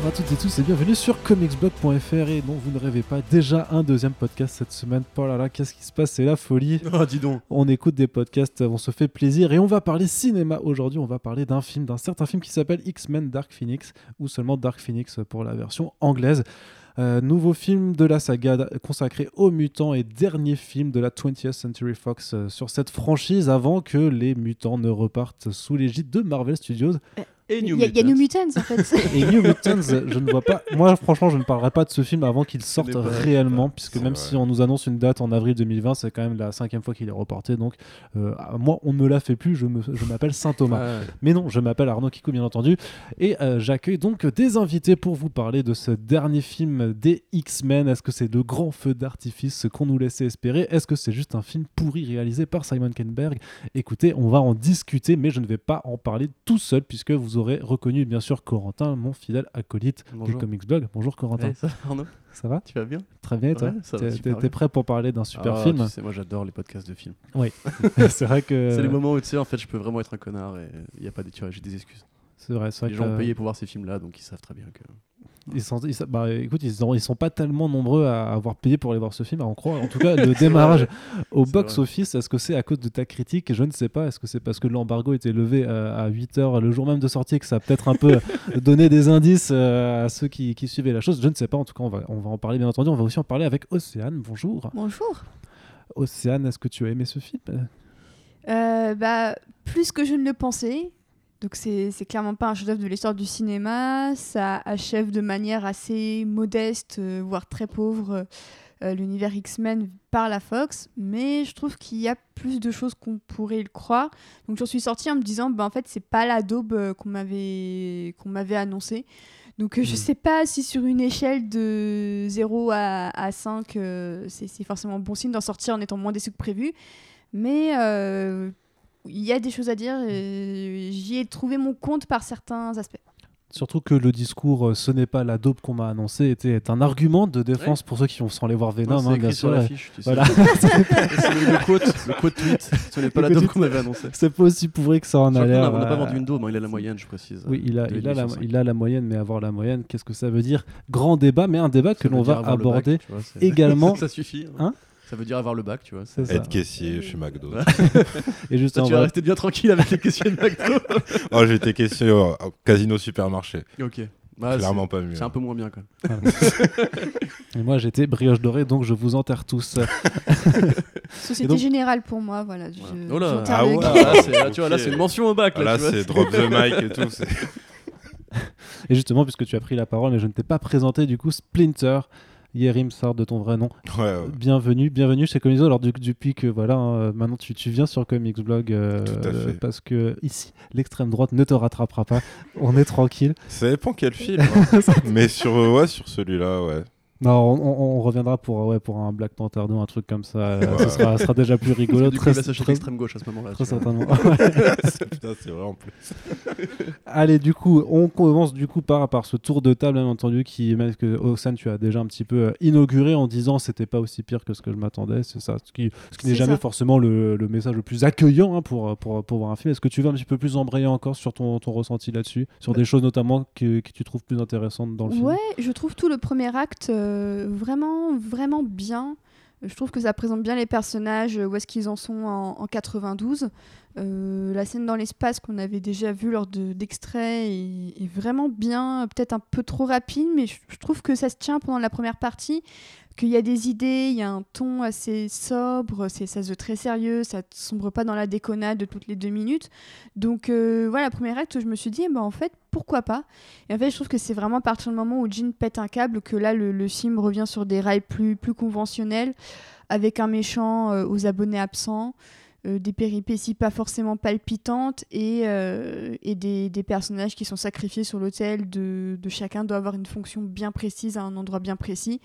toutes et tous et bienvenue sur comicsblog.fr et non vous ne rêvez pas déjà un deuxième podcast cette semaine. Oh là là qu'est-ce qui se passe c'est la folie. Oh dis donc. On écoute des podcasts, on se fait plaisir et on va parler cinéma aujourd'hui. On va parler d'un film, d'un certain film qui s'appelle X-Men Dark Phoenix ou seulement Dark Phoenix pour la version anglaise. Euh, nouveau film de la saga consacré aux mutants et dernier film de la 20th Century Fox euh, sur cette franchise avant que les mutants ne repartent sous l'égide de Marvel Studios. Et Il New y, a- il y a New Mutants. Mutants en fait. Et New Mutants, je ne vois pas. Moi, franchement, je ne parlerai pas de ce film avant qu'il sorte réellement, puisque même vrai. si on nous annonce une date en avril 2020, c'est quand même la cinquième fois qu'il est reporté. Donc, euh, moi, on ne me l'a fait plus. Je me- je m'appelle Saint Thomas. Ouais. Mais non, je m'appelle Arnaud Kikou, bien entendu. Et euh, j'accueille donc des invités pour vous parler de ce dernier film des X-Men. Est-ce que c'est de grands feux d'artifice ce qu'on nous laissait espérer? Est-ce que c'est juste un film pourri réalisé par Simon Kenberg Écoutez, on va en discuter, mais je ne vais pas en parler tout seul, puisque vous aurez reconnu bien sûr Corentin, mon fidèle acolyte du Bonjour. Comics Blog. Bonjour Corentin, ça, Arnaud, ça va tu vas bien Très bien, et toi Ouais, ça va T'es- prêt pour parler d'un super Ah, film tu sais, Moi j'adore les podcasts de films. C'est vrai que. C'est les moments où tu sais en fait je peux vraiment être un connard et il y a pas des j'ai des excuses. C'est vrai, c'est vrai Les que- gens ont payé pour voir ces films là donc ils savent très bien que. Ils sont, ils, sont- bah, écoute, ils sont, ils sont pas tellement nombreux à avoir payé pour aller voir ce film, à en croire. En tout cas, le démarrage au box-office, est-ce que c'est à cause de ta critique? Je ne sais pas. Est-ce que c'est parce que l'embargo était levé euh, à 8h le jour même de sortie que ça a peut-être un peu donné des indices euh, à ceux qui, qui suivaient la chose? Je ne sais pas. En tout cas, on va, on va en parler, bien entendu. On va aussi en parler avec Océane. Bonjour. Bonjour. Océane, est-ce que tu as aimé ce film? Euh, bah, plus que je ne le pensais. Donc c'est clairement pas un chef-d'œuvre de l'histoire du cinéma. Ça achève de manière assez modeste, euh, voire très pauvre, euh, l'univers X-Men par la Fox. Mais je trouve qu'il y a plus de choses qu'on pourrait le croire. Donc j'en suis sortie en me disant, bah, en fait, c'est pas la daube euh, qu'on m'avait qu'on m'avait annoncé. Donc euh, je Mm. sais pas si sur une échelle de 0 à, à 5, euh, c'est forcément bon signe d'en sortir en étant moins déçu que prévu. Mais euh, il y a des choses à dire j'y ai trouvé mon compte par certains aspects. Surtout que le discours euh, ce n'est pas la dope qu'on m'a annoncé était est un argument de défense pour ceux qui vont sans aller voir Venom, Non, c'est hein, bien sûr. Tu sais. Voilà. c'est le, quote, le quote tweet. Ce n'est pas la dope qu'on avait annoncé. C'est pas aussi pourri que ça en a l'air. on n'a pas euh, vendu une daube, hein, il a la moyenne, je précise. Oui, il a, il, a la, il a la moyenne, mais avoir la moyenne, qu'est-ce que ça veut dire? Grand débat, mais un débat que l'on va bac, aborder vois, également. ça suffit. Hein? Ça veut dire avoir le bac, tu vois. C'est ça. Être caissier chez McDo. Et Ça, justement, tu vas rester bien tranquille avec les questions de McDo. oh, j'ai été caissier au, au casino supermarché. ok. Bah, Clairement pas mieux. c'est un peu moins bien quand même. Et moi j'étais brioche dorée, donc je vous enterre tous. Société donc- générale pour moi, voilà. je- Voilà. Oh là. Ah ouais. gars. Là, c'est- là, tu vois, là, c'est une mention au bac. Ah, Là, Là, tu vois, c'est drop the mic et tout. Et justement, puisque tu as pris la parole, mais je ne t'ai pas présenté du coup Splinter. Yerim sort de ton vrai nom. Ouais, ouais. Bienvenue, bienvenue chez Comics. Alors du- depuis que voilà, hein, maintenant tu, tu viens sur Comics Blog euh, parce que ici l'extrême droite ne te rattrapera pas. On est tranquille. Ça dépend quel film. hein. Mais sur, euh, ouais, sur celui-là, ouais. Non, on, on- on reviendra pour ouais pour un Black Panther 2, un truc comme ça. euh, Ouais. ce sera, sera déjà plus rigolo. que du coup, très, il va s'acheter très- l'extrême gauche à ce moment-là. très certainement. Putain, c'est vrai en plus. Allez, du coup, on commence du coup par, par ce tour de table, bien entendu, qui que Oxane, tu as déjà un petit peu euh, inauguré en disant c'était pas aussi pire que ce que je m'attendais. C'est ça, ce qui, ce qui n'est jamais ça. forcément le, le message le plus accueillant hein, pour, pour, pour voir un film. Est-ce que tu veux un petit peu plus embrayer encore sur ton, ton ressenti là-dessus Sur des choses notamment que, que tu trouves plus intéressantes dans le film? Ouais, je trouve tout le premier acte euh, vraiment, vraiment bien. Je trouve que ça présente bien les personnages, euh, où est-ce qu'ils en sont en, en 92. Euh, la scène dans l'espace qu'on avait déjà vue lors de- d'extraits est, est vraiment bien, peut-être un peu trop rapide, mais je trouve que ça se tient pendant la première partie, qu'il y a des idées, il y a un ton assez sobre, c'est ça se veut très sérieux, ça sombre pas dans la déconnade de toutes les deux minutes. Donc euh, voilà, premier acte, je me suis dit, eh ben, en fait, pourquoi pas? Et en fait, je trouve que c'est vraiment à partir du moment où Jean pète un câble que là, le, film revient sur des rails plus, conventionnels, avec un méchant euh, aux abonnés absents, euh, des péripéties pas forcément palpitantes et, euh, des, personnages qui sont sacrifiés sur l'autel de chacun doit avoir une fonction bien précise à un endroit bien précis.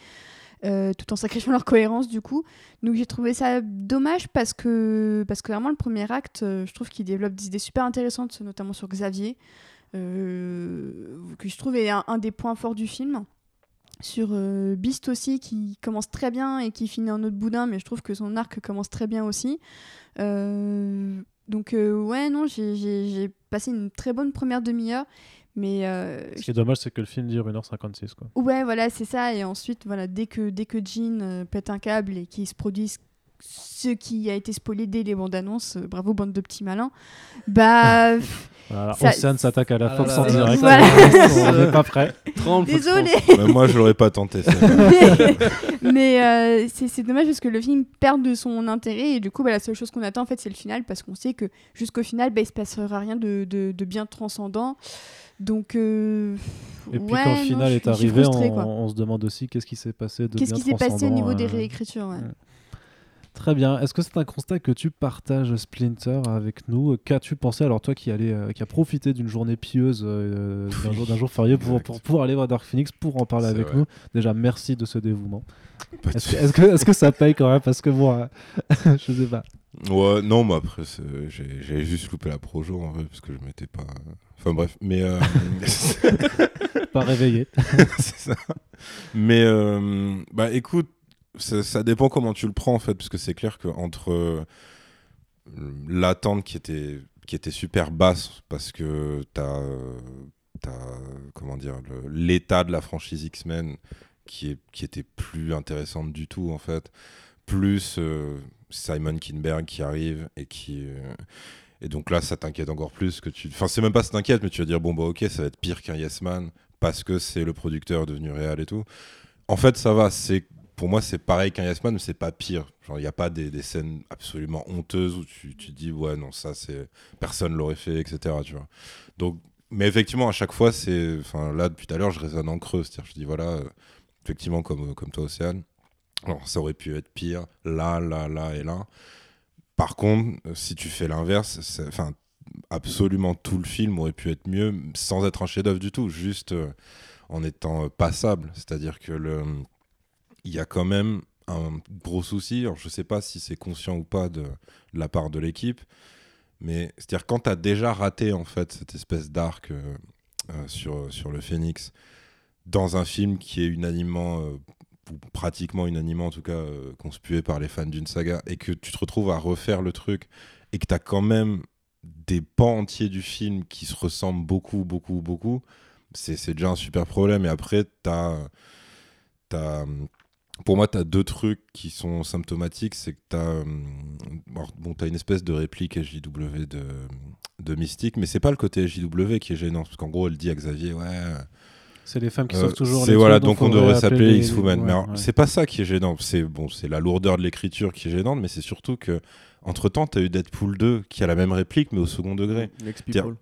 Euh, tout en sacrifiant leur cohérence du coup. Donc j'ai trouvé ça dommage parce que, parce que vraiment le premier acte, euh, je trouve qu'il développe des idées super intéressantes, notamment sur Xavier, euh, que je trouve est un, un des points forts du film. Sur euh, Beast aussi, qui commence très bien et qui finit en autre boudin, mais je trouve que son arc commence très bien aussi. Donc ouais, non, j'ai passé une très bonne première demi-heure, Mais euh, Ce qui est dommage, c'est que le film dure 1h56. Quoi. Ouais, voilà, c'est ça. Et ensuite, voilà, dès que, dès que Jean euh, pète un câble et qu'il se produise ce qui a été spoilé dès les bandes annonces, euh, bravo bande de petits malins, bah Voilà, Ça- Océane s'attaque à la Ah Fox en direct. voilà. On n'est pas prêt. désolé. Mais moi, je l'aurais pas tenté. ça. mais mais, euh, c'est dommage parce que le film perd de son intérêt et du coup bah, la seule chose qu'on attend en fait c'est le final parce qu'on sait que jusqu'au final bah, il se passera rien de, de, de bien transcendant donc euh, Et puis ouais, quand le final est arrivé, frustrée, on, se demande aussi qu'est-ce qui s'est passé de qu'est-ce bien qui s'est passé au niveau des euh, réécritures ouais. ouais. Très bien. Est-ce que c'est un constat que tu partages, Splinter, avec nous? Qu'as-tu pensé Alors toi qui, allais, euh, qui a profité d'une journée pieuse, euh, d'un jour, jour férié pour, pour aller voir Dark Phoenix, pour en parler avec vrai. nous? Déjà, merci de ce dévouement. Est-ce que, est-ce que, ça paye quand même? Parce que moi, euh, je sais pas. Ouais, non, mais après, j'ai- j'avais juste loupé la projo en vrai, parce que je m'étais pas. Enfin bref, mais. euh, Pas réveillé. c'est ça. Mais, bah écoute, ça, dépend comment tu le prends en fait, parce que c'est clair qu'entre euh, l'attente qui était, qui était super basse, parce que t'as. euh, t'as, comment dire, l'état de la franchise X-Men qui, est, qui était plus intéressante du tout en fait, plus euh, Simon Kinberg qui arrive et qui. et donc là, ça t'inquiète encore plus que tu. Enfin, c'est même pas ça t'inquiète, mais tu vas dire bon bah ok, ça va être pire qu'un Yes Man parce que c'est le producteur devenu réel et tout. En fait, ça va. C'est pour moi, c'est pareil qu'un Yes Man, mais c'est pas pire. Genre, il n'y a pas des, des scènes absolument honteuses où tu, tu dis ouais non ça c'est personne l'aurait fait, etc. Tu vois. Donc, mais effectivement, à chaque fois, c'est. Enfin là, depuis tout à l'heure, je résonne en creux. C'est-à-dire, je dis voilà, euh, effectivement, comme comme toi, Océane. Alors, ça aurait pu être pire là, là, là et là. Par contre, euh, si tu fais l'inverse, enfin, absolument tout le film aurait pu être mieux sans être un chef-d'œuvre du tout, juste euh, en étant euh, passable. C'est-à-dire que le, il y a quand même un gros souci. Je sais pas si c'est conscient ou pas de, la part de l'équipe, mais c'est-à-dire quand tu as déjà raté en fait cette espèce d'arc euh, euh, sur, le Phénix dans un film qui est unanimement euh, ou pratiquement unanimement en tout cas conspué par les fans d'une saga et que tu te retrouves à refaire le truc et que tu as quand même des pans entiers du film qui se ressemblent beaucoup beaucoup beaucoup c'est c'est déjà un super problème et après tu as, pour moi, tu as deux trucs qui sont symptomatiques. C'est que tu as, bon, t'as une espèce de réplique SJW de, de Mystique, mais c'est pas le côté SJW qui est gênant. Parce qu'en gros, elle dit à Xavier, ouais, C'est les femmes qui euh, sauvent toujours c'est les voilà, trucs, donc on devrait appeler s'appeler les- X-Woman. ouais, mais ouais. c'est pas ça qui est gênant. C'est bon, c'est la lourdeur de l'écriture qui est gênante, mais c'est surtout que entre temps, t'as eu Deadpool 2 qui a la même réplique, mais au second degré. Les ex-people.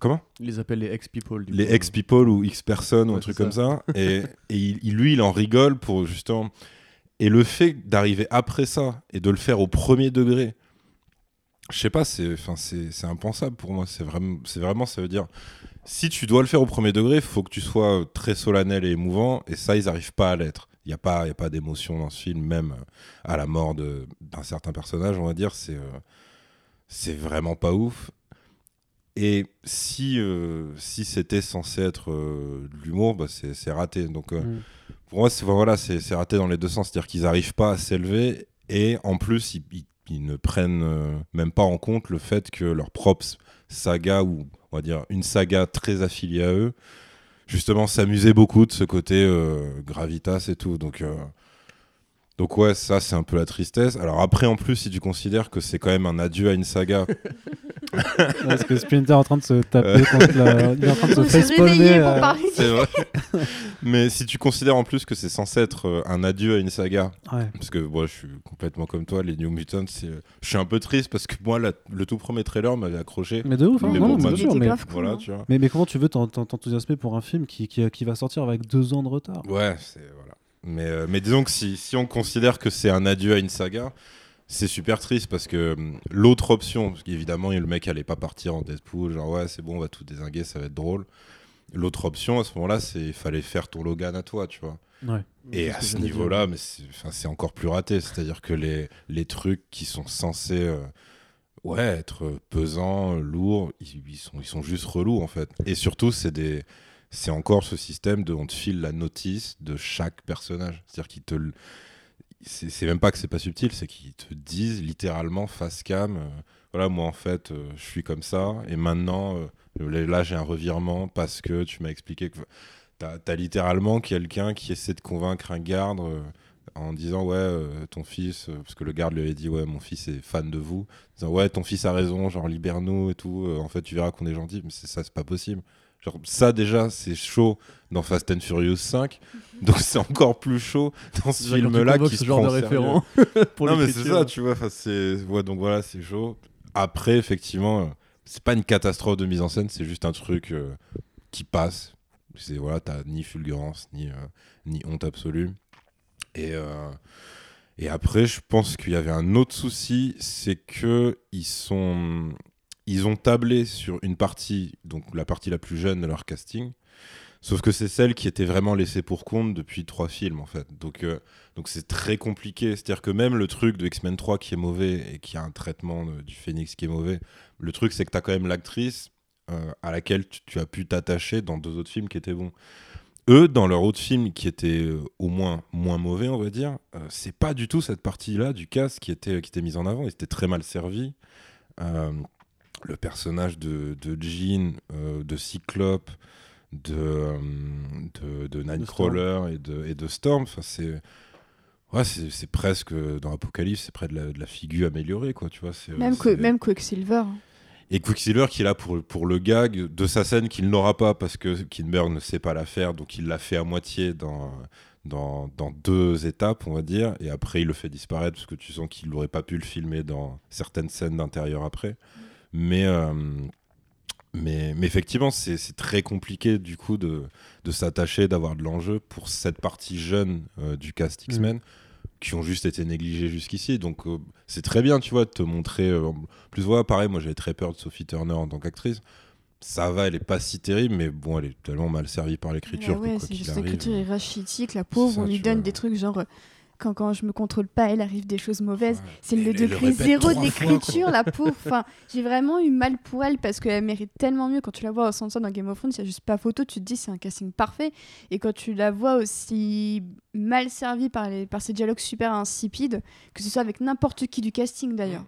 Comment Ils les appellent les ex-people. du Les ex-people ou X-personnes ou un truc comme ça. Et, et il- lui, il en rigole pour justement. Et le fait d'arriver après ça et de le faire au premier degré, je sais pas, c'est impensable pour moi. C'est vraiment, vraiment, ça veut dire. Si tu dois le faire au premier degré, il faut que tu sois très solennel et émouvant, et ça, ils n'arrivent pas à l'être. Il n'y a pas, il y a pas d'émotion dans ce film, même à la mort d'un certain personnage, on va dire. C'est euh, c'est vraiment pas ouf. Et si, euh, si c'était censé être euh, de l'humour, bah, c'est raté. Donc, euh, Mm. pour moi, c'est voilà, raté dans les deux sens. C'est-à-dire qu'ils n'arrivent pas à s'élever et en plus, ils, ils- ils ne prennent même pas en compte le fait que leur propre saga, ou on va dire une saga très affiliée à eux, justement s'amusait beaucoup de ce côté gravitas et tout. Donc, donc ouais, ça c'est un peu la tristesse. Alors après, en plus, si tu considères que c'est quand même un adieu à une saga, Parce que Splinter est en train de se taper Euh. contre la... Il est en train de se facepalmer. euh, c'est vrai. Mais si tu considères en plus que c'est censé être euh, un adieu à une saga, ouais. parce que moi je suis complètement comme toi, les New Mutants, euh, je suis un peu triste parce que moi la- le tout premier trailer m'avait accroché. Mais de ouf, hein, Mais non, bon, mais sûr, mais... Voilà, tu vois. Mais, mais comment tu veux t'en- t'en- t'enthousiasmer pour un film qui, qui, qui va sortir avec deux ans de retard? Ouais, c'est. Mais, euh, mais disons que si, si on considère que c'est un adieu à une saga, c'est super triste parce que hum, l'autre option, parce qu'évidemment le mec allait pas partir en Deadpool, genre ouais c'est bon on va tout désinguer, ça va être drôle. L'autre option à ce moment-là, c'est il fallait faire ton Logan à toi, tu vois. Ouais. Et à ce niveau-là, mais c'est enfin, c'est encore plus raté. C'est-à-dire que les, les trucs qui sont censés euh, ouais, être pesants, lourds, ils, ils sont, ils sont juste relous en fait. Et surtout, c'est des c'est encore ce système de on te file la notice de chaque personnage. C'est-à-dire qu'il te c'est même pas que c'est pas subtil, c'est qu'ils te disent littéralement face cam, euh, voilà, moi en fait, euh, je suis comme ça, et maintenant, euh, là j'ai un revirement parce que tu m'as expliqué que t'as as littéralement quelqu'un qui essaie de convaincre un garde en disant ouais, ton fils, parce que le garde lui avait dit ouais, mon fils est fan de vous, disant ouais, ton fils a raison, genre libère-nous et tout, en fait tu verras qu'on est gentil, mais ça, c'est pas possible. Genre, ça déjà, c'est chaud dans Fast and Furious 5, donc c'est encore plus chaud dans ce film-là qui ce se genre prend de référent pour non mais c'est ça tu vois ouais, donc voilà c'est chaud. Après effectivement euh, c'est pas une catastrophe de mise en scène c'est juste un truc euh, qui passe. C'est voilà t'as ni fulgurance ni euh, ni honte absolue. Et euh, et après je pense qu'il y avait un autre souci c'est que ils sont ils ont tablé sur une partie donc la partie la plus jeune de leur casting Sauf que c'est celle qui était vraiment laissée pour compte depuis trois films en fait. Donc euh, donc c'est très compliqué. C'est-à-dire que même le truc de X-Men 3 qui est mauvais et qui a un traitement de- du Phénix qui est mauvais, le truc c'est que tu as quand même l'actrice euh, à laquelle tu, as pu t'attacher dans deux autres films qui étaient bons. Eux, dans leur autre film qui était euh, au moins moins mauvais, on va dire, euh, c'est pas du tout cette partie-là du cast qui était, qui était mise en avant. Ils étaient très mal servis. Le personnage de, de Jean, euh, de Cyclope, de, euh, de, de Nightcrawler et de, et de Storm, enfin, c'est. Ouais, c'est c'est presque dans Apocalypse, c'est près de la, de la figure améliorée, quoi, tu vois. c'est- Même, que, même Quicksilver. et Quicksilver qui est là pour, pour le gag de sa scène qu'il n'aura pas parce que Kinberg ne sait pas la faire, donc il l'a fait à moitié dans, dans, dans deux étapes, on va dire, et après il le fait disparaître parce que tu sens qu'il n'aurait pas pu le filmer dans certaines scènes d'intérieur après. Mais, euh, mais, mais effectivement, c'est c'est très compliqué du coup de, de s'attacher, d'avoir de l'enjeu pour cette partie jeune euh, du cast X-Men. qui ont juste été négligés jusqu'ici donc euh, c'est très bien tu vois de te montrer euh, plus voilà pareil moi j'avais très peur de Sophie Turner en tant qu'actrice ça va elle est pas si terrible mais bon elle est tellement mal servie par l'écriture Ah que ouais, quoi c'est qu'il juste arrive, l'écriture est rachitique, la pauvre, ça, on lui donne vois. des trucs genre euh, quand, quand je me contrôle pas, elle arrive des choses mauvaises. ouais. C'est le degré zéro d'écriture, la pauvre. Enfin, j'ai vraiment eu mal pour elle parce qu'elle mérite tellement mieux. Quand tu la vois au centre dans Game of Thrones, il n'y a juste pas photo, tu te dis c'est un casting parfait. Et quand tu la vois aussi mal servie par, les, par ses dialogues super insipides, que ce soit avec n'importe qui du casting d'ailleurs.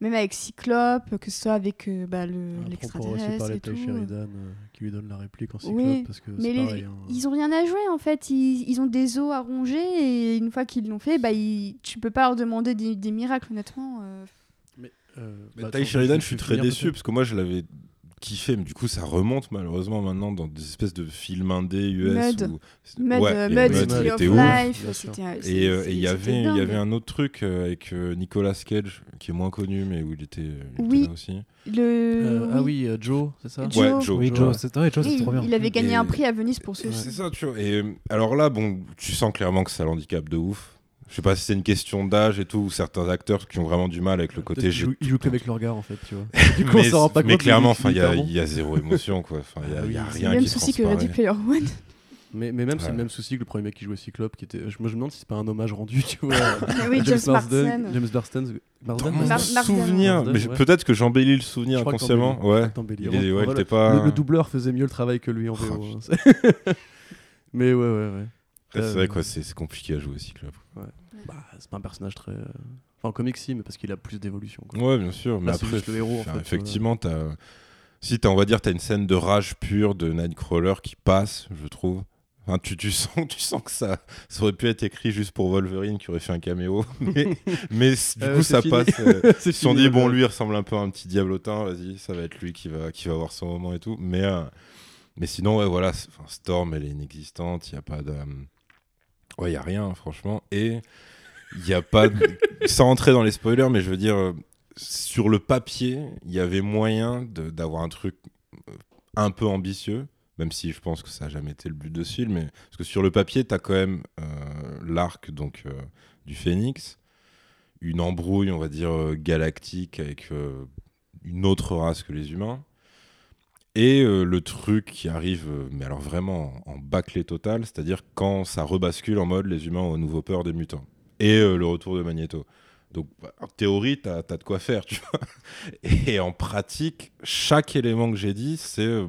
Même avec Cyclope, que ce soit avec euh, bah, le- Après, on pourra aussi l'extraterrestre parler et de Ty tout. Sheridan euh, qui lui donne la réplique en cyclope Oui, parce que Mais c'est les- pareil. hein. ils ont rien à jouer en fait. Ils, ils ont des os à ronger et une fois qu'ils l'ont fait, bah, ils- tu peux pas leur demander des, des miracles honnêtement. euh. Euh, Mais bah, Ty attends, Sheridan, je suis très déçu peut-être. parce que moi je l'avais kiffé, mais du coup ça remonte malheureusement maintenant dans des espèces de films indés US. Mud. où- Mud, Ouais, euh, Mud, Mud, City of. Life, Et euh, et il y avait, il y avait un autre truc euh, avec Nicolas Cage qui est moins connu, mais où il était, il était Oui. là aussi. Le... Euh, Ah oui, euh, Joe, c'est ça Joe. Ouais, Joe. Oui, Joe, c'est ouais, Joe, c'est Oui, trop bien. il avait gagné Et- un prix à Venise pour ce Ouais. C'est ça, tu vois. Et alors là, bon, tu sens clairement que ça l'handicap de ouf. Je sais pas si c'est une question d'âge et tout, ou certains acteurs qui ont vraiment du mal avec le côté. Qu'ils jouent- Ils jouent le que temps- avec le regard en fait, tu vois. Du coup, on mais, s'en rend pas mais compte, clairement, mais enfin, il y, a- y zéro émotion, quoi. Il y a, Ah y a rien le même qui souci que. Ready Player One. Mais, mais même, c'est le même souci que le premier mec qui jouait Cyclope, qui était. Je, moi, je me demande si c'est pas un hommage rendu, tu vois. Mais oui, James Marsden. James Marsden. Dans Marsden mon Mar- Marsden. souvenir, mais ouais. peut-être que j'embellis le souvenir inconsciemment. Ouais. Il est- il était pas. Le, le doubleur faisait mieux le travail que lui en Oh, VO. hein, mais ouais, ouais, ouais. Ouais, C'est vrai Euh, quoi, c'est c'est compliqué à jouer Cyclope. Bah, c'est pas un personnage très. euh, Enfin, en comics, si, mais parce qu'il a plus d'évolution. Ouais, bien sûr. Mais Là, c'est après, juste le héros, en fait, effectivement, t'as. Si t'as, on va dire, t'as une scène de rage pure de Nightcrawler qui passe, je trouve. Enfin, tu, tu sens, tu sens que ça, ça aurait pu être écrit juste pour Wolverine qui aurait fait un caméo, mais, mais du Euh, coup ça fini. passe. euh, Ils se sont dit ouais, bon ouais. lui il ressemble un peu à un petit diablotin, vas-y ça va être lui qui va qui va avoir son moment et tout. Mais euh, mais sinon ouais voilà, Storm elle est inexistante, il y a pas de euh, ouais il y a rien franchement et il y a pas de... sans rentrer dans les spoilers mais je veux dire sur le papier il y avait moyen d'avoir un truc euh, un peu ambitieux. Même si je pense que ça n'a jamais été le but de ce film, mais parce que sur le papier, tu as quand même euh, l'arc donc euh, du Phénix, une embrouille, on va dire, galactique avec euh, une autre race que les humains. Et euh, le truc qui arrive, euh, mais alors vraiment en, bâclé total, c'est-à-dire quand ça rebascule en mode les humains ont à nouveau peur des mutants. Et euh, le retour de Magneto. Donc bah, en théorie, tu as, de quoi faire, tu vois. Et en pratique, chaque élément que j'ai dit, c'est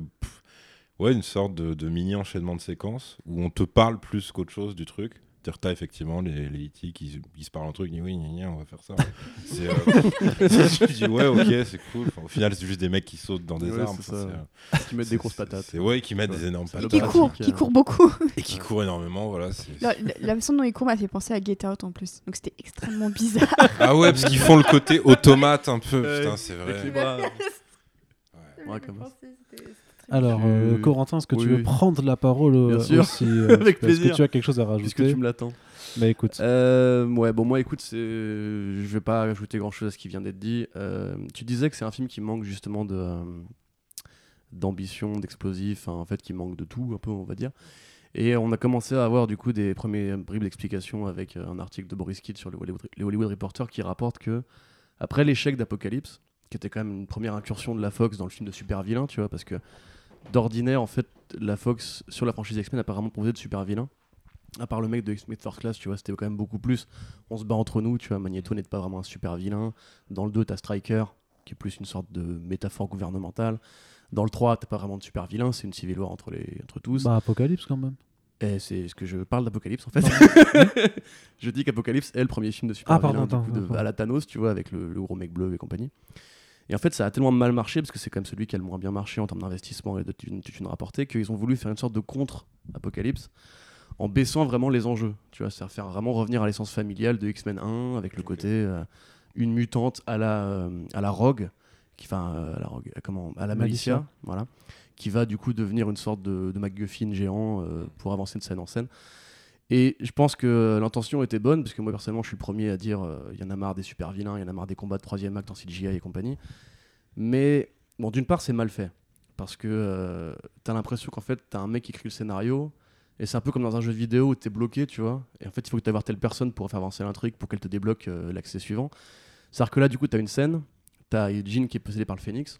ouais, une sorte de, de mini enchaînement de séquences où on te parle plus qu'autre chose du truc. T'as effectivement les, les E.T. qui, qui se parlent entre eux, qui disent oui, gna, gna, on va faire ça. C'est, euh, je dis ouais, ok, c'est cool. Enfin, au final, c'est juste des mecs qui sautent dans des Ouais, arbres. c'est Enfin, ça. c'est, euh, Qui mettent c'est- des grosses patates. c'est- ouais, qui mettent Ouais. des énormes patates. qui euh. qui court beaucoup. Et qui courent énormément, voilà. c'est- La, façon dont il court m'a fait penser à Get Out en plus. Donc c'était extrêmement bizarre. Ah ouais, parce qu'ils font le côté automate un peu. Putain, c'est vrai. Ouais. Ouais, comme ça. Alors, euh, Corentin, est-ce que tu veux oui. prendre la parole euh, Bien sûr. aussi euh, Avec Est-ce que plaisir. tu as quelque chose à Puisque rajouter tu me l'attends. Bah écoute. Euh, ouais, bon, moi, écoute, je vais pas ajouter grand chose à ce qui vient d'être dit. Euh, tu disais que c'est un film qui manque justement de, d'ambition, d'explosif, hein, en fait, qui manque de tout, un peu, on va dire. Et on a commencé à avoir du coup des premiers bribes d'explications avec un article de Boris Kidd sur le Hollywood, les Hollywood Reporter qui rapporte que, après l'échec d'Apocalypse, qui était quand même une première incursion de la Fox dans le film de super vilain, tu vois, parce que d'ordinaire, en fait, la Fox, sur la franchise X-Men, apparemment proposé de super vilain. À part le mec de X-Men First Class, tu vois, c'était quand même beaucoup plus. On se bat entre nous, tu vois. Magneto n'est pas vraiment un super vilain. Dans le 2, t'as Striker, qui est plus une sorte de métaphore gouvernementale. Dans le 3, t'as pas vraiment de super vilain, c'est une civil war entre, les, entre tous. Bah, Apocalypse quand même. Et c'est ce que je parle d'Apocalypse en fait. je dis qu'Apocalypse est le premier film de super Ah, pardon, vilain, attends, coup, de- à la Thanos, tu vois, avec le, le gros mec bleu et compagnie. Et en fait, ça a tellement mal marché, parce que c'est quand même celui qui a le moins bien marché en termes d'investissement et de thunes rapportées, qu'ils ont voulu faire une sorte de contre-Apocalypse en baissant vraiment les enjeux. Tu vois, c'est-à-dire faire vraiment revenir à l'essence familiale de X-Men 1, avec le côté euh, une mutante à la, euh, à la Rogue, qui, enfin, euh, à la Rogue, comment, à la Malicia, Malicia. voilà, qui va du coup devenir une sorte de, de MacGuffin géant pour avancer de scène en scène. Et je pense que l'intention était bonne, parce que moi personnellement je suis le premier à dire euh, il y en a marre des super vilains, il y en a marre des combats de troisième acte en CGI et compagnie. Mais bon, d'une part c'est mal fait, parce que euh, t'as l'impression qu'en fait t'as un mec qui écrit le scénario, et c'est un peu comme dans un jeu vidéo où t'es bloqué, tu vois, et en fait il faut que tu voir telle personne pour faire avancer l'intrigue, pour qu'elle te débloque euh, l'accès suivant. C'est-à-dire que là du coup t'as une scène, t'as Jean qui est possédée par le phénix,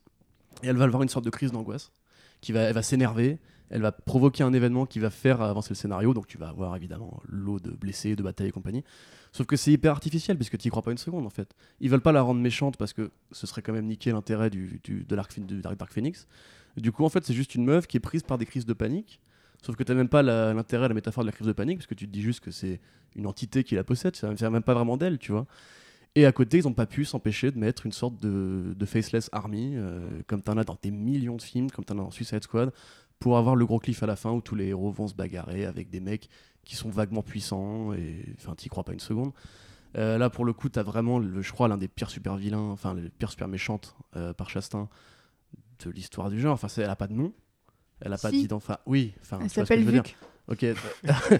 et elle va avoir une sorte de crise d'angoisse, qui va, va s'énerver, elle va provoquer un événement qui va faire avancer le scénario, donc tu vas avoir évidemment l'eau de blessés, de batailles et compagnie. Sauf que c'est hyper artificiel, puisque tu y crois pas une seconde en fait. Ils veulent pas la rendre méchante parce que ce serait quand même niquer l'intérêt du, du- de l'arc Dark, Phoenix. Du coup, en fait, c'est juste une meuf qui est prise par des crises de panique. Sauf que t'as même pas l'intérêt, la métaphore de la crise de panique, parce que tu te dis juste que c'est une entité qui la possède, vient même pas vraiment d'elle, tu vois. Et à côté, ils ont pas pu s'empêcher de mettre une sorte de, de faceless army, euh, comme t'en as dans des millions de films, comme t'en as dans Suicide Squad, pour avoir le gros cliff à la fin où tous les héros vont se bagarrer avec des mecs qui sont vaguement puissants et enfin t'y crois pas une seconde. Euh, là pour le coup t'as vraiment le, je crois l'un des pires super vilains, enfin les pires super méchantes euh, par Chastain de l'histoire du genre. Enfin elle a pas de nom, elle a pas d'identité. Enfin oui, enfin Elle s'appelle je veux dire. Vuc. Ok.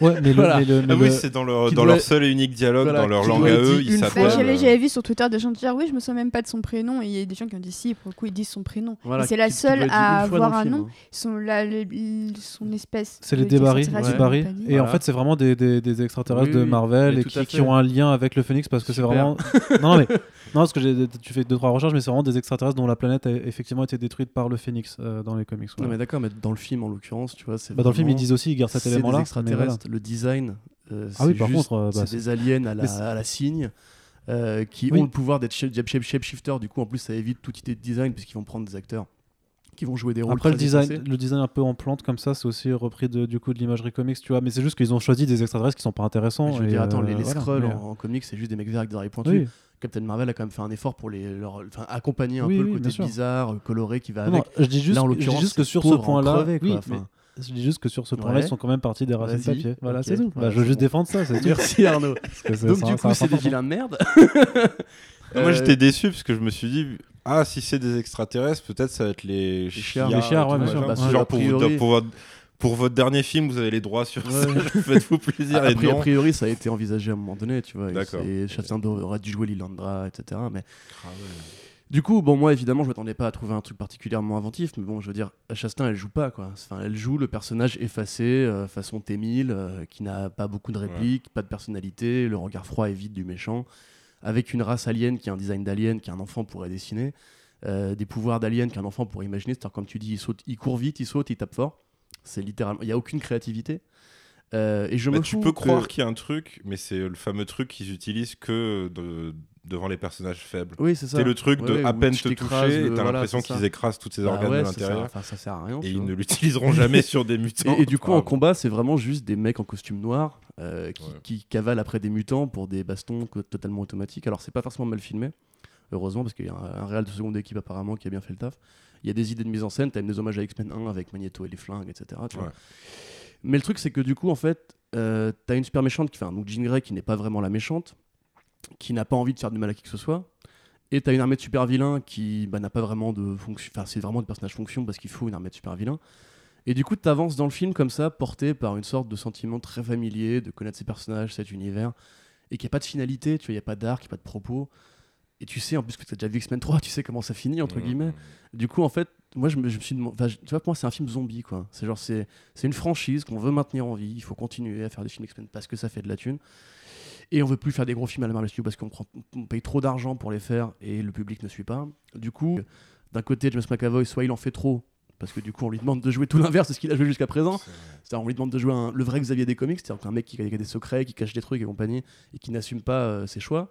Ouais, mais le, Voilà. mais le- mais Ah oui, le- c'est dans leur, qui dans doit- leur seul et unique dialogue, Voilà, dans leur langue à eux, ils s'appellent. j'avais, euh, vu sur Twitter des gens dire oui, je me souviens même pas de son prénom, et il y a des gens qui ont dit si, pour le coup, ils disent son prénom. Voilà, c'est la seule à avoir un film, nom. hein. Son, la- le- le- son espèce. c'est les sortie ouais. Et en fait, c'est vraiment des, des, des extraterrestres Oui, de Marvel et qui, ont un lien avec le Phoenix parce que c'est vraiment. non, mais, non, parce que tu fais deux trois recherches, mais c'est vraiment des extraterrestres dont la planète a effectivement été détruite par le Phoenix euh, dans les comics. Non mais d'accord, mais dans le film en l'occurrence, tu vois, c'est Bah, dans le film, ils disent aussi, ils gardent cet élément-là. des extraterrestres. Le design, euh, Ah oui, c'est par juste- contre, euh, bah, c'est des aliens à la, à la cygne. euh, qui Oui. ont le pouvoir d'être shape, shape, shapeshifter, du coup en plus ça évite toute idée de design puisqu'ils vont prendre des acteurs qui vont jouer des rôles Après le design, le design un peu en plante comme ça, c'est aussi repris de, du coup de l'imagerie comics, tu vois. Mais c'est juste qu'ils ont choisi des extraterrestres qui sont pas intéressants. Je veux et, dire, attends, euh, les, les voilà, Skrulls mais, en, en comics, c'est juste des mecs verts avec des oreilles pointues. Oui. Captain Marvel a quand même fait un effort pour les, leur, enfin, accompagner un Oui, peu oui, le côté bizarre, coloré qui va Non, avec. non, je dis juste, Là, en je dis juste que sur ce point-là, crever, quoi, je dis juste que sur ce point-là, Ouais. ils sont quand même partis des racines papier. Voilà, c'est tout. Bah, je veux juste bon. défendre ça, c'est. Merci Arnaud. Donc du coup, c'est des vilains de merde. Moi Euh, j'étais déçu parce que je me suis dit ah si c'est des extraterrestres peut-être ça va être les chiards. Les chiards, et ouais, bien sûr. Bah, Genre a pour, priori- pour votre, pour votre dernier film vous avez les droits sur Ouais. ça faites-vous plaisir a, et priori, ça a été envisagé à un moment donné, tu vois. et D'accord. c'est- Chastain aurait dû jouer Lilandra, etc. Mais Ah Du coup, bon, moi évidemment, je m'attendais pas à trouver un truc particulièrement inventif, mais bon, je veux dire, Chastain, elle joue pas quoi. Enfin, elle joue le personnage effacé, euh, façon T-1000, euh, qui n'a pas beaucoup de répliques, pas de personnalité, le regard froid et vide du méchant, avec une race alien qui a un design d'alien qu'un enfant pourrait dessiner, euh, des pouvoirs d'alien qu'un enfant pourrait imaginer. C'est-à-dire, comme tu dis, il saute, il court vite, il saute, il tape fort. C'est littéralement, il y a aucune créativité. Euh, et je Bah, me tu peux que- croire qu'il y a un truc mais c'est le fameux truc qu'ils utilisent que de- devant les personnages faibles. Oui, c'est ça. C'est le truc de à peine te toucher, et t'as voilà, l'impression qu'ils écrasent tous ces Bah organes ouais, de l'intérieur. Enfin, ça sert à rien. Et ils ne l'utiliseront jamais sur des mutants. Et, et du coup, en combat, c'est vraiment juste des mecs en costume noir euh, qui, Ouais. qui cavalent après des mutants pour des bastons totalement automatiques. Alors, c'est pas forcément mal filmé, heureusement, parce qu'il y a un, un réal de seconde équipe apparemment qui a bien fait le taf. Il y a des idées de mise en scène, t'as même des hommages à X-Men 1 avec Magneto et les flingues, etc. tu vois. Mais le truc, c'est que du coup, en fait, euh, t'as une super méchante, qui, enfin, donc Jean Grey qui n'est pas vraiment la méchante, qui n'a pas envie de faire du mal à qui que ce soit. Et t'as une armée de super vilains qui bah, n'a pas vraiment de fonction. Enfin, c'est vraiment des personnages fonction parce qu'il faut une armée de super vilains. Et du coup, t'avances dans le film comme ça, porté par une sorte de sentiment très familier de connaître ces personnages, cet univers, et qu'il n'y a pas de finalité, tu vois, il n'y a pas d'arc, il n'y a pas de propos. Et tu sais, en plus que tu as déjà vu X-Men 3, tu sais comment ça finit, entre Mmh. guillemets. Du coup, en fait, moi, je me, je me suis demandé. enfin, Tu vois, pour moi, c'est un film zombie, quoi. C'est genre, c'est c'est une franchise qu'on veut maintenir en vie. Il faut continuer à faire des films X-Men parce que ça fait de la thune. Et on veut plus faire des gros films à la Marvel Studios parce qu'on on paye trop d'argent pour les faire et le public ne suit pas. Du coup, d'un côté, James McAvoy, soit il en fait trop. Parce que du coup, on lui demande de jouer tout l'inverse de ce qu'il a joué jusqu'à présent. C'est- C'est-à-dire, on lui demande de jouer un- le vrai Xavier des comics, c'est-à-dire qu'un mec qui a, qui a des secrets, qui cache des trucs et compagnie, et qui n'assume pas euh, ses choix.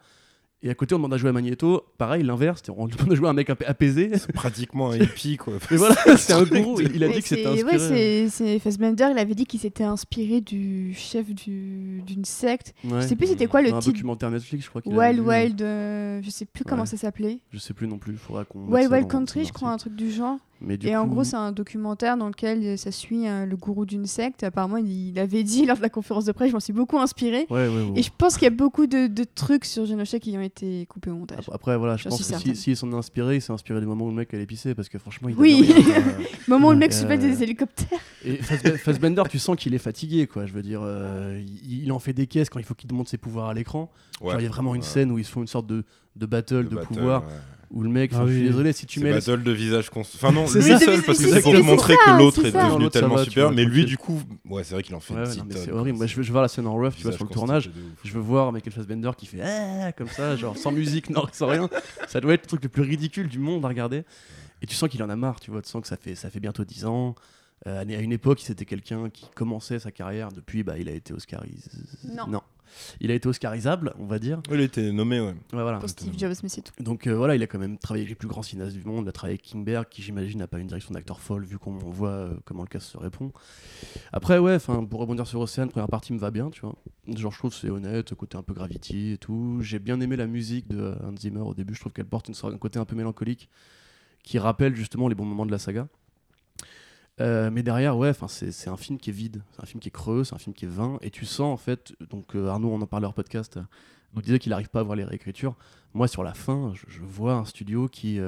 Et à côté, on demande à jouer à Magneto, pareil, l'inverse, on lui demande de jouer un mec ap- apaisé. C'est pratiquement un hippie, quoi. Mais voilà, c'est un gourou. Il, il a dit que c'était c'est- inspiré. ouais, c'est- Fassbender, il avait dit qu'il s'était inspiré du chef du- d'une secte. Ouais. Je sais plus c'était quoi le un titre. documentaire Netflix, je crois qu'il Wild. Wild, euh, je sais plus comment Ouais. ça s'appelait. Je sais plus non plus, il faudra qu'on. Wild Wild Country, je crois, un truc du genre. Mais du Et en gros, c'est un documentaire dans lequel ça suit euh, le gourou d'une secte. Apparemment, il, il avait dit lors de la conférence de presse, je m'en suis beaucoup inspiré. Ouais, ouais, ouais. Et je pense qu'il y a beaucoup de, de trucs sur Genosha qui ont été coupés au montage. Après, voilà, je pense que certaine. si- s'il s'en est inspiré, il s'est inspiré du moment où le mec allait pisser, parce que franchement, il Oui. rien, euh, Moment où le mec Euh, se fait des hélicoptères. Et Fassbe- Fassbender, tu sens qu'il est fatigué, quoi. Je veux dire, euh, il, il en fait des caisses quand il faut qu'il demande ses pouvoirs à l'écran. Ouais. Genre, il y a vraiment une scène où ils se font une sorte de, de battle, Le de battle, pouvoir, ouais. Où le mec, Ah enfin, je suis oui. désolé, si tu C'est mets. le- battle de visage constant. Enfin non, C'est lui ça. seul, parce que c'est pour mais montrer c'est que l'autre c'est est devenu tellement va, super. vois, Mais lui, du coup, ouais, c'est vrai qu'il en fait Ouais, non, c'est tonne, horrible. Moi, je veux, je veux voir la scène en rough, tu vois, sur le tournage. Je veux voir Michael Fassbender qui fait Ah comme ça, genre sans musique, non, sans rien. Ça doit être le truc le plus ridicule du monde à regarder. Et tu sens qu'il en a marre, tu vois. Tu sens que ça fait, ça fait bientôt 10 ans. Euh, à une époque, c'était quelqu'un qui commençait sa carrière. Depuis, bah, il a été Oscarisé. Non. Il a été Oscarisable, on va dire. Il a été nommé, ouais. Ouais, voilà. Pour Steve Jobs, mais c'est tout. Donc euh, voilà, il a quand même travaillé avec les plus grands cinéastes du monde. Il a travaillé avec Kingberg, qui j'imagine n'a pas une direction d'acteur folle, vu qu'on voit euh, comment le cas se répond. Après, ouais, enfin, pour rebondir sur Océane, première partie me va bien, tu vois. Genre, je trouve que c'est honnête, côté un peu Gravity et tout. J'ai bien aimé la musique de Hans Zimmer au début. Je trouve qu'elle porte une sorte, un côté un peu mélancolique qui rappelle justement les bons moments de la saga. Euh, mais derrière, ouais, c'est un film qui est vide, c'est un film qui est creux, c'est un film qui est vain, et tu sens en fait, donc euh, Arnaud, on en parlait hors podcast, euh, nous disait qu'il n'arrive pas à voir les réécritures. Moi, sur la fin, je, vois un studio qui,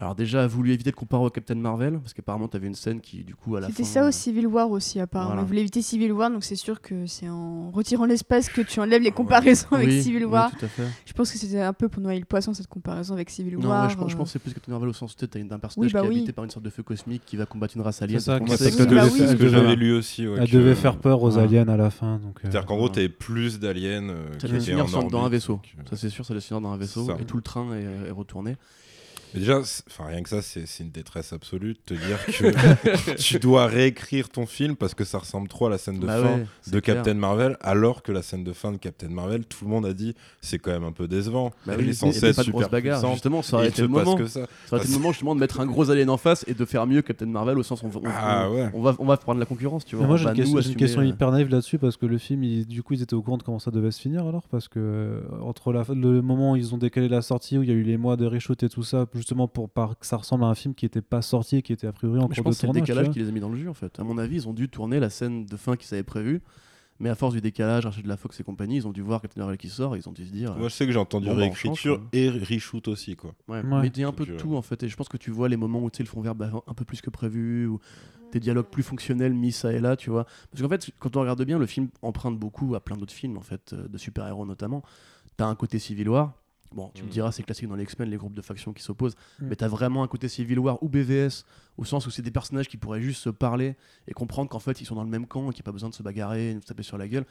alors déjà, a voulu éviter de comparer au Captain Marvel, parce qu'apparemment, tu avais une scène qui, du coup, à la fin. C'était ça au Civil War aussi, apparemment. Voilà. Ils voulaient éviter Civil War, donc c'est sûr que c'est en retirant l'espace que tu enlèves les comparaisons avec Oui, Civil oui, War. tout à fait. Je pense que c'était un peu pour noyer le poisson cette comparaison avec Civil Non, War. ouais, je, euh. pense que c'est plus Captain Marvel au sens où tu as d'un personnage bah qui est oui. habité par une sorte de feu cosmique qui va combattre une race alien. C'est ça, c'est ce que bah oui. ce que j'avais lu aussi. ouais, Elle que- devait faire peur aux aliens à la fin. Donc, euh, C'est-à-dire qu'en gros, t'avais plus d'aliens euh, Ça étaient finir dans un vaisseau. euh, Ça, c'est sûr, ça devait finir dans un vaisseau et tout le train est, est retourné. Mais déjà, enfin rien que ça, c'est c'est une détresse absolue de te dire que tu dois réécrire ton film parce que ça ressemble trop à la scène de Bah fin ouais, de clair. Captain Marvel, alors que la scène de fin de Captain Marvel, tout le monde a dit c'est quand même un peu décevant. Bah oui, est il y avait être super bagarre. Justement, ça aurait été le moment. que ça. Ça aurait été le moment justement de mettre un gros alien en face et de faire mieux Captain Marvel au sens où on, va- on- Ah on- ouais. on va, on va prendre la concurrence, tu vois. Mais moi On j'ai une, question, une question euh, hyper naïve là-dessus parce que le film, il- du coup, ils étaient au courant de comment ça devait se finir alors parce que euh, entre la, le moment où ils ont décalé la sortie, où il y a eu les mois de reshoot et tout ça, justement pour pas que ça ressemble à un film qui était pas sorti et qui était a priori en Mais je cours pense de que c'est le tournage. décalage qui les a mis dans le jus en fait. À mon avis, ils ont dû tourner la scène de fin qu'ils avaient prévue, mais à force du décalage, rachat de la Fox et compagnie, ils ont dû voir Captain Marvel qui sort, ils ont dû se dire. Moi, je sais que j'ai entendu Bon, bah, réécriture et reshoot aussi, quoi. Ouais, Ouais. mais il y a un peu de euh, tout en fait, et je pense que tu vois les moments où tu sais, le fond vert bah, un peu plus que prévu, ou des dialogues plus fonctionnels mis ça et là, tu vois. Parce qu'en fait, quand on regarde bien, le film emprunte beaucoup à plein d'autres films, en fait, euh, de super-héros notamment. T'as un côté Civil War. Bon, tu me Mm. diras, c'est classique dans les X-Men, les groupes de factions qui s'opposent. Mm. Mais t'as vraiment un côté Civil War ou BVS, au sens où c'est des personnages qui pourraient juste se parler et comprendre qu'en fait, ils sont dans le même camp et qu'il n'y a pas besoin de se bagarrer, de se taper sur la gueule.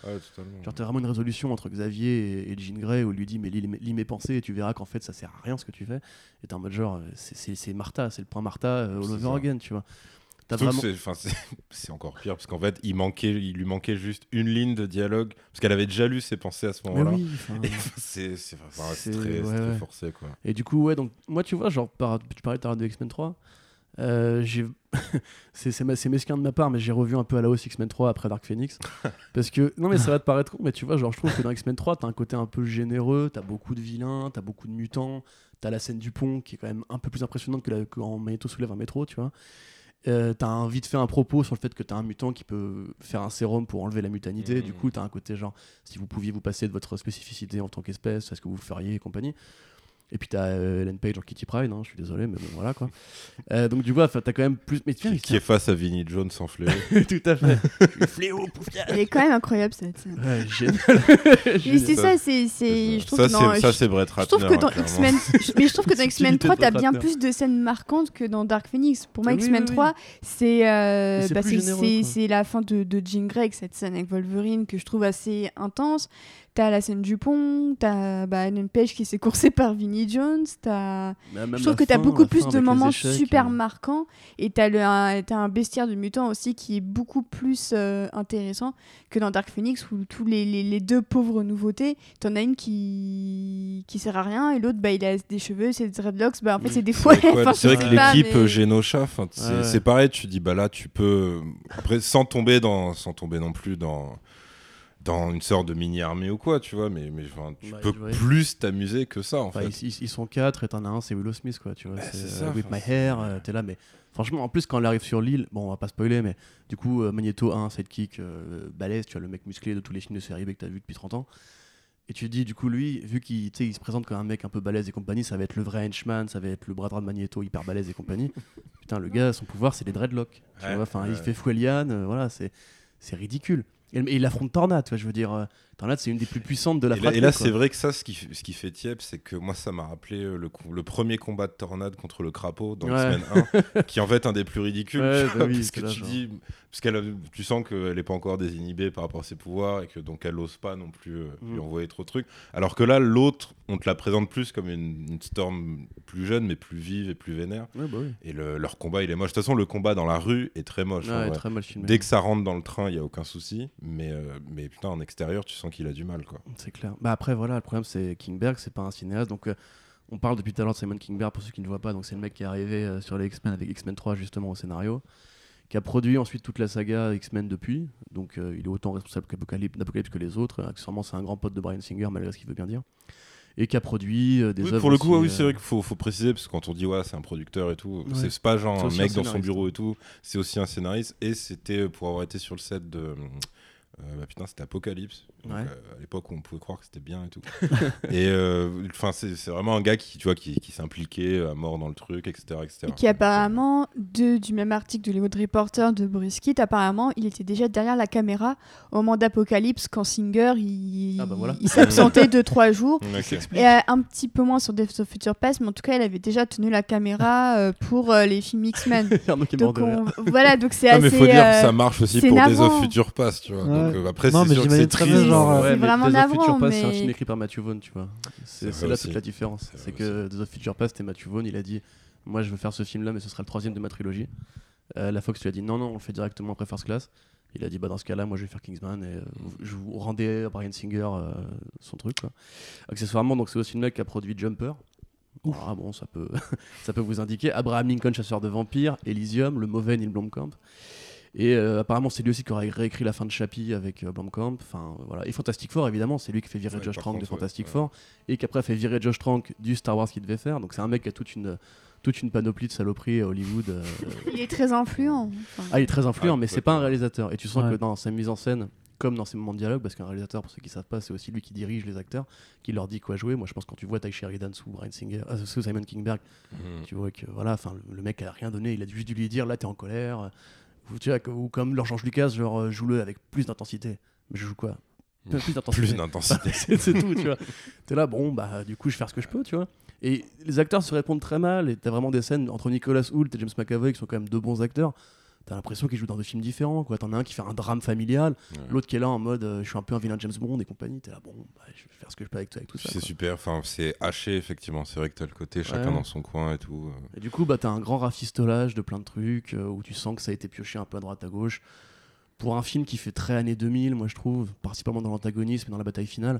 Genre, t'as vraiment une résolution entre Xavier et, et Jean Grey où il lui dit, mais lis, lis mes pensées et tu verras qu'en fait, ça sert à rien ce que tu fais. Et t'es en mode genre, euh, c'est- c'est c'est Martha, c'est le point Martha euh, all over ça. again, tu vois. Vraiment. c'est- encore pire parce qu'en fait, il, manquait, il lui manquait juste une ligne de dialogue parce qu'elle avait déjà lu ses pensées à ce moment-là. oui, c'est très, ouais, forcé quoi. Et du coup, ouais, donc moi, tu vois, genre, par- tu parlais de X-Men 3. euh, c'est mesquin de ma part mais j'ai revu un peu à la hausse X-Men 3 après Dark Phoenix parce que non mais ça va te paraître con mais tu vois genre je trouve que dans X-Men 3 t'as un côté un peu généreux t'as beaucoup de vilains t'as beaucoup de mutants t'as la scène du pont qui est quand même un peu plus impressionnante que la- quand Magneto soulève un métro tu vois euh, t'as un vite fait un propos sur le fait que t'as un mutant qui peut faire un sérum pour enlever la mutanité. Du coup t'as un côté genre si vous pouviez vous passer de votre spécificité en tant qu'espèce est-ce que vous feriez et compagnie et puis t'as euh, Ellen Page en Kitty Pryde, hein, je suis désolé, mais bon, voilà quoi. Euh, donc du coup, enfin, t'as quand même plus. Mais tiens, Qui, qui est face à Vinnie Jones sans fléau. tout à fait. Fléau, poufias. Elle est quand même incroyable cette scène. Ouais, génial. Mais c'est ça. c'est, c'est, je trouve ça, que dans, c'est- ça, je- c'est Brett je Ratner. trouve que dans hein. X-Men, mais je trouve que dans X-Men Subtilité 3, de t'as Brett bien Ratner. plus de scènes marquantes que dans Dark Phoenix. Pour moi, Oui, X-Men oui, oui. 3, c'est, euh, bah, c'est, la fin de, de Jean Grey, cette scène avec Wolverine que je trouve assez intense. T'as la scène du pont, t'as bah, Ellen Page qui s'est coursée par Vinnie Jones, t'as... Mais même Je trouve que t'as beaucoup plus de moments échecs, super euh, marquants et t'as, un, bestiaire de mutants aussi qui est beaucoup plus euh, intéressant que dans Dark Phoenix où tous les, les, les deux pauvres nouveautés, t'en as une qui qui sert à rien et l'autre bah il a des cheveux, c'est des dreadlocks, bah en fait c'est des fois. C'est vrai, enfin, c'est vrai je que l'équipe mais- Genosha, enfin, c'est Ouais, ouais. c'est pareil, tu dis bah là tu peux après sans tomber dans sans tomber non plus dans dans une sorte de mini armée ou quoi, tu vois, mais mais enfin, tu Bah, peux ouais. plus t'amuser que ça en Enfin, fait. ils, sont quatre et t'en as un, c'est Willow Smith, quoi. Tu vois, Bah, c'est euh, With My Hair, euh, t'es là, mais franchement, en plus, quand elle arrive sur l'île, bon, on va pas spoiler, mais du coup, euh, Magneto a un sidekick euh, balèze, tu vois, le mec musclé de tous les films de série B que t'as vu depuis 30 ans. Et tu te dis, du coup, lui, vu qu'il il se présente comme un mec un peu balèze et compagnie, ça va être le vrai henchman, ça va être le bras droit de Magneto hyper balèze et compagnie. Putain, le gars, son pouvoir, c'est les dreadlocks. Tu Ouais, vois, enfin, il fait Fouelian, euh, voilà, c'est ridicule. Et, il affronte vois, je veux dire, c'est une des plus puissantes de la fratrie. et là, c'est vrai que ça, ce qui, f- ce qui fait tiep, c'est que moi, ça m'a rappelé euh, le, premier combat de Tornade contre le crapaud dans Ouais. X-Men 1, qui est en fait un des plus ridicules. Ouais, bah oui, parce que tu dis, parce a- tu sens qu'elle n'est pas encore désinhibée par rapport à ses pouvoirs et que donc elle n'ose pas non plus euh, lui Mm. envoyer trop de trucs. Alors que là, l'autre, on te la présente plus comme une, une Storm plus jeune, mais plus vive et plus vénère. Ouais, bah oui. Et le- leur combat, il est moche. De toute façon, le combat dans la rue est très moche. très. Dès que ça rentre dans le train, il y a aucun souci. Mais, euh, mais putain, en extérieur, tu sens qu'il a du mal, quoi. C'est clair. Bah après voilà, le problème c'est Kingberg, c'est pas un cinéaste donc euh, on parle depuis tout à l'heure de Simon Kingberg pour ceux qui ne voient pas. Donc c'est le mec qui est arrivé euh, sur les X-Men avec X-Men 3 justement au scénario, qui a produit ensuite toute la saga X-Men depuis. Donc euh, il est autant responsable d'Apocalypse que les autres. Accessoirement c'est un grand pote de Brian Singer malgré ce qu'il veut bien dire. Et qui a produit des Oui, œuvres pour le coup, aussi, oui, c'est vrai qu'il faut, faut préciser, parce que quand on dit ouais, c'est un producteur et tout, Ouais. c'est pas genre un mec un dans son bureau et tout, c'est aussi un scénariste, et c'était pour avoir été sur le set de. Euh, bah putain, c'était Apocalypse, donc, Ouais. euh, à l'époque où on pouvait croire que c'était bien et tout. et euh, enfin, c'est c'est vraiment un gars qui, tu vois, qui, qui s'impliquait à mort dans le truc, etc. etc. Et qui apparemment, de, du même article de Hollywood Reporter de Bruce Kitt, apparemment, il était déjà derrière la caméra au moment d'Apocalypse quand Singer il, Ah bah voilà. il s'absentait 2-3 jours. Ok. Et euh, un petit peu moins sur Death of Future Past, mais en tout cas, elle avait déjà tenu la caméra euh, pour euh, les films X-Men. Donc de on- voilà, donc c'est Non, assez. mais faut dire que ça marche aussi pour navrant. of Future Past, tu vois. Ouais. Donc, euh, après, Non, c'est mais sûr que j'imagine c'est très triste. bien, genre, euh, c'est mais vraiment Days of Future Past, c'est un film écrit par Matthew Vaughn, tu vois. C'est là aussi. toute la différence. C'est que Days of Future Past, c'était Matthew Vaughn, il a dit Moi je veux faire ce film-là, mais ce sera le troisième de ma trilogie. Euh, la Fox lui a dit Non, non, on le fait directement après First Class. Il a dit Bah dans ce cas-là, moi je vais faire Kingsman et euh, je vous rendais à Brian Singer euh, son truc. Quoi. Accessoirement, donc c'est aussi le mec qui a produit Jumper. Ah bon, ça peut, ça peut vous indiquer. Abraham Lincoln, chasseur de vampires, Elysium, le mauvais Neil Blomkamp. Et euh, apparemment, c'est lui aussi qui aura réécrit la fin de Chappie avec euh, Blomkamp. Enfin, voilà. Et Fantastic Four, évidemment, c'est lui qui fait virer Ouais, Josh Trank de contre, Fantastic ouais. Four et qui après a fait virer Josh Trank du Star Wars qu'il devait faire. Donc c'est un mec qui a toute une, toute une panoplie de saloperies à Hollywood. euh, Il est très influent. enfin. ah, il est très influent, Ah, mais c'est pas un réalisateur. Et tu sens Ouais. que dans sa mise en scène, comme dans ses moments de dialogue, parce qu'un réalisateur, pour ceux qui savent pas, c'est aussi lui qui dirige les acteurs, qui leur dit quoi jouer. Moi, je pense que quand tu vois Ty Sheridan sous Brian Singer, euh, sous Simon Kingberg, Mhm. tu vois que voilà, enfin le, le mec a rien donné. Il a juste dû lui dire là, t'es en colère. Ou, tu vois, ou comme leur George Lucas, genre euh, joue-le avec plus d'intensité. Mais je joue quoi? Plus d'intensité. Plus d'intensité. c'est c'est tout, tu vois. T'es là, bon, bah, du coup, je vais faire ce que je peux, tu vois. Et les acteurs se répondent très mal, et t'as vraiment des scènes entre Nicolas Hoult et James McAvoy qui sont quand même deux bons acteurs. T'as l'impression qu'ils jouent dans deux films différents. quoi. T'en as un qui fait un drame familial, Ouais. l'autre qui est là en mode euh, je suis un peu un vilain James Bond et compagnie. T'es là, bon, bah, je vais faire ce que je peux avec, avec tout ça. C'est super, enfin, c'est haché effectivement. C'est vrai que t'as le côté chacun Ouais. dans son coin et tout. euh. Et du coup, bah, t'as un grand rafistolage de plein de trucs euh, où tu sens que ça a été pioché un peu à droite à gauche. Pour un film qui fait très années 2000, moi je trouve, principalement dans l'antagonisme et dans la bataille finale.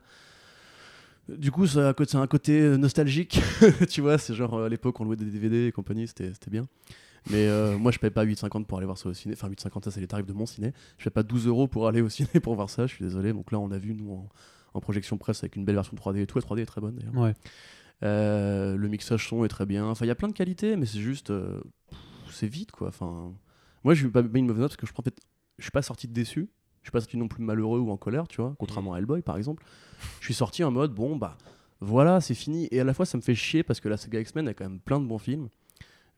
Du coup, ça a un côté- nostalgique, tu vois, c'est genre à l'époque on louait des DVD et compagnie, c'était c'était bien. Mais euh, moi je paye pas 8,50 pour aller voir ça au ciné, enfin 8,50 ça c'est les tarifs de mon ciné. Je paye pas 12 euros pour aller au ciné pour voir ça, je suis désolé. Donc là on l'a vu nous en, en projection presse avec une belle version 3D et tout, la 3D est très bonne d'ailleurs. Ouais. Euh, le mixage son est très bien. Enfin, il y a plein de qualités, mais c'est juste. euh, c'est vite, quoi. Enfin, moi, je vais pas mis une mauvaise note parce que je, prends, je suis pas sorti de déçu. Je suis pas sorti non plus malheureux ou en colère, tu vois, contrairement à Hellboy, par exemple. Je suis sorti en mode, bon, bah, voilà, c'est fini. Et à la fois, ça me fait chier parce que la saga X-Men a quand même plein de bons films.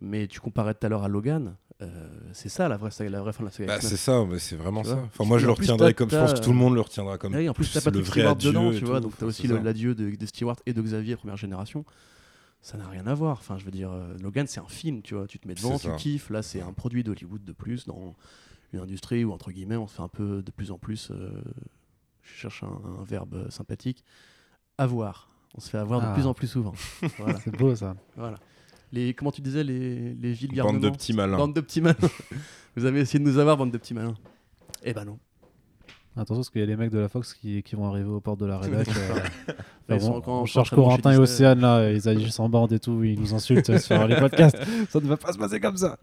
Mais tu comparais tout à l'heure à Logan, euh, c'est ça la vraie, saga- la vraie fin de la saga Bah, c'est ça, mais c'est vraiment Tu ça. Enfin, moi, je Et le retiendrai comme je pense que tout le monde le retiendra comme. Ah oui, en plus, t'as le Patrick vrai Stewart adieu dedans, et tu vois, tout. donc t'as aussi le- l'adieu de, de Stewart et de Xavier, première génération. Ça n'a rien à voir. Enfin, je veux dire, euh, Logan, c'est un film, tu vois. Tu te mets devant, tu ça. kiffes. Là, c'est un produit d'Hollywood de plus dans une industrie où, entre guillemets, on se fait un peu de plus en plus. euh, je cherche un, un verbe sympathique. Avoir. On se fait avoir Ah. de plus en plus souvent. voilà, C'est beau ça. voilà. Les, comment tu disais, les, les villes Bande de petits malins. Bande de petits malins. Vous avez essayé de nous avoir, bande de petits malins. Eh ben non. Attention parce qu'il y a les mecs de la Fox qui, qui vont arriver aux portes de la rédac. euh, enfin, bon, on cherche Corentin et. Océane là, ils agissent en bande et tout, ils nous insultent sur les podcasts. Ça ne va pas se passer comme ça.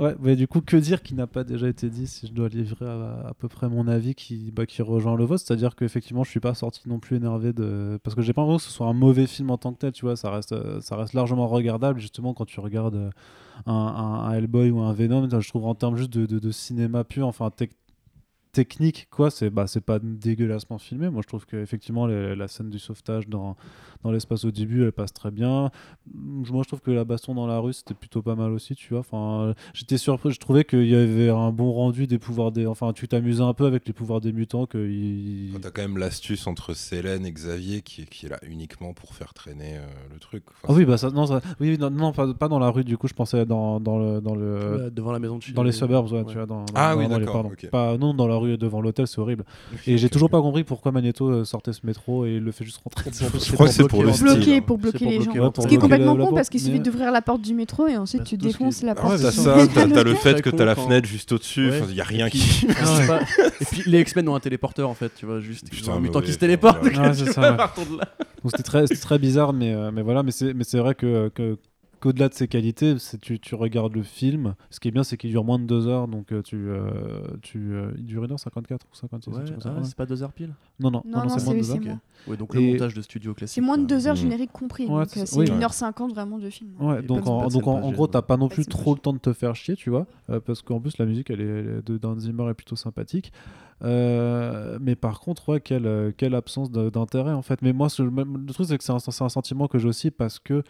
Ouais, mais du coup, que dire qui n'a pas déjà été dit si je dois livrer à, à peu près mon avis qui, bah, qui rejoint le vôtre? C'est-à-dire qu'effectivement, je suis pas sorti non plus énervé de. Parce que j'ai pas l'impression que ce soit un mauvais film en tant que tel, tu vois, ça reste, euh, ça reste largement regardable. Justement, quand tu regardes euh, un, un- un Hellboy ou un Venom, je trouve en termes juste de, de- de cinéma pur, enfin, tec- technique quoi c'est bah c'est pas dégueulassement filmé moi je trouve que effectivement les- la scène du sauvetage dans dans l'espace au début elle passe très bien moi je trouve que la baston dans la rue c'était plutôt pas mal aussi tu vois enfin j'étais surpris je trouvais qu'il y avait un bon rendu des pouvoirs des enfin tu t'amusais un peu avec les pouvoirs des mutants que Enfin, T'as quand même l'astuce entre Célène et Xavier qui, est- qui est là uniquement pour faire traîner euh, le truc. Enfin, ah oui bah ça non ça- oui non, non pas, pas dans la rue du coup je pensais dans, dans le dans le Ouais, devant la maison de chez dans les suburbs ouais, ouais. tu vois dans, dans- Ah oui, dans les- d'accord, pardon. ok. pas non dans la rue devant l'hôtel c'est horrible. Et j'ai toujours pas compris pourquoi Magneto euh, sortait ce métro et il le fait juste rentrer. Je crois que c'est pour bloquer, pour bloquer les gens. Ouais, Ce qui est complètement con parce qu'il suffit d'ouvrir la porte du métro et ensuite Bah, tu défonces la porte. ouais, T'as c'est ça, t'as le fait que t'as la fenêtre juste au-dessus, il y a rien qui. Et puis les X-Men ont un téléporteur en fait, tu vois, juste ils Putain, ont un mutant qui se téléporte. Donc c'était très, c'était très bizarre, mais, euh, mais voilà, mais c'est, mais c'est vrai que, que, qu'au-delà de ses qualités, c'est, tu, tu regardes le film. Ce qui est bien, c'est qu'il dure moins de deux heures, donc euh, tu, euh, tu, euh, il dure 1h54 ou 56. Ouais, un truc comme ça, ah, ouais. c'est pas deux heures pile. Non, non, Non, non, non, c'est moins de c'est deux heures. c'est moins. Ouais, donc le Et- montage de studio classique. C'est moins de quoi. deux heures Mm. générique compris. Donc c'est euh, ça. c'est Oui. 1h50 vraiment de film. Ouais, donc, en, donc en, gros, t'as pas non plus trop le temps de te faire chier, tu vois, parce qu'en plus la musique elle est, de Dan Zimmer est plutôt sympathique. Euh, mais par contre, ouais, quelle, quelle absence d'intérêt en fait. Mais moi, le truc c'est que c'est un, c'est un sentiment que j'ai aussi parce que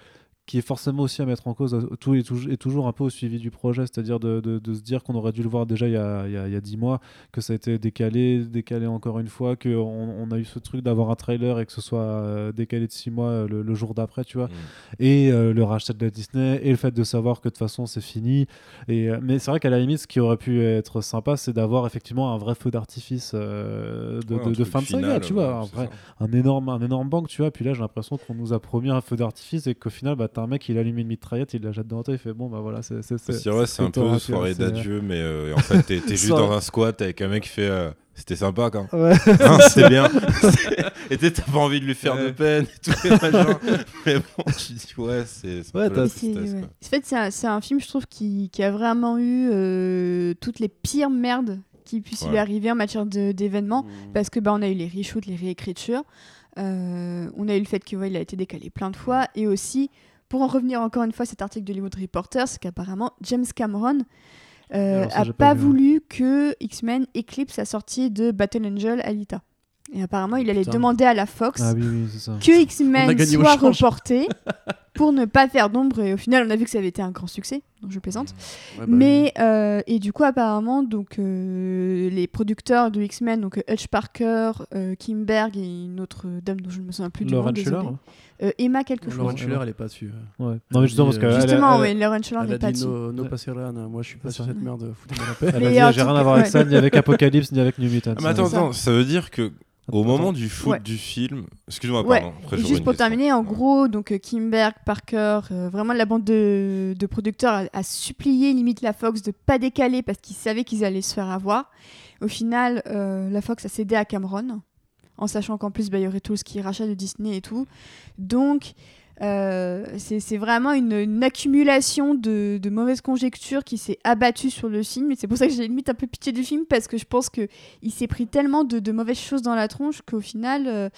qui est forcément aussi à mettre en cause tout et, tou- et toujours un peu au suivi du projet, c'est-à-dire de, de- de se dire qu'on aurait dû le voir déjà il y a, il y a- il y a 10 mois, que ça a été décalé, décalé encore une fois, qu'on on a eu ce truc d'avoir un trailer et que ce soit euh, décalé de 6 mois euh, le, le jour d'après, tu vois Mm. et euh, le rachat de la Disney et le fait de savoir que de toute façon c'est fini et euh, mais c'est vrai qu'à la limite ce qui aurait pu être sympa c'est d'avoir effectivement un vrai feu d'artifice euh, de, Ouais, fin de saga tu vois ouais, un, c'est vrai- ça. un énorme un énorme banque tu vois puis là j'ai l'impression qu'on nous a promis un feu d'artifice et qu'au final bah t'as un mec il allume une mitraillette il la jette dans le tas il fait bon bah voilà c'est c'est c'est- C'est c'est un peu raté, soirée c'est- d'adieu, mais euh, en fait, t'es t'es juste dans un squat avec un mec qui fait. euh, C'était sympa quand Ouais. Hein, C'était bien. et t'as pas envie de lui faire de Ouais. peine et tout. et machin. mais bon, tu dis, ouais, c'est c'est un Ouais, t'as- C'est ouais. En fait, c'est un, c'est un film, je trouve, qui, qui a vraiment eu euh, toutes les pires merdes qui puissent lui Ouais. arriver en matière de- d'événements. Mm. Parce que bah, on a eu les reshoots, les réécritures. Euh, on a eu le fait qu'il il a été décalé plein de fois. Et aussi, pour en revenir encore une fois à cet article de Hollywood Reporter, c'est qu'apparemment James Cameron euh, ça, a pas, hein. voulu que X-Men éclipse la sortie de Battle Angel Alita. Et apparemment, il allait Putain. demander à la Fox ah oui oui que X-Men soit reporté pour ne pas faire d'ombre. Et au final, on a vu que ça avait été un grand succès, donc je plaisante. Ouais, bah, Mais euh, et du coup apparemment donc euh, les producteurs de X-Men donc euh, Hutch Parker, euh, Kim Berg et une autre dame dont je ne me souviens plus du nom Lauren désolé. Schuller. hein. Euh, Emma quelque chose. Lauren Schuller, elle est pas dessus. Ouais. Non, mais justement, parce que. Justement, oui, Lauren Schuller n'est pas dessus. no, no Ouais. Moi, je suis pas sur cette merde. Foutez-moi la paix. elle a dit, j'ai rien à voir avec ça, ni avec Apocalypse, ni avec New Mutants. Ah, mais attends, ça. attends, ça veut dire que au moment du shoot Ouais. du film, excuse-moi, Ouais. pardon. après, juste pour terminer, en Ouais. gros, donc euh, Berg, Parker, euh, vraiment la bande de, producteurs a, supplié limite la Fox de pas décaler parce qu'ils savaient qu'ils allaient se faire avoir. Au final, euh, la Fox a cédé à Cameron, en sachant qu'en plus bah, il y aurait tout ce qui est rachat de Disney et tout. Donc euh, c'est vraiment une, accumulation de, mauvaises conjectures qui s'est abattue sur le film. Et c'est pour ça que j'ai limite un peu pitié du film parce que je pense que il s'est pris tellement de, mauvaises choses dans la tronche qu'au final,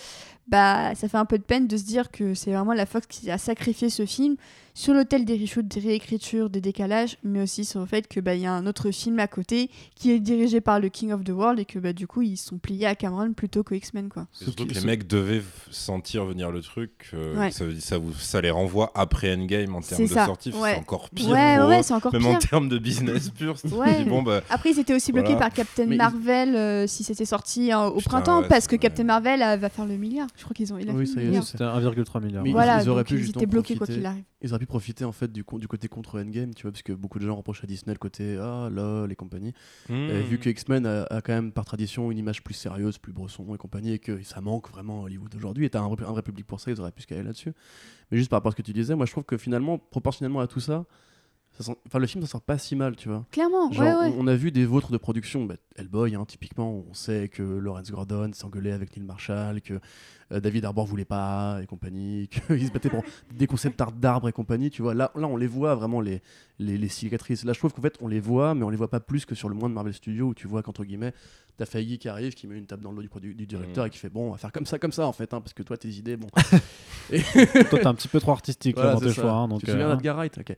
bah, ça fait un peu de peine de se dire que c'est vraiment la Fox qui a sacrifié ce film sur l'autel des reshoots, des réécritures, des décalages, mais aussi sur le fait que bah, il y a un autre film à côté qui est dirigé par le King of the World et que bah, du coup ils sont pliés à Cameron plutôt qu'aux X-Men quoi. Et Surtout que les mecs devaient sentir venir le truc. euh, Ouais. ça, ça, vous, ça les renvoie après Endgame en termes de ça, sortie. ouais. C'est encore pire. ouais pour ouais eux. c'est encore Même pire. en termes de business pur. dis, bon, bah, Après, ils étaient aussi bloqués Voilà. par Captain Mais Marvel euh, si c'était sorti euh, au Putain, printemps, ouais, parce que. Captain Marvel euh, va faire le milliard. Je crois qu'ils ont. Il a Oui. C'était 1,3 milliard. Mais ils- Voilà, ils auraient pu ils justement étaient bloqués quoi profiter. qu'il arrive. Ils auraient pu profiter en fait du, côté contre Endgame, tu vois, parce que beaucoup de gens reprochent à Disney le côté ah lol et compagnie. hmm. Et vu que X-Men a, a quand même par tradition une image plus sérieuse, plus bresson et compagnie, et que ça manque vraiment à Hollywood aujourd'hui, et t'as un, vrai- un vrai public pour ça, ils auraient pu se caler là-dessus. Mais juste par rapport à ce que tu disais, moi je trouve que finalement, proportionnellement à tout ça, enfin, le film ça sort pas si mal, tu vois. Clairement, Genre, ouais, ouais. On, on a vu des vôtres de production, bah, Hellboy, hein, typiquement, on sait que Lawrence Gordon s'engueulait avec Neil Marshall, que euh, David Arbor voulait pas et compagnie, qu'ils se battaient pour des concepts art d'arbres et compagnie, tu vois. Là, là, on les voit vraiment, les, les, les cicatrices. Là, je trouve qu'en fait, on les voit, mais on les voit pas plus que sur le moins de Marvel Studios, où tu vois qu'entre guillemets, t'as Feige qui arrive, qui met une table dans le dos du, du directeur Mm. et qui fait bon, on va faire comme ça, comme ça, en fait, hein, parce que toi, tes idées, bon. Toi, t'es un petit peu trop artistique là, dans tes ça. choix. hein, donc, tu te souviens euh, Wright ok.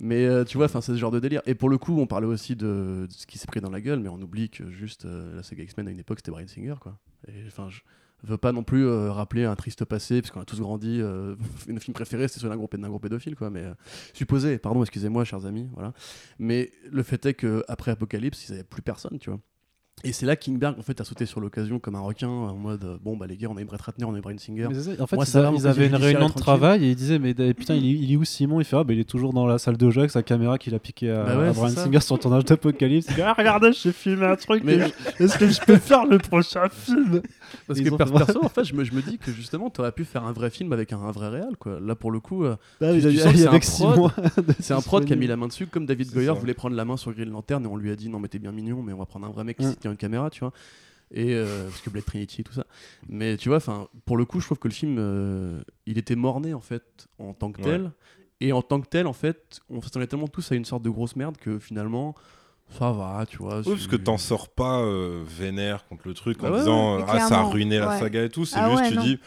Mais euh, tu vois, c'est ce genre de délire. Et pour le coup, on parlait aussi de, de ce qui s'est pris dans la gueule, mais on oublie que juste euh, la saga X-Men à une époque, c'était Bryan Singer, quoi. Et enfin, je veux pas non plus euh, rappeler un triste passé, parce qu'on a tous grandi. Euh, nos films préférés, c'était sur un groupe d'un groupe pédophile, quoi. Mais euh, supposé, pardon, excusez-moi, chers amis, voilà. Mais le fait est que après Apocalypse, ils avaient plus personne, tu vois. Et c'est là que Kingberg en fait a sauté sur l'occasion comme un requin en mode euh, bon bah les gars on a Brett Ratner on a eu Bryan Singer mais c'est ça. En fait, Moi, ils, ça va, a- mon ils avaient une réunion de travail et ils disaient Mais eh, putain, il est, il est où Simon? Il fait Ah, bah il est toujours dans la salle de jeu avec sa caméra qu'il a piqué à, Bah ouais, à ça. Singer sur le tournage d'Apocalypse. Il dit Ah, regardez, j'ai filmé un truc. Mais- je- Est-ce que je peux faire le prochain film? Parce Ils que per- perso, en fait, je me, je me dis que justement, t'aurais pu faire un vrai film avec un, un vrai réal, quoi. Là, pour le coup, c'est avec un prod. c'est un prod qui a mis la main dessus, comme David Goyer voulait prendre la main sur Green Lantern et on lui a dit non, mais t'es bien mignon, mais on va prendre un vrai mec qui Une caméra, tu vois. Et euh, parce que Blade Trinity et tout ça. Mais tu vois, enfin, pour le coup, je trouve que le film, euh, il était morné en fait en tant que tel. Et en tant que tel, en fait, on s'attendait tellement tous à une sorte de grosse merde que finalement, ça va, tu vois. Oui, parce que t'en sors pas euh, vénère contre le truc Bah en ouais, disant ouais. Ah, ça a ruiné la saga et tout. C'est Ah juste, tu non. dis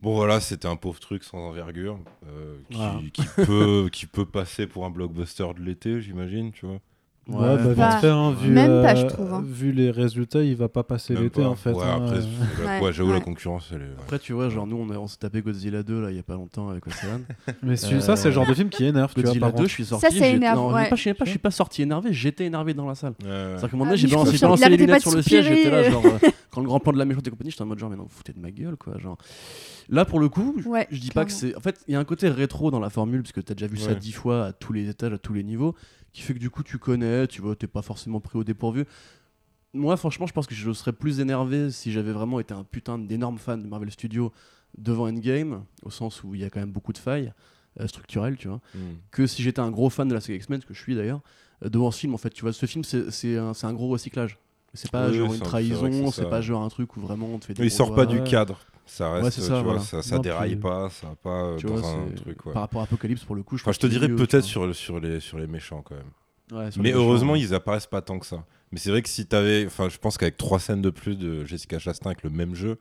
Bon, voilà, c'était un pauvre truc sans envergure euh, qui, Voilà. qui peut, qui peut passer pour un blockbuster de l'été, j'imagine, tu vois. Ouais, Ouais, bah, vite Bah, fait, hein, vu, même pas, euh, je trouve, hein. Vu les résultats, il va pas passer l'été pas. en fait. Ouais, hein, après, euh. c'est- Ouais, ouais, j'avoue, la concurrence, elle est. Après, tu vois, genre nous, on, a- on s'est tapé Godzilla 2 là, il y a pas longtemps avec Océane. Mais celui- ça, c'est le genre de film qui énerve. tu vois, Godzilla par 2, contre. je suis sorti. Ça, ça j'étais- énerve, non, ouais. je sais pas, je suis pas sorti énervé, j'étais énervé dans la salle. Ouais, ouais. C'est-à-dire qu'à un moment Ah donné, j'ai balancé, les lunettes sur le siège, j'étais là, genre, euh, quand le grand plan de la méchante et compagnie, j'étais en mode genre, mais non, vous foutez de ma gueule, quoi. Genre. Là, pour le coup, je- Ouais, je dis pas que c'est. En fait, il y a un côté rétro dans la formule, parce que t'as déjà vu ça dix fois à tous les étages, à tous les niveaux, qui fait que du coup, tu connais, tu vois, t'es pas forcément pris au dépourvu. Moi, franchement, je pense que je serais plus énervé si j'avais vraiment été un putain d'énorme fan de Marvel Studios devant Endgame, au sens où il y a quand même beaucoup de failles euh, structurelles, tu vois Mm. que si j'étais un gros fan de la saga X-Men, ce que je suis d'ailleurs, euh, devant ce film en fait. Tu vois, ce film c'est un, gros recyclage. C'est pas Oui, genre une trahison, c'est pas genre un truc où vraiment on te fait des Mais il sort pas du cadre. Ça reste, Ouais, tu vois, voilà. ça, ça Non, déraille puis- pas, ça va pas euh, Tu dans vois, un truc. ouais. Par rapport à Apocalypse pour le coup, je Enfin, je te dirais peut-être sur, le- sur, les, sur les méchants quand même. Ouais, sur Mais méchants, heureusement, ouais. ils apparaissent pas tant que ça. Mais c'est vrai que si t'avais. Enfin, je pense qu'avec trois scènes de plus de Jessica Chastain avec le même jeu,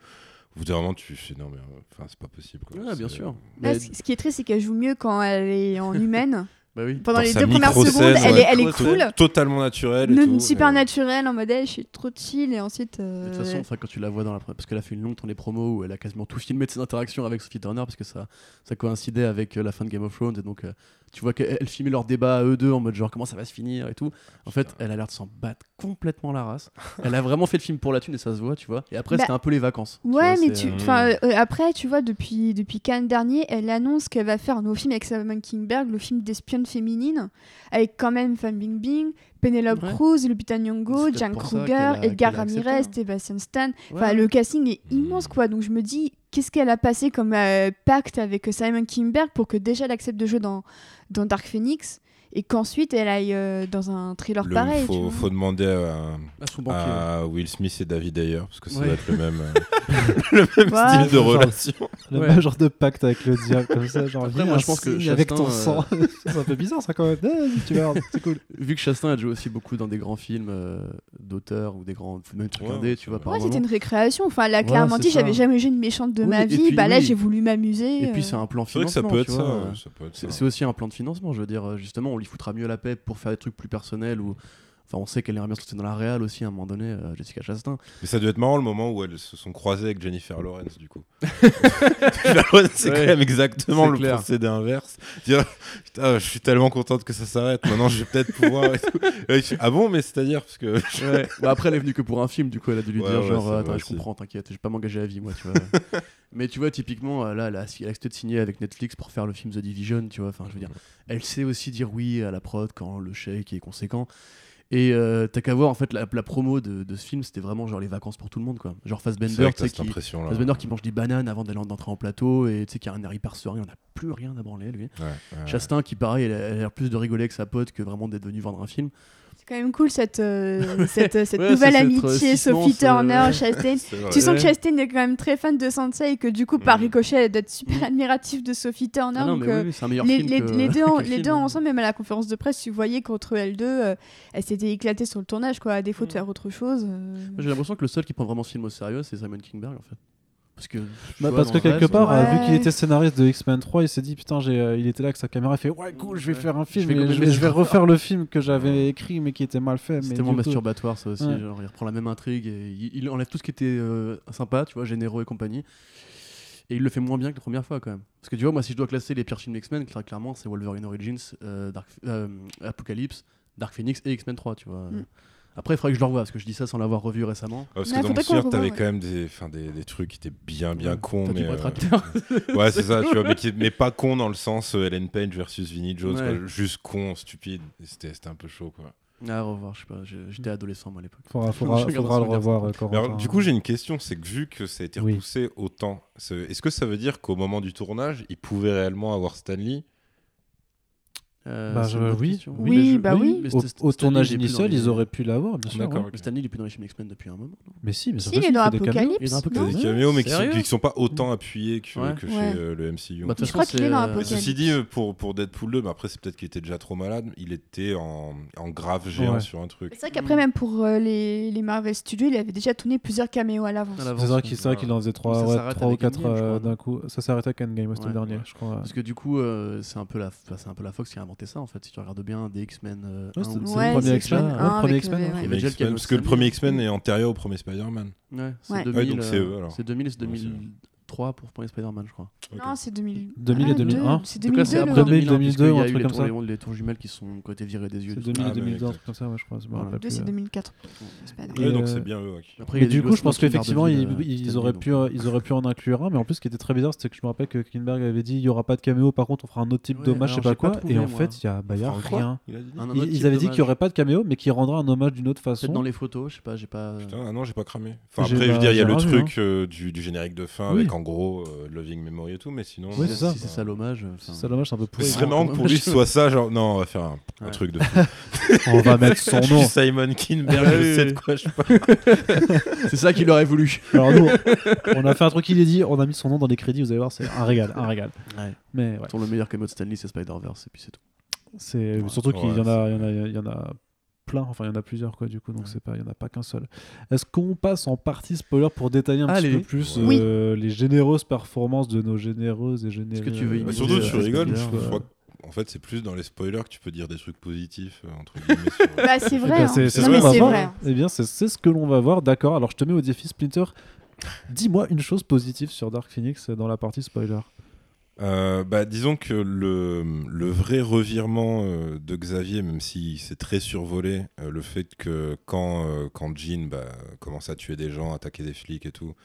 bout d'un moment, tu fais non, mais euh, enfin, c'est pas possible. Quoi. Ouais, bien sûr. Mais- ce qui est triste, c'est qu'elle joue mieux quand elle est en humaine Bah oui. Pendant Dans les deux premières secondes, elle, est, elle est cool. Totalement naturel. et tout, super et- naturelle en mode eh, je suis trop chill et ensuite euh, De toute façon, enfin, quand tu la vois dans la parce qu'elle a fait une longue tournée promo où elle a quasiment tout filmé de ses interactions avec Sophie Turner parce que ça, ça coïncidait avec euh, la fin de Game of Thrones et donc euh, tu vois qu'elle elle filmait leur débat à eux deux en mode genre comment ça va se finir et tout. En fait, elle a l'air de s'en battre complètement la race. elle a vraiment fait le film pour la thune et ça se voit, tu vois. Et après, Bah, c'était un peu les vacances. tu Ouais, vois, mais tu, euh, enfin, euh, après, tu vois, depuis, depuis Cannes dernier, elle annonce qu'elle va faire un nouveau film avec Simon Kingberg, le film d'espionne féminine, avec quand même Fan Bingbing, Penelope Ouais. Cruz, Lupita Nyong'o, Jan Kruger, Edgar Ramirez, hein. Sebastian Stan. ouais. Enfin, le casting est Mm. immense, quoi. Donc je me dis, qu'est-ce qu'elle a passé comme euh, pacte avec Simon Kingberg pour que déjà elle accepte de jouer dans, dans Dark Phoenix et qu'ensuite elle aille euh, dans un thriller Le- pareil. tu faut, demander à, à son banquier. ouais. à Will Smith et David Ayer parce que ça Ouais. va être le même, euh, le même Ouais. style de relation. Le Ouais. genre de pacte avec le diable, comme ça. Genre, Après, moi, je pense que avec ton sang. c'est un peu bizarre, ça, quand même. Eh, tu vas c'est cool. Vu que Chastain a joué aussi beaucoup dans des grands films euh, d'auteurs ou des grands même trucs Ouais, indés, tu vois, Ouais, c'était moment. une récréation. Enfin, Ouais, clairement dit ça. j'avais jamais joué une méchante de Oui, ma vie. puis bah là, oui. j'ai voulu m'amuser. Et puis euh. c'est un plan C'est vrai que financement. ça peut être ça. vois. ouais, ça peut être C'est ça. c'est aussi un plan de financement, je veux dire, euh, justement, on lui foutra mieux la paix pour faire des trucs plus personnels ou. Enfin, on sait qu'elle est bien sortie dans la réal aussi à un moment donné, euh, Jessica Chastain. Mais ça doit être marrant le moment où elles se sont croisées avec Jennifer Lawrence du coup. Jennifer Lawrence, c'est Ouais, quand même exactement le clair. procédé inverse. Dire putain, je suis tellement contente que ça s'arrête. Maintenant, je vais peut-être pouvoir. et tout. Et il fait, ah bon, mais c'est-à-dire parce que Ouais. Bah, après, elle est venue que pour un film, du coup, elle a dû lui Ouais, dire ouais, genre, euh, attends, je comprends, t'inquiète, je vais pas m'engager à vie, moi, tu vois. Mais tu vois, typiquement, euh, là, elle a, elle a accepté de signer avec Netflix pour faire le film The Division, tu vois. Enfin, je veux dire, elle sait aussi dire oui à la prod quand le chèque est conséquent. Et euh, t'as qu'à voir, en fait, la, la promo de, de ce film, c'était vraiment genre les vacances pour tout le monde, quoi. Genre Fassbender, qui. Fassbender qui mange des bananes avant d'aller d'entrer en plateau et tu sais, qui a un air hyper serein, on n'a plus rien à branler, lui. Ouais, ouais. Chastain, qui pareil, elle a l'air plus de rigoler avec sa pote que vraiment d'être venu vendre un film. C'est quand même cool cette, euh, cette, cette Ouais, nouvelle amitié Sophie Turner. Chastain. Tu sens que Chastain est quand même très fan de Sansa et que du coup, par Mm. ricochet, elle doit être super Mm. admiratif de Sophie Turner. Ah non, donc, oui, les, film les- que- les deux, en- les deux ensemble, même à la conférence de presse, tu voyais qu'entre elles deux, euh, elles s'étaient éclatées sur le tournage, quoi, à défaut de Mm. faire autre chose. euh. J'ai l'impression que le seul qui prend vraiment ce film au sérieux, c'est Simon Kingberg en fait. Parce que, Bah, vois, parce dans que le quelque reste, part, Ouais. euh, vu qu'il était scénariste de X-Men 3, il s'est dit putain, j'ai, euh, il était là avec sa caméra, il fait ouais, cool, je vais Ouais. faire un film, Je je, vais, je vais mecs. refaire le film que j'avais écrit mais qui était mal fait. du coup- masturbatoire ça aussi. Ouais. Genre, il reprend la même intrigue et il, il enlève tout ce qui était euh, sympa, tu vois, généreux et compagnie. Et il le fait moins bien que la première fois quand même. Parce que tu vois, moi, si je dois classer les pires films X-Men, cla- clairement, c'est Wolverine Origins, euh, Dark, euh, Apocalypse, Dark Phoenix et X-Men 3, tu vois. Mm. Après, il faudrait que je le revoie parce que je dis ça sans l'avoir revu récemment. Ouais, parce que dans le t'avais quand même des, enfin, des, des trucs qui étaient bien, bien Ouais. cons. Mais, euh, ouais, c'est ça, tu vois, mais, qui- mais pas con dans le sens euh, Ellen Page versus Vinnie Jones, Ouais. quoi, juste con, stupide. C'était c'était un peu chaud, quoi. Ah, à revoir, je sais pas. J'étais adolescent moi à l'époque. Faudra, faudra, faudra le revoir, euh, Mais alors, du coup, j'ai une question, c'est que vu que ça a été Oui. repoussé autant, est-ce que ça veut dire qu'au moment du tournage, ils pouvaient réellement avoir Stanley Euh, Bah, bonne oui. Oui, mais je- bah oui. Au, au tournage il initial, les- ils auraient pu l'avoir, bien sûr. D'accord. ouais. Mais Stanley, il est plus dans les films X-Men depuis un moment. non? Mais si, mais Si, il est dans fait des caméos. Apocalypse. Il est dans non? Apocalypse. Des caméos, mais qui sont, qui sont pas autant appuyés que, Ouais. que Ouais. chez euh, le MCU. Bah, Je crois qu'il est dans c'est, euh, Apocalypse. Ceci dit, euh, pour, pour Deadpool 2, mais après, c'est peut-être qu'il était déjà trop malade, il était en, en grave géant Ouais. sur un truc. C'est vrai qu'après, même pour euh, les, les Marvel Studios, il avait déjà tourné plusieurs caméos à l'avance. à C'est vrai qu'il c'est vrai qu'il en faisait Mais 3, ça ouais, s'arrête trois ou avec 4 Endgame, je crois, d'un coup. Ça Endgame, ouais, c'était Ouais, le dernier, je crois. Parce que du coup, euh, c'est un peu la, enfin, c'est un peu la Fox qui a inventé ça en fait. Si tu regardes bien, des X-Men. euh, Ouais, c'est- deux. le Ouais, premier X-Men. Ouais, premier euh. Il y avait déjà parce que le premier. X-Men est antérieur au premier Spider-Man. Ouais, c'est Ouais. 2000. Ouais, donc c'est euh, eux, alors. C'est 2000 et c'est Ouais, c'est- 2003 pour premier Spider-Man, je crois. Non, c'est 2000... 2000 et Ah, 2001. deux. C'est En tout cas, c'est 2002, après le 2000, 2001, 2002 ou un puisqu'il y a eu truc les comme tours- ça. Les tours jumelles qui sont qui ont été virées des yeux. C'est tout ça. 2000 Ah, et 2002, un truc comme ça, ouais, je crois. je me Voilà. rappelle Deux, plus, c'est euh. 2004. C'est pas Et, grave. Ouais, donc euh, c'est bien eux. Et du coup, je pense qu'effectivement, ils, euh, auraient pu, euh, ils auraient pu en inclure un, mais en plus, ce qui était très bizarre, c'était que je me rappelle que Kinberg avait dit il y aura pas de caméo, par contre, on fera un autre type d'hommage, je sais pas quoi. et en fait, il y a, rien. Ils, avaient dit qu'il y aurait pas de caméo, mais qu'ils rendraient un hommage d'une autre Peut-être façon. dans les photos, je sais pas, j'ai pas. Putain, ah non, j'ai pas cramé. Enfin, J'ai- après, je veux dire, il y a le truc euh, du, du générique de fin avec en gros euh, Loving Memory et tout, mais sinon. C'est ça. Si c'est ça l'hommage. enfin, C'est ça, l'hommage, c'est un peu Mais pourri. Ce serait marrant que pour lui, ce soit ça, genre, non, on va faire un, un Ouais. truc de fou. On va mettre son Je nom. suis Simon Kinberg, je oui, sais oui. de quoi je parle. C'est ça qu'il aurait voulu. Alors nous, on a fait un truc inédit, on a mis son nom dans les crédits, vous allez voir, c'est un régal, un régal. Ouais. Mais ouais, Pour le meilleur caméo de Stanley, c'est Spider-Verse, et puis c'est tout. c'est Ouais, surtout qu'il y, ouais, en a, il y, en a, il y en a plein, enfin il y en a plusieurs quoi du coup, donc Ouais. c'est pas, il y en a pas qu'un seul. Est-ce qu'on passe en partie spoiler pour détailler un Allez. petit peu plus Oui. euh, les généreuses performances de nos généreuses et généreux que tu veux imiter, Bah, surtout, euh, tu rigoles, Spider, je euh, crois que- en fait, c'est plus dans les spoilers que tu peux dire des trucs positifs, euh, entre guillemets. sur- Bah, c'est Eh vrai. bien, hein. c'est ce mais qu'on va c'est voir. vrai. Eh bien, c'est c'est ce que l'on va voir. D'accord. Alors, je te mets au défi Splinter. Dis-moi une chose positive sur Dark Phoenix dans la partie spoiler. Euh, bah, disons que le, le vrai revirement euh, de Xavier, même si c'est très survolé, euh, le fait que quand, euh, quand Jean bah, commence à tuer des gens, attaquer des flics et tout,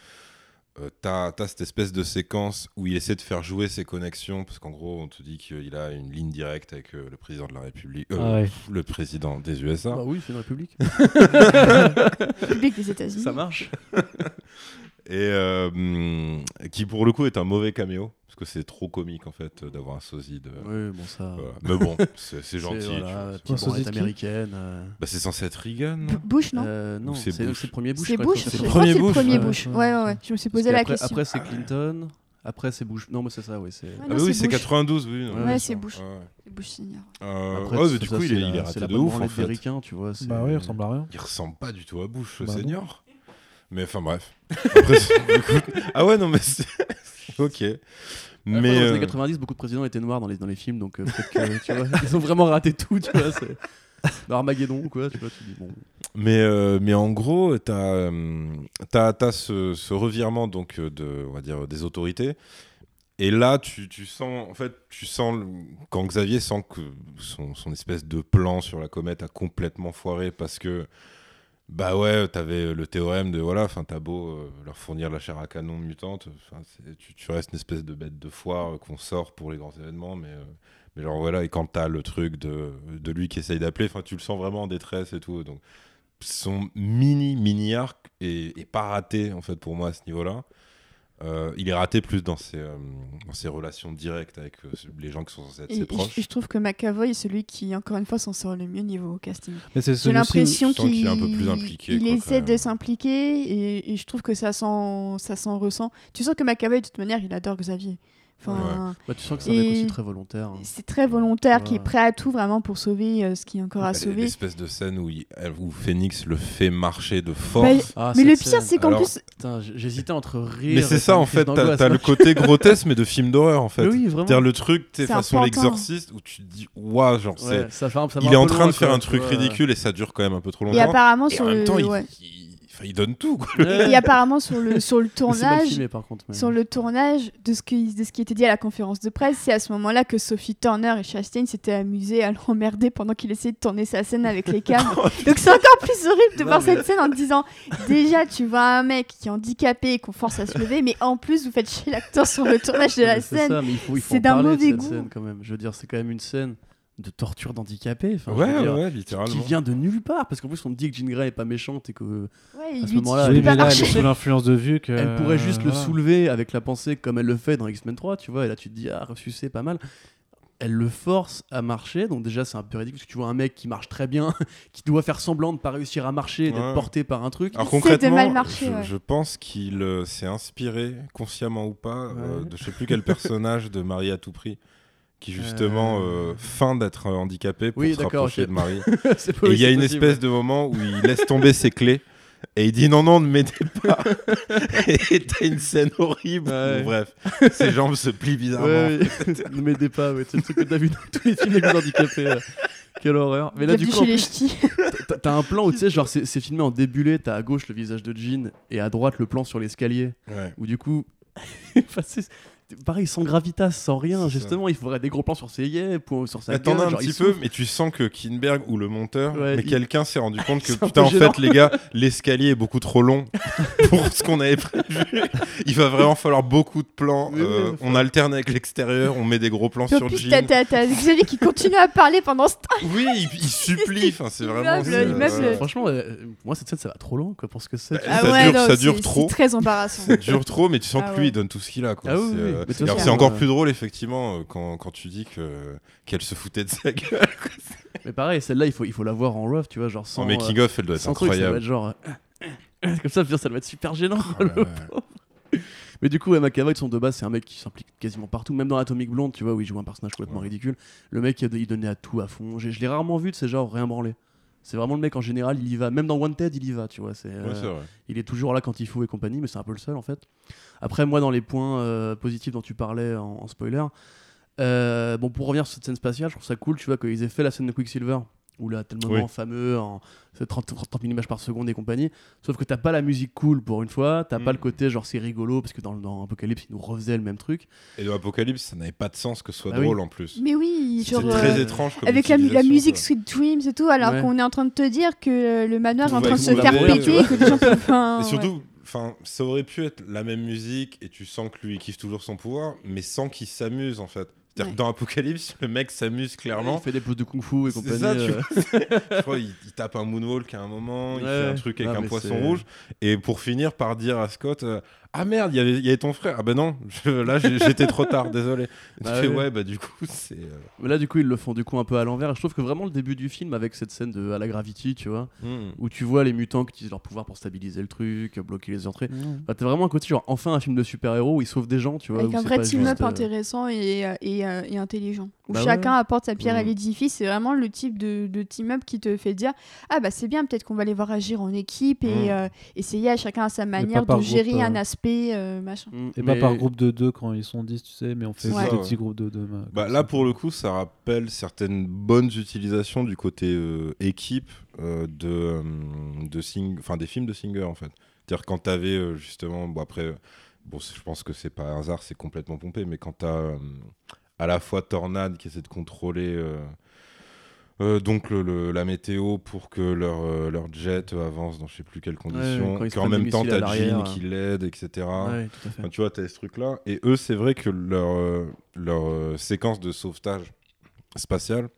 euh, t'as as cette espèce de séquence où il essaie de faire jouer ses connexions, parce qu'en gros, on te dit qu'il a une ligne directe avec euh, le président de la République, euh, Ah ouais. le président des USA. Bah oui, c'est une république. Public des États-Unis. Ça marche. Et euh, qui pour le coup est un mauvais caméo, parce que c'est trop comique en fait d'avoir un sosie de. Oui, bon, ça. Voilà. Mais bon, c'est c'est gentil. tu Voilà, vois. petite Un sosie branlette de qui américaine. euh, Bah, c'est censé être Reagan. B- Bush, non euh, non, c'est c'est Bush c'est le premier Bush. C'est Bush c'est le Bush, premier. Bush. Ouais, Ouais, ouais, ouais. Je me suis posé la question. Après, c'est Clinton. Après, c'est Bush. Non, mais c'est ça, oui. c'est- Ah non, bah oui, c'est c'est Bush. 92, oui. non, Ouais, c'est. Bush. C'est Bush senior. Euh, Après, ouais, c'est- mais du coup, il est, il est raté de ouf en fait. ricains, tu vois. Bah oui, il ressemble à rien. Il ressemble pas du tout à Bush, Bah senior. Mais enfin bref. Après, Ah ouais, non, mais ok. Après, Mais. dans les euh, années 90, beaucoup de présidents étaient noirs dans les, dans les films, donc euh, peut-être que tu vois, ils ont vraiment raté tout, tu vois. Armageddon ou quoi, tu vois, tu dis bon. Mais, euh, mais en gros, tu as, ce, ce revirement donc, de, on va dire, des autorités. Et là, tu, tu sens, en fait, tu sens, quand Xavier sent que son, son espèce de plan sur la comète a complètement foiré parce que, bah ouais, t'avais le théorème de, voilà, enfin, t'as beau euh, leur fournir la chair à canon mutante, tu, tu restes une espèce de bête de foire euh, qu'on sort pour les grands événements, mais, euh, mais genre voilà, et quand t'as le truc de, de lui qui essaye d'appeler, tu le sens vraiment en détresse et tout, donc son mini mini arc est, est pas raté en fait pour moi à ce niveau-là. Euh, il est raté plus dans ses, euh, dans ses relations directes avec euh, les gens qui sont censés être Et, ses je- proches. et je trouve que McAvoy est celui qui, encore une fois, s'en sort le mieux niveau casting. Mais c'est J'ai l'impression je qu'il est un peu plus impliqué, il quoi, essaie de s'impliquer et, et je trouve que ça s'en ça s'en ressent. Tu sens que McAvoy, de toute manière, il adore Xavier. Enfin, Bah, tu sens que c'est un mec aussi très volontaire. hein. C'est très volontaire, qui est prêt à tout vraiment pour sauver euh, ce qui est encore à Bah, sauver. L'espèce de scène où, il- où Phoenix le fait marcher de force. Ah, Mais le pire, c'est qu'en Alors, plus, j'hésitais entre rire. mais c'est ça en fait, t'as le côté grotesque mais de film d'horreur en fait. Oui, vraiment. C'est-à-dire le truc, t'es façon l'exorciste où tu te dis, waouh, genre Ouais, c'est. Il est en train de faire un truc ridicule et ça dure quand même un peu trop et longtemps. apparemment Et sur en le il, donne tout. Quoi. Et apparemment sur le sur le tournage filmé, par contre. mais- sur le tournage de ce, qui, de ce qui était dit à la conférence de presse, c'est à ce moment-là que Sophie Turner et Chastain s'étaient amusés à l'emmerder pendant qu'il essayait de tourner sa scène avec les câbles. Donc c'est encore plus horrible de Non, voir mais- cette scène en te disant déjà tu vois un mec qui est handicapé et qu'on force à se lever, mais en plus vous faites chier l'acteur sur le tournage de la Mais scène. C'est d'un de mauvais cette goût. scène quand même. Je veux dire, c'est quand même une scène de torture d'handicapé. Enfin, Ouais, dire, ouais, Qui littéralement. vient de nulle part, parce qu'en plus on dit que Jean Grey est pas méchante et que Ouais, À ce moment-là, elle est elle sous l'influence de vue que. elle pourrait juste le voilà. soulever avec la pensée comme elle le fait dans X-Men 3, tu vois. Et là tu te dis, ah, ressuscité, pas mal. Elle le force à marcher, donc déjà c'est un peu ridicule parce que tu vois un mec qui marche très bien, qui doit faire semblant de pas réussir à marcher, d'être Ouais. porté par un truc. Alors Il sait de concrètement, mal marcher, je, ouais. je pense qu'il euh, s'est inspiré, consciemment ou pas, euh, de je sais plus quel personnage de Marie à tout prix, qui justement Euh. euh, feint d'être handicapé pour Oui, se d'accord, rapprocher de Marie. Et il y a une possible. espèce de moment où il laisse tomber ses clés. Et il dit non, non, ne m'aidez pas. et t'as une scène horrible. Ouais. bref, ses jambes se plient bizarrement. Ouais, ne m'aidez pas, ouais. c'est le truc que t'as vu dans tous les films les handicapés. euh. Quelle horreur. Mais là, du coup, plus, t'as- un plan où tu sais, genre, c'est c'est filmé en débulé. T'as à gauche le visage de Jean et à droite le plan sur l'escalier. Ouais. Où du coup, enfin, c'est- pareil, sans gravitas, sans rien. Ça. Justement, il faudrait des gros plans sur ses yeux, pour- sur sa as un petit peu, mais tu sens que Kinberg ou le monteur, Ouais, mais il- quelqu'un s'est rendu compte que putain, en gênant. fait, les gars, l'escalier est beaucoup trop long pour ce qu'on avait prévu. Il va vraiment falloir beaucoup de plans. Oui, oui, Euh, faut- on alterne avec l'extérieur, on met des gros plans sur plus, Jean. t'as Xavier qui continue à parler pendant ce temps. Oui, il, il supplie. Enfin, c'est vraiment. meuble, meuble. voilà. Franchement, euh, moi, cette scène, ça va trop loin, quoi, pour ce que c'est. Bah, vois. ça ouais, dure- non, ça c'est- dure c'est trop. très embarrassant. Ça dure trop, mais tu sens Ah que lui, ouais. il donne tout ce qu'il a. Quoi. Ah oui, C'est, oui, euh, alors, c'est encore plus drôle, effectivement, euh, quand, quand tu dis que, qu'elle se foutait de sa gueule. Mais pareil, celle-là, il faut, il faut la voir en rough, tu vois, genre sans. En euh, making-of, elle doit être sans truc, ça doit incroyable. être genre. Comme ça, ça doit être super gênant. Oh là pauvre. Mais du coup, McAvoy, de son de base, c'est un mec qui s'implique quasiment partout, même dans Atomic Blonde, tu vois, où il joue un personnage complètement Ouais. ridicule. Le mec, il donnait à tout à fond. Je l'ai rarement vu de ces genre rien branlé. C'est vraiment le mec en général, il y va. Même dans Wanted, il y va, tu vois. C'est, euh, Ouais, il est toujours là quand il faut et compagnie, mais c'est un peu le seul en fait. Après, moi, dans les points euh, positifs dont tu parlais en, en spoiler, Euh, bon, pour revenir sur cette scène spatiale, je trouve ça cool, tu vois, qu'ils aient fait la scène de Quicksilver, où là, tel moment Oui. fameux, en c'est 30, 30 000 images par seconde et compagnie. Sauf que t'as pas la musique cool pour une fois, t'as pas Mm. le côté genre c'est rigolo, parce que dans, dans Apocalypse, ils nous refaisaient le même truc. Et dans Apocalypse, ça n'avait pas de sens que ce soit Ah oui. drôle en plus. Mais oui, genre. très euh, étrange comme avec la, musique quoi. Sweet Dreams et tout, alors Ouais. qu'on est en train de te dire que le manoir est en train de se faire péter que les gens peuvent. enfin, Et ouais. Enfin, ça aurait pu être la même musique et tu sens que lui il kiffe toujours son pouvoir, mais sans qu'il s'amuse en fait. C'est-à-dire Ouais. que dans Apocalypse, le mec s'amuse clairement. Il fait des poses de kung-fu et C'est compagnie. ça, tu euh. Je crois il, il tape un moonwalk à un moment, il fait un truc avec un poisson rouge, et pour finir par dire à Scott euh, Ah merde, il y avait, il y avait ton frère. Ah ben non, je- là j'ai- j'étais trop tard, désolé. Bah fais ouais. Ouais, bah du coup, c'est. euh, Mais là, du coup, ils le font du coup un peu à l'envers. Je trouve que vraiment le début du film, avec cette scène de à la Gravity, tu vois, hmm. où tu vois les mutants qui utilisent leur pouvoir pour stabiliser le truc, bloquer les entrées. Mmh. Bah, t'as vraiment un côté genre enfin un film de super-héros où ils sauvent des gens, tu vois. Avec un vrai team-up euh, intéressant et, et, euh, et intelligent. Où Bah chacun ouais. apporte sa pierre à Mm. l'édifice. C'est vraiment le type de, de team-up qui te fait dire Ah, bah c'est bien, peut-être qu'on va les voir agir en équipe et Mm. euh, essayer à chacun à sa manière de gérer groupe, un euh. aspect, euh, machin. Mm, Et mais- pas par groupe de deux quand ils sont 10, tu sais, mais on fait des ouais. petits groupes de deux. Bah, là, ça. pour le coup, ça rappelle certaines bonnes utilisations du côté euh, équipe euh, de, euh, de Sing- enfin, des films de Singer, en fait. C'est-à-dire quand tu avais justement, bon, après, bon, je pense que c'est pas un hasard, c'est complètement pompé, mais quand tu as à la fois Tornade qui essaie de contrôler. euh, euh, donc le- le- la météo pour que leur, euh, leur jet avance dans je sais plus quelles conditions, se qu'en même temps t'as Jean qui l'aide, etc. Ouais. Enfin, tu vois, tu as ce truc-là. Et eux, c'est vrai que leur, leur séquence de sauvetage spatial,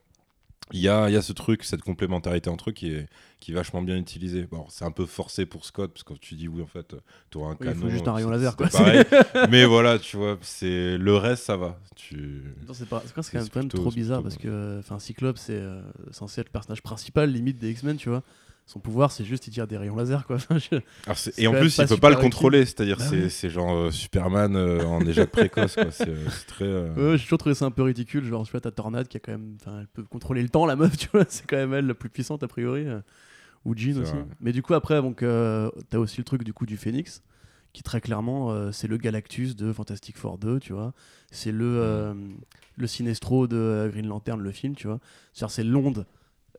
il y a, il y a ce truc, cette complémentarité entre eux qui est, qui est vachement bien utilisée. Bon, c'est un peu forcé pour Scott, parce que tu dis, oui, en fait, tu auras un Oui, il canon. faut juste un rayon laser, quoi. pareil. Mais voilà, tu vois, c'est le reste, ça va. Tu... Non, c'est pas- quand quand même, quand plutôt- trop bizarre parce que Cyclope c'est euh, censé être le personnage principal limite des X-Men tu vois son pouvoir c'est juste il tire des rayons laser quoi je- Alors, et en plus, il peut pas le contrôler, c'est-à-dire Bah c'est genre euh, Superman euh, en éjac précoce. C'est euh, c'est très. euh, j'ai toujours trouvé ça un peu ridicule genre tu vois ta Tornade qui a quand même elle peut contrôler le temps la meuf tu vois c'est quand même elle la plus puissante a priori ou Jean aussi vrai. mais du coup après donc t'as aussi le truc du coup du Phoenix qui très clairement c'est le Galactus de Fantastic Four 2 tu vois c'est le le Sinestro de Green Lantern le film tu vois c'est l'onde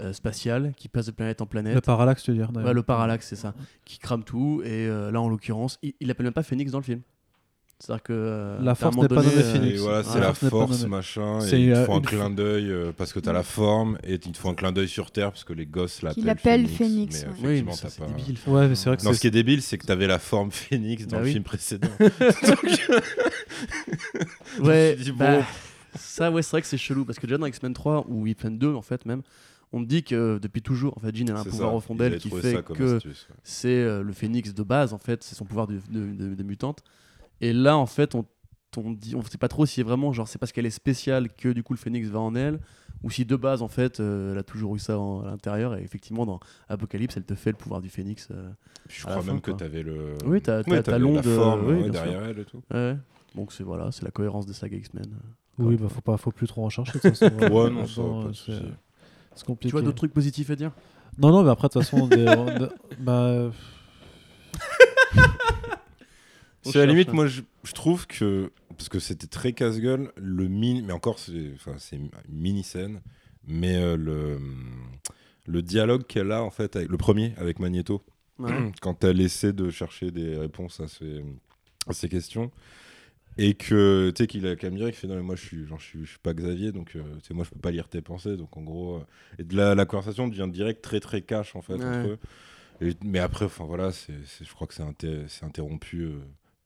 euh, spatiale qui passe de planète en planète Le parallaxe, tu veux dire d'ailleurs. Ouais, le parallaxe, c'est ça. Qui crame tout. Et euh, là, en l'occurrence, il, il appelle même pas Phoenix dans le film. C'est-à-dire que. euh, La force n'est pas nommée euh, Phoenix. voilà, Ah, c'est la la force machin. Et ils te euh, font un clin d'œil euh, parce que t'as la forme et ils te font un clin d'œil sur Terre parce que les gosses l'appellent l'appellent Phoenix. Phoenix, mais ouais. Oui, mais ça, c'est pas- débile. Ouais, mais c'est vrai que Non, ce qui est débile, c'est que t'avais la forme Phoenix dans Bah le oui. film précédent. Ouais, suis dit, bah, ça, ouais, c'est vrai que c'est chelou. Parce que déjà dans X-Men 3 ou X-Men 2, en fait, même, on me dit que depuis toujours, en fait, Jean a un pouvoir ça, au fond d'elle qui fait que ouais. c'est euh, le phénix de base en fait c'est son pouvoir de, de, de- de mutante et là en fait on, on dit on sait pas trop si c'est vraiment genre c'est parce qu'elle est spéciale que du coup le phénix va en elle ou si de base en fait euh, elle a toujours eu ça en- à l'intérieur et effectivement dans Apocalypse elle te fait le pouvoir du phénix euh. Je crois fin, même que quoi. t'avais le. oui t'as t'avais l'onde la forme euh, oui, ouais, bien sûr. derrière elle et tout. Ouais. donc c'est voilà c'est la cohérence des sagas X-Men Oui, bah faut pas, faut plus trop en chercher. de toute façon. Ouais, non, ça, pas de c'est- compliqué. tu vois d'autres trucs positifs à dire? Non, non, mais après, de toute façon, des- bah, C'est à la limite, moi, je, je trouve que parce que c'était très casse-gueule, le mini, mais encore, c'est, enfin, c'est une mini scène, mais euh, le le dialogue qu'elle a en fait avec le premier avec Magneto, Ouais. quand elle essaie de chercher des réponses à ces à ces questions. Et que tu sais qu'il a qu'à me dire qu'il fait non mais moi je suis genre je suis, je suis pas Xavier donc euh, tu sais, moi je peux pas lire tes pensées. Donc en gros euh, et de la, la conversation devient direct très très cash en fait Ouais. entre eux. Et- mais après enfin voilà c'est je crois que c'est inter- c'est interrompu euh,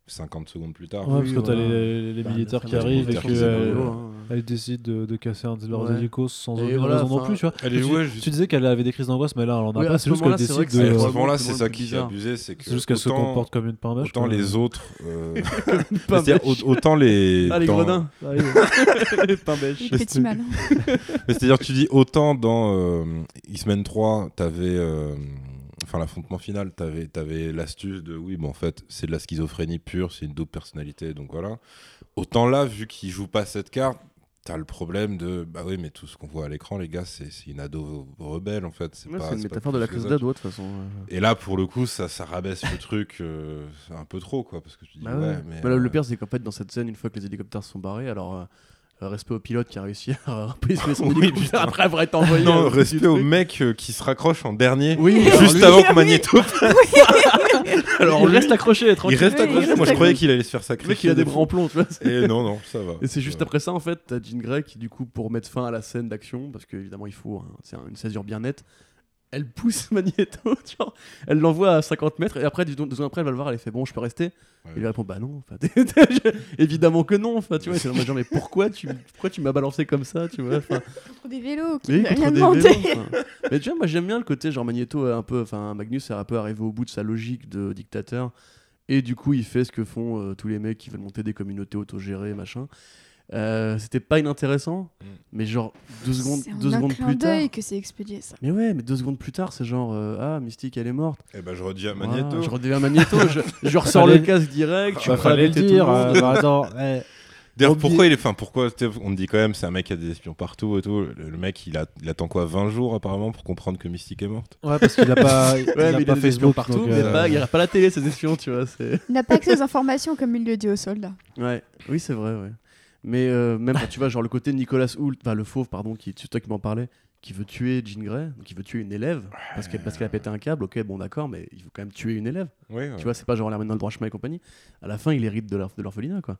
50 secondes plus tard. Ouais, Oui, parce que t'as voilà. les, les Bah, militaires qui arrivent et que euh, elle décide de, de casser un de leurs Ouais. hélicos sans aucune voilà, raison non plus, tu vois. Elle est tu, ouais, tu disais qu'elle avait des crises d'angoisse, mais là, elle en a Oui, pas. ce C'est juste qu'elle c'est décide que c'est de. à ce vraiment moment-là, c'est ça qui est abusé, c'est que C'est juste qu'elle se autant- comporte comme une pain bêche. autant les autres, euh, autant les, ah les gredins arrivent. pain Les petits malins. Mais c'est-à-dire, tu dis autant dans euh, X-Men 3, t'avais. euh, Enfin, l'affrontement final, t'avais avais, l'astuce de oui, bon, en fait, c'est de la schizophrénie pure, c'est une double personnalité, donc voilà. Autant là, vu qu'ils jouent pas cette carte, t'as le problème de bah oui, mais tout ce qu'on voit à l'écran, les gars, c'est une ado rebelle en fait. C'est Ouais, une métaphore de la crise d'ado de toute façon euh. Et là, pour le coup, ça, ça rabaisse le truc euh, un peu trop, quoi, parce que tu dis Bah ouais, ouais. mais. Bah, le- euh, Le pire, c'est qu'en fait, dans cette scène, une fois que les hélicoptères sont barrés, alors respect au pilote qui a réussi à positionner son Oui, après avoir été envoyé. Non, du respect au mec euh, qui se raccroche en dernier. Oui, Juste lui- avant que Magneto. Alors il lui- reste accroché, Il reste accroché. reste Moi, je croyais qu'il allait se faire Le sacrifier. mec, il a des de bras en plomb, tu vois. Et non, non, ça va. Et c'est juste après ça, en fait, t'as Jean Grey qui, du coup, pour mettre fin à la scène d'action, parce qu'évidemment, il faut un- c'est un- une césure bien nette, elle pousse Magneto, tu vois, elle l'envoie à 50 mètres, et après, deux, secondes après, elle va le voir, elle fait Bon, je peux rester Ouais. Il lui répond Bah non, je- évidemment que non, enfin, tu vois, c'est genre, mais pourquoi tu, pourquoi tu m'as balancé comme ça, tu vois Contre des vélos qui contre rien demandé. Mais tu vois, moi j'aime bien le côté genre Magneto est un peu, enfin Magnus est un peu arrivé au bout de sa logique de dictateur et du coup il fait ce que font euh, tous les mecs qui veulent monter des communautés autogérées machin. Euh, C'était pas inintéressant, Mm. mais genre deux secondes, deux un secondes clin plus tard. d'œil que c'est expédié ça. Mais ouais, mais deux secondes plus tard, c'est genre euh, ah Mystique elle est morte. Eh ben, je redis à Magneto. je redeviens Magneto, je, je ressors le casque direct, tu Bah, vas fallait le dire. euh, bah, attends, eh, D'ailleurs, pourquoi il est. Enfin, pourquoi on te dit quand même, c'est un mec qui a des espions partout et tout. Le, le mec, il, a, il attend quoi 20 jours apparemment pour comprendre que Mystique est morte? Ouais, parce qu'il a pas, il Ouais, a il pas a Facebook partout, donc, mais euh, pas- il aura pas la télé, ces espions, tu vois. c'est- Il n'a pas accès aux informations comme il le dit aux soldats. Ouais, oui, c'est vrai, ouais. Mais euh, même quand tu vois, genre le côté Nicolas Hoult, enfin le fauve, pardon, qui, c'est toi qui m'en parlais, qui veut tuer Jean Grey, donc il veut tuer une élève, parce qu'elle parce qu'elle a pété un câble, ok, bon d'accord, mais il veut quand même tuer une élève. Oui, Tu vois, c'est pas genre la mettre dans le droit chemin et compagnie. À la fin, il hérite de de l'orphelinat, quoi.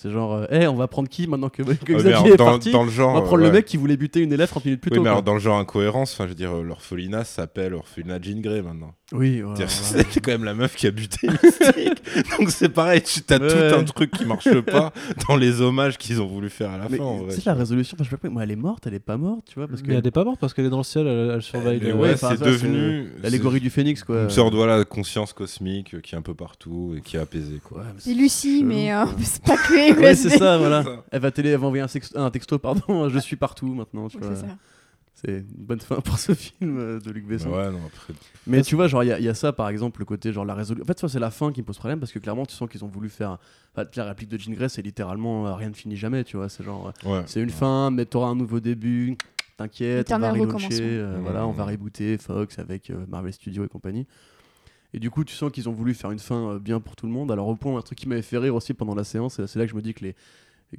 C'est genre, euh, Eh, on va prendre qui maintenant que, que Xavier est dans, parti dans le genre. On va prendre ouais. le mec qui voulait buter une élève 30 minutes plus Oui, tôt. mais quoi. alors, dans le genre incohérence, enfin, je veux dire, euh, l'orphelinat s'appelle orphelinat Jean Grey maintenant. Oui, voilà, C'est-à-dire, voilà. C'est quand même la meuf qui a buté Mystique. Donc c'est pareil, tu as Ouais. tout un truc qui marche pas dans les hommages qu'ils ont voulu faire à la Mais fin. c'est la résolution, enfin, je sais pas, moi elle est morte, elle est pas morte, tu vois, parce que Mais elle est pas morte parce qu'elle est dans le ciel, elle, elle surveille. Mais ouais, c'est devenu l'allégorie du phénix, quoi. une sorte de voilà, conscience cosmique qui est un peu partout et qui est apaisée. Quoi. Mais C'est Lucie, mais euh, c'est pas clé Ouais, c'est ça, voilà. Elle va, télé, elle va envoyer un, sexto- un texto, pardon, je suis partout maintenant, tu vois. c'est ça. C'est une bonne fin pour ce film euh, de Luc Besson. Ouais, non, après. Mais tu vois, genre, il y, a- il y a ça, par exemple, le côté, genre, la résolution. En fait, ça, c'est la fin qui me pose problème parce que clairement, tu sens qu'ils ont voulu faire. Enfin, la réplique de Jean Grey, c'est littéralement euh, rien ne finit jamais, tu vois. C'est genre, euh, Ouais. c'est une fin, mais t'auras un nouveau début. T'inquiète, on va relauncher, euh, voilà, on va rebooter Fox avec euh, Marvel Studios et compagnie. Et du coup, tu sens qu'ils ont voulu faire une fin euh, bien pour tout le monde. Alors, au point, un truc qui m'avait fait rire aussi pendant la séance, et c'est là que je me dis que les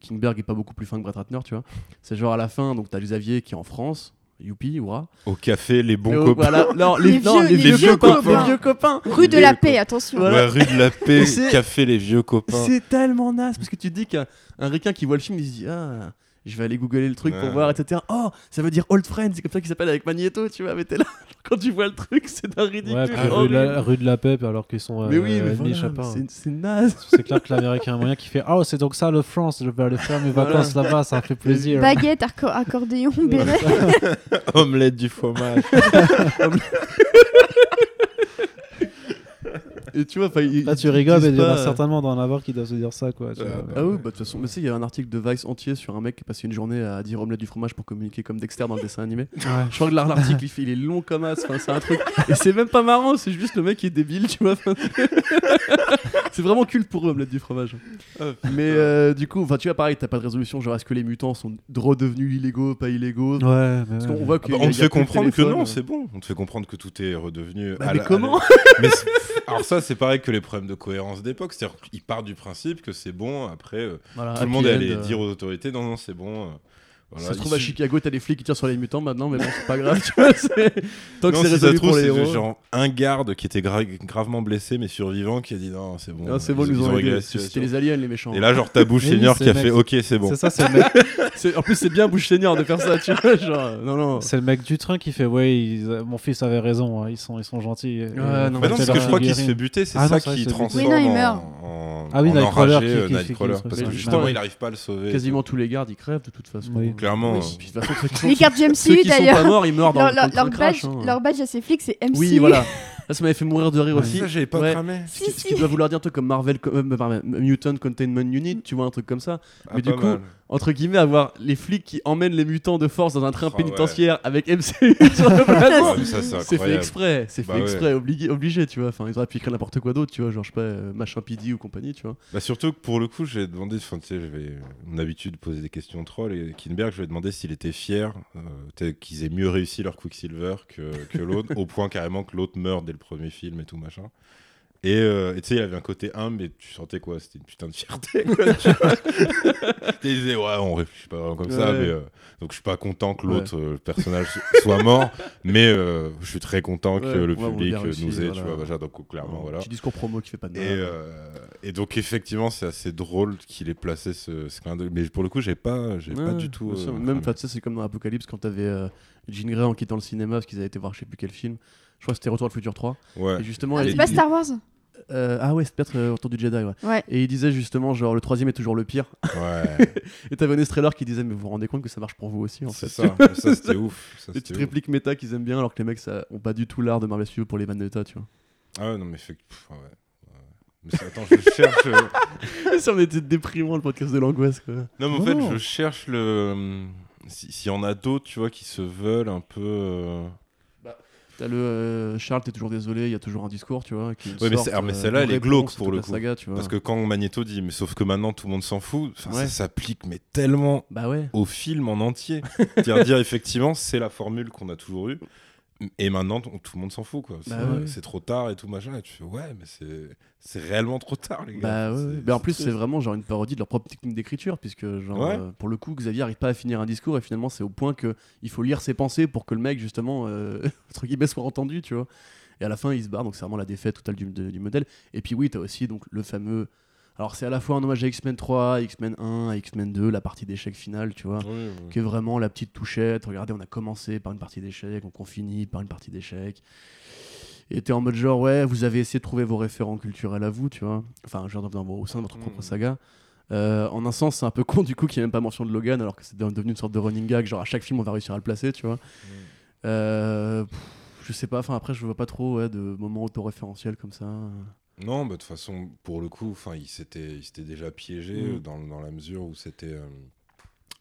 Kingberg est pas beaucoup plus fin que Brett Ratner, tu vois. C'est genre à la fin, donc t'as Xavier qui est en France, youpi, hurrah. Au café, les bons copains. voilà, non, les, Les non, vieux- les les vieux, vieux copains, copains. les vieux copains. Rue de la paix, attention. Voilà. Ouais, rue de la paix, café, les vieux copains. C'est tellement naze parce que tu te dis qu'un un requin qui voit le film, il se dit ah. Je vais aller googler le truc pour voir, etc. Oh, ça veut dire Old Friends, c'est comme ça qu'il s'appelle avec Magneto, tu vois. Mais t'es là, quand tu vois le truc, c'est d'un ridicule. Ouais, puis rue, de la, rue de la Paix, alors qu'ils sont Mais euh, oui, mais voilà, chapins. c'est- c'est naze. C'est clair que l'américain moyen qui fait Oh, c'est donc ça le France, je vais aller faire mes Voilà. vacances là-bas, ça fait plaisir. Baguette, acco- accordéon, béret. Omelette du fromage. Et tu vois, Là, tu rigoles, mais il y en a euh, certainement d'en avoir qui doivent se dire ça, quoi. tu Ouais, vois. Ah oui, bah de toute façon, mais si, il y a un article de Vice entier sur un mec qui a passé une journée à dire omelette du fromage pour communiquer comme Dexter dans le dessin animé. Ouais. Je crois que là, l'article, il, est long comme as. C'est un truc. Et c'est même pas marrant, c'est juste le mec qui est débile, tu vois. C'est vraiment culte pour eux, omelette du fromage. Mais euh, du coup, enfin, tu vois, pareil, t'as pas de résolution. Genre, est-ce que les mutants sont redevenus illégaux, pas illégaux? Ouais, mais Parce ouais. qu'on voit Ah que bah, on te fait comprendre que non, c'est bon. On te fait comprendre que tout est redevenu. Bah, à mais la- comment? la- Mais c'est- Alors ça, c'est pareil que les problèmes de cohérence d'époque. C'est-à-dire qu'ils partent du principe que c'est bon. Après, euh, Voilà, tout le monde est allé euh, dire aux autorités non, non, c'est bon. Euh, voilà. ça se trouve à Chicago, t'as des flics qui tirent sur les mutants maintenant, mais bon, c'est pas grave, tu vois. c'est- Tant que c'est si ça se résolu trouve, pour les c'est héros. genre un garde qui était gra- gravement blessé mais survivant qui a dit non, c'est bon. Ah, c'est bon, ils nous ont réglé C'était les aliens, les méchants. Et là, genre, t'as Bush Senior qui a fait ok, c'est bon. C'est ça, c'est le, mec, En plus, c'est bien Bush Senior de faire ça, tu vois. Genre, euh, non, non. c'est le mec du train qui fait Ouais, ils- euh, mon fils avait raison, hein, ils, sont, ils sont gentils. Ouais, et- non, Bah non, c'est parce que je crois qu'il se fait buter, c'est Ah ça qui transforme en- Ah enragé, euh, Nightcrawler, parce que justement, il arrive pas à le sauver. Quasiment tous les gardes, ils crèvent de toute façon. Oui. Clairement. Oui. Puis, de toute façon, ceux qui sont, Les cartes du ceux MCU qui sont pas d'ailleurs. morts, ils meurent dans Leur, le leur- badge, hein. leur badge à ces flics, c'est MCU. Oui, voilà. Là, ça m'avait fait mourir de rire Ouais. aussi. Ça, j'avais pas Ouais. cramé. Ce qui, Si, ce qui si. doit vouloir dire un truc comme Marvel, euh, Mutant Containment Unit, tu vois, un truc comme ça. Ah, Mais du coup, mal. Entre guillemets, avoir les flics qui emmènent les mutants de force dans un train Oh, ouais. pénitentiaire avec MCU sur le plateau. Ouais, ça, c'est fait exprès, c'est Bah fait ouais. exprès, obligé, obligé, tu vois. Enfin, ils auraient pu écrire n'importe quoi d'autre, tu vois, genre, je sais pas, euh, machin PD ou compagnie, tu vois. Bah surtout que pour le coup, j'ai demandé, enfin tu sais, j'avais mon habitude de poser des questions troll et Kinberg, je lui ai demandé s'il était fier euh, qu'ils aient mieux réussi leur Quicksilver que, que l'autre, au point carrément que l'autre meurt dès le premier film et tout machin. Et euh, et tu sais, il avait un côté humble, mais tu sentais quoi? C'était une putain de fierté. Quoi, tu disait, ouais, on réfléchit pas vraiment comme ça, mais euh, donc je suis pas content que l'autre euh, personnage so- soit mort, mais je suis très content que Ouais, le public réussi, nous ait, tu vois, donc clairement, voilà. Petit discours promo qui fait pas de mal. Et, et donc effectivement, c'est assez drôle qu'il ait placé ce, ce clin d'œil. Mais pour le coup, j'ai pas, j'ai pas du tout. Même, sais, c'est comme dans Apocalypse quand t'avais Jean Grey en quittant le cinéma parce qu'ils avaient été voir je sais plus quel film. Je crois que c'était Retour à le futur 3. Ouais. Et justement, Ah, c'est pas il- Star Wars euh, ah ouais, c'est peut-être euh, Retour du Jedi, ouais. Ouais. Et il disait justement, genre, le troisième est toujours le pire. Ouais. Et t'avais un trailer qui disait, mais vous vous rendez compte que ça marche pour vous aussi, en fait. c'est ça. ça c'était ouf. Ça, Des petites ouf. répliques méta qu'ils aiment bien, alors que les mecs, ça, ont pas du tout l'art de Marvel Studios pour les vannes tu vois. Ah ouais, non, mais fait... pff, ouais, ouais. Mais c'est- attends, je cherche. euh, ça en était déprimant, le podcast de l'angoisse, quoi. Non, mais en fait, je cherche le. hum, si- S'il y en a d'autres, tu vois, qui se veulent un peu. T'as le euh, Charles, t'es toujours désolé, il y a toujours un discours, tu vois. Qui Ouais, mais sorte, ah, mais euh, celle-là, elle est glauque pour le coup. saga, tu vois. Parce que quand Magneto dit, mais sauf que maintenant tout le monde s'en fout, Ouais. ça s'applique, mais tellement Bah ouais. au film en entier. C'est-à-dire dire effectivement, c'est la formule qu'on a toujours eue. Et maintenant, tout le monde s'en fout, quoi. C'est Bah ouais. c'est trop tard et tout machin. Et tu fais, ouais, mais c'est réellement trop tard, les gars. Bah ouais. Bah, en plus, c'est vraiment genre une parodie de leur propre technique d'écriture, puisque genre, Ouais. euh, pour le coup, Xavier arrive pas à finir un discours et finalement, c'est au point que il faut lire ses pensées pour que le mec, justement, euh, entre guillemets, soit entendu, tu vois. Et à la fin, il se barre, donc c'est vraiment la défaite totale du, de- du modèle. Et puis oui, t'as aussi donc le fameux. Alors c'est à la fois un hommage à X-Men 3, X-Men 1, à X-Men 2, la partie d'échec finale, tu vois. Oui, oui. qui est vraiment la petite touchette. Regardez, on a commencé par une partie d'échecs, on finit par une partie d'échecs. Et t'es en mode genre, ouais, vous avez essayé de trouver vos référents culturels à vous, tu vois. Enfin, genre dans, au sein de votre propre Mhm. saga. Euh, en un sens, c'est un peu con du coup qu'il n'y a même pas mention de Logan, alors que c'est de- devenu une sorte de running gag. Genre à chaque film, on va réussir à le placer, tu vois. Euh, pff, je sais pas, enfin après, je vois pas trop ouais, de moments autoréférentiels comme ça. Non, bah, de toute façon, pour le coup, enfin, ils s'étaient ils s'étaient déjà piégés Mm. euh, dans, dans la mesure où c'était euh,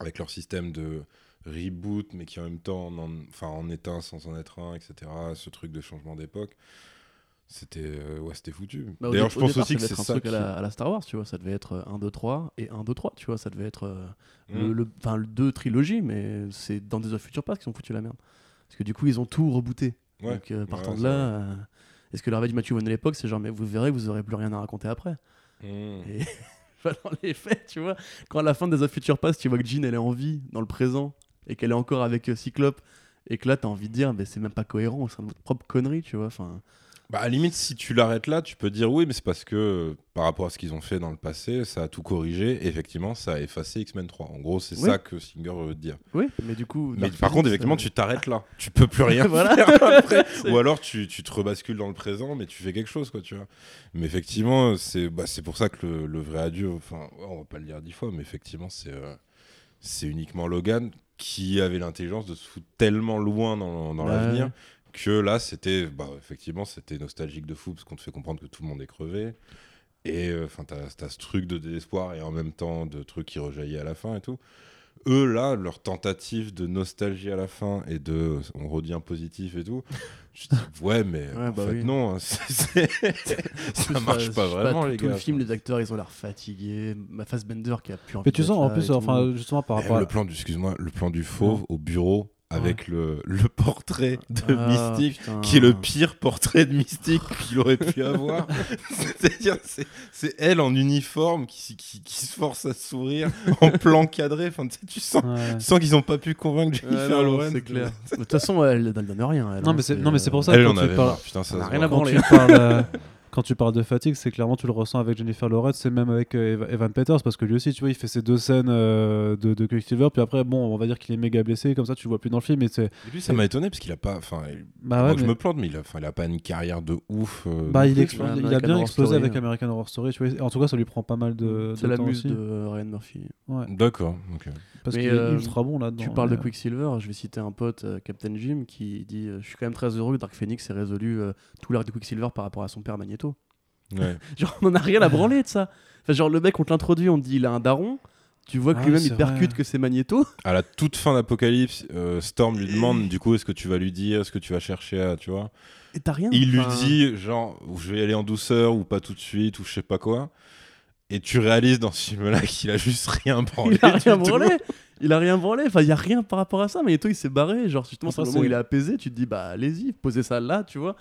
avec leur système de reboot, mais qui en même temps en, en- en est un sans en être un, etc. Ce truc de changement d'époque, c'était euh, ouais, c'était foutu. Bah, D'ailleurs, je pense départ, aussi que c'est être ça. un truc qui- à, la, à la Star Wars, tu vois. Ça devait être euh, 1, 2, 3 et 1, 2, 3, tu vois. Ça devait être euh, le, Mm. le, enfin, le deux trilogies, mais c'est dans des of Future Past qu'ils ont foutu la merde. Parce que du coup, ils ont tout rebooté. Ouais. Donc, euh, partant Ouais, de là, euh, est-ce que leur avait dit Mathieu Vaughn à l'époque, c'est genre, mais vous verrez, vous aurez plus rien à raconter après. Mm. Et dans les faits, tu vois, quand à la fin des of Future Past, tu vois que Jean, elle est en vie dans le présent et qu'elle est encore avec euh, Cyclope. Et que là, t'as envie de dire, mais c'est même pas cohérent, c'est votre propre connerie, tu vois. Enfin, Bah, à la limite, si tu l'arrêtes là, tu peux dire oui, mais c'est parce que euh, par rapport à ce qu'ils ont fait dans le passé, ça a tout corrigé. Et effectivement, ça a effacé X-Men 3. En gros, c'est Oui. ça que Singer veut te dire. oui, mais du coup. Mais par contre, effectivement, euh, tu t'arrêtes là. Tu peux plus rien Voilà. faire après. Ou alors tu, tu te rebascules dans le présent, mais tu fais quelque chose, quoi, tu vois. Mais effectivement, c'est bah, pour ça que le, le vrai adieu, enfin, on va pas le dire dix fois, mais effectivement, c'est euh, c'est uniquement Logan qui avait l'intelligence de se foutre tellement loin dans, dans Bah l'avenir. Que là, c'était, bah, effectivement, c'était nostalgique de fou parce qu'on te fait comprendre que tout le monde est crevé. Et enfin, t'as as ce truc de désespoir et en même temps de trucs qui rejaillit à la fin et tout. Eux, là, leur tentative de nostalgie à la fin et de. On redit un positif et tout. Je dis, ouais, mais Ouais, en bah fait, oui. non. hein, c'est- ça marche euh, pas vraiment, tout, les tout gars. le film, les acteurs, ils ont l'air fatigués. Ma Fassbender qui a plus envie Mais tu sens en plus, enfin, justement par Eh, rapport à. le plan du, excuse-moi, le plan du fauve au bureau avec le, le portrait de Ah, Mystique putain. qui est le pire portrait de Mystique qu'il aurait pu avoir. C'est-à-dire, c'est- c'est elle en uniforme qui, qui, qui se force à sourire en plan cadré. Enfin, tu sens, Ouais. tu sens qu'ils n'ont pas pu convaincre Jennifer Lawrence. c'est clair. De toute façon, elle, elle donne rien. elle, Non, hein, mais c'est non, mais c'est pour ça Elle que en quand tu avait parles. Putain, ça rien à Quand branler. tu, parles, euh, quand tu parles de fatigue, c'est clairement tu le ressens avec Jennifer Lawrence, c'est même avec euh, Eva- Evan Peters, parce que lui aussi, tu vois, il fait ses deux scènes euh, de, de Quicksilver, puis après, bon, on va dire qu'il est méga blessé, comme ça, tu le vois plus dans le film, et c'est. Et lui, ça m'a étonné parce qu'il a pas. Enfin, il- Bah ouais, je me plante, mais il a, enfin, il a pas une carrière de ouf. euh, Bah, il, expl- a bien Horror explosé Story, avec hein. American Horror Story, tu vois. En tout cas, ça lui prend pas mal de, C'est la muse aussi. de Ryan Murphy. Ouais, D'accord, ok. Parce qu'il est euh, ultra bon là-dedans. Tu parles de Quicksilver, je vais citer un pote, euh, Captain Jim, qui dit euh, Je suis quand même très heureux que Dark Phoenix ait résolu euh, tout l'arc de Quicksilver par rapport à son père Magneto. Ouais. Genre, on en a rien à branler de ça. Enfin, genre, le mec, on te l'introduit, on te dit il a un daron. Tu vois que Ah lui-même, il percute vrai. que c'est Magneto. À la toute fin d'Apocalypse, euh, Storm lui demande du coup est-ce que tu vas lui dire, est-ce que tu vas chercher à, tu vois? Et t'as rien. Il lui dit genre je vais y aller en douceur ou pas tout de suite ou je sais pas quoi. Et tu réalises dans ce film-là qu'il a juste rien branlé. Il a rien branlé. Il a rien branlé. Enfin, il y a rien par rapport à ça. Magneto, il s'est barré. Genre, justement, c'est le moment où il est apaisé. Tu te dis Bah, allez-y, posez ça là, tu vois.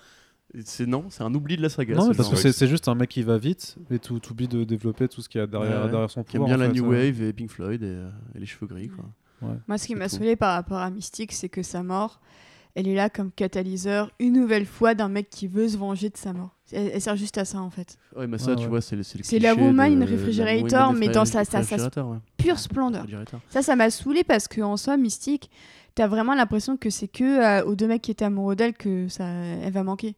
C'est non, c'est un oubli de la saga. Non, ce mais parce que c'est juste un mec qui va vite et tout oublie de développer tout ce qu'il y a derrière, Ouais, derrière son Qui aime pouvoir. bien en la fait, New. Wave et Pink Floyd et, euh, et les cheveux gris. Quoi. Moi, ce qui m'a saoulé par rapport à Mystique, c'est que sa mort, elle est là comme catalyseur une nouvelle fois d'un mec qui veut se venger de sa mort. Elle, elle sert juste à ça en fait. Ouais, mais ça, Ouais, tu ouais. vois, c'est le c'est le C'est la woman de- refrigerator, mais dans sa- sa- sa- ouais. Pure splendeur. Ça, ça m'a saoulé parce que en soi, Mystique, t'as vraiment l'impression que c'est que euh, aux deux mecs qui étaient amoureux d'elle que ça, elle va manquer.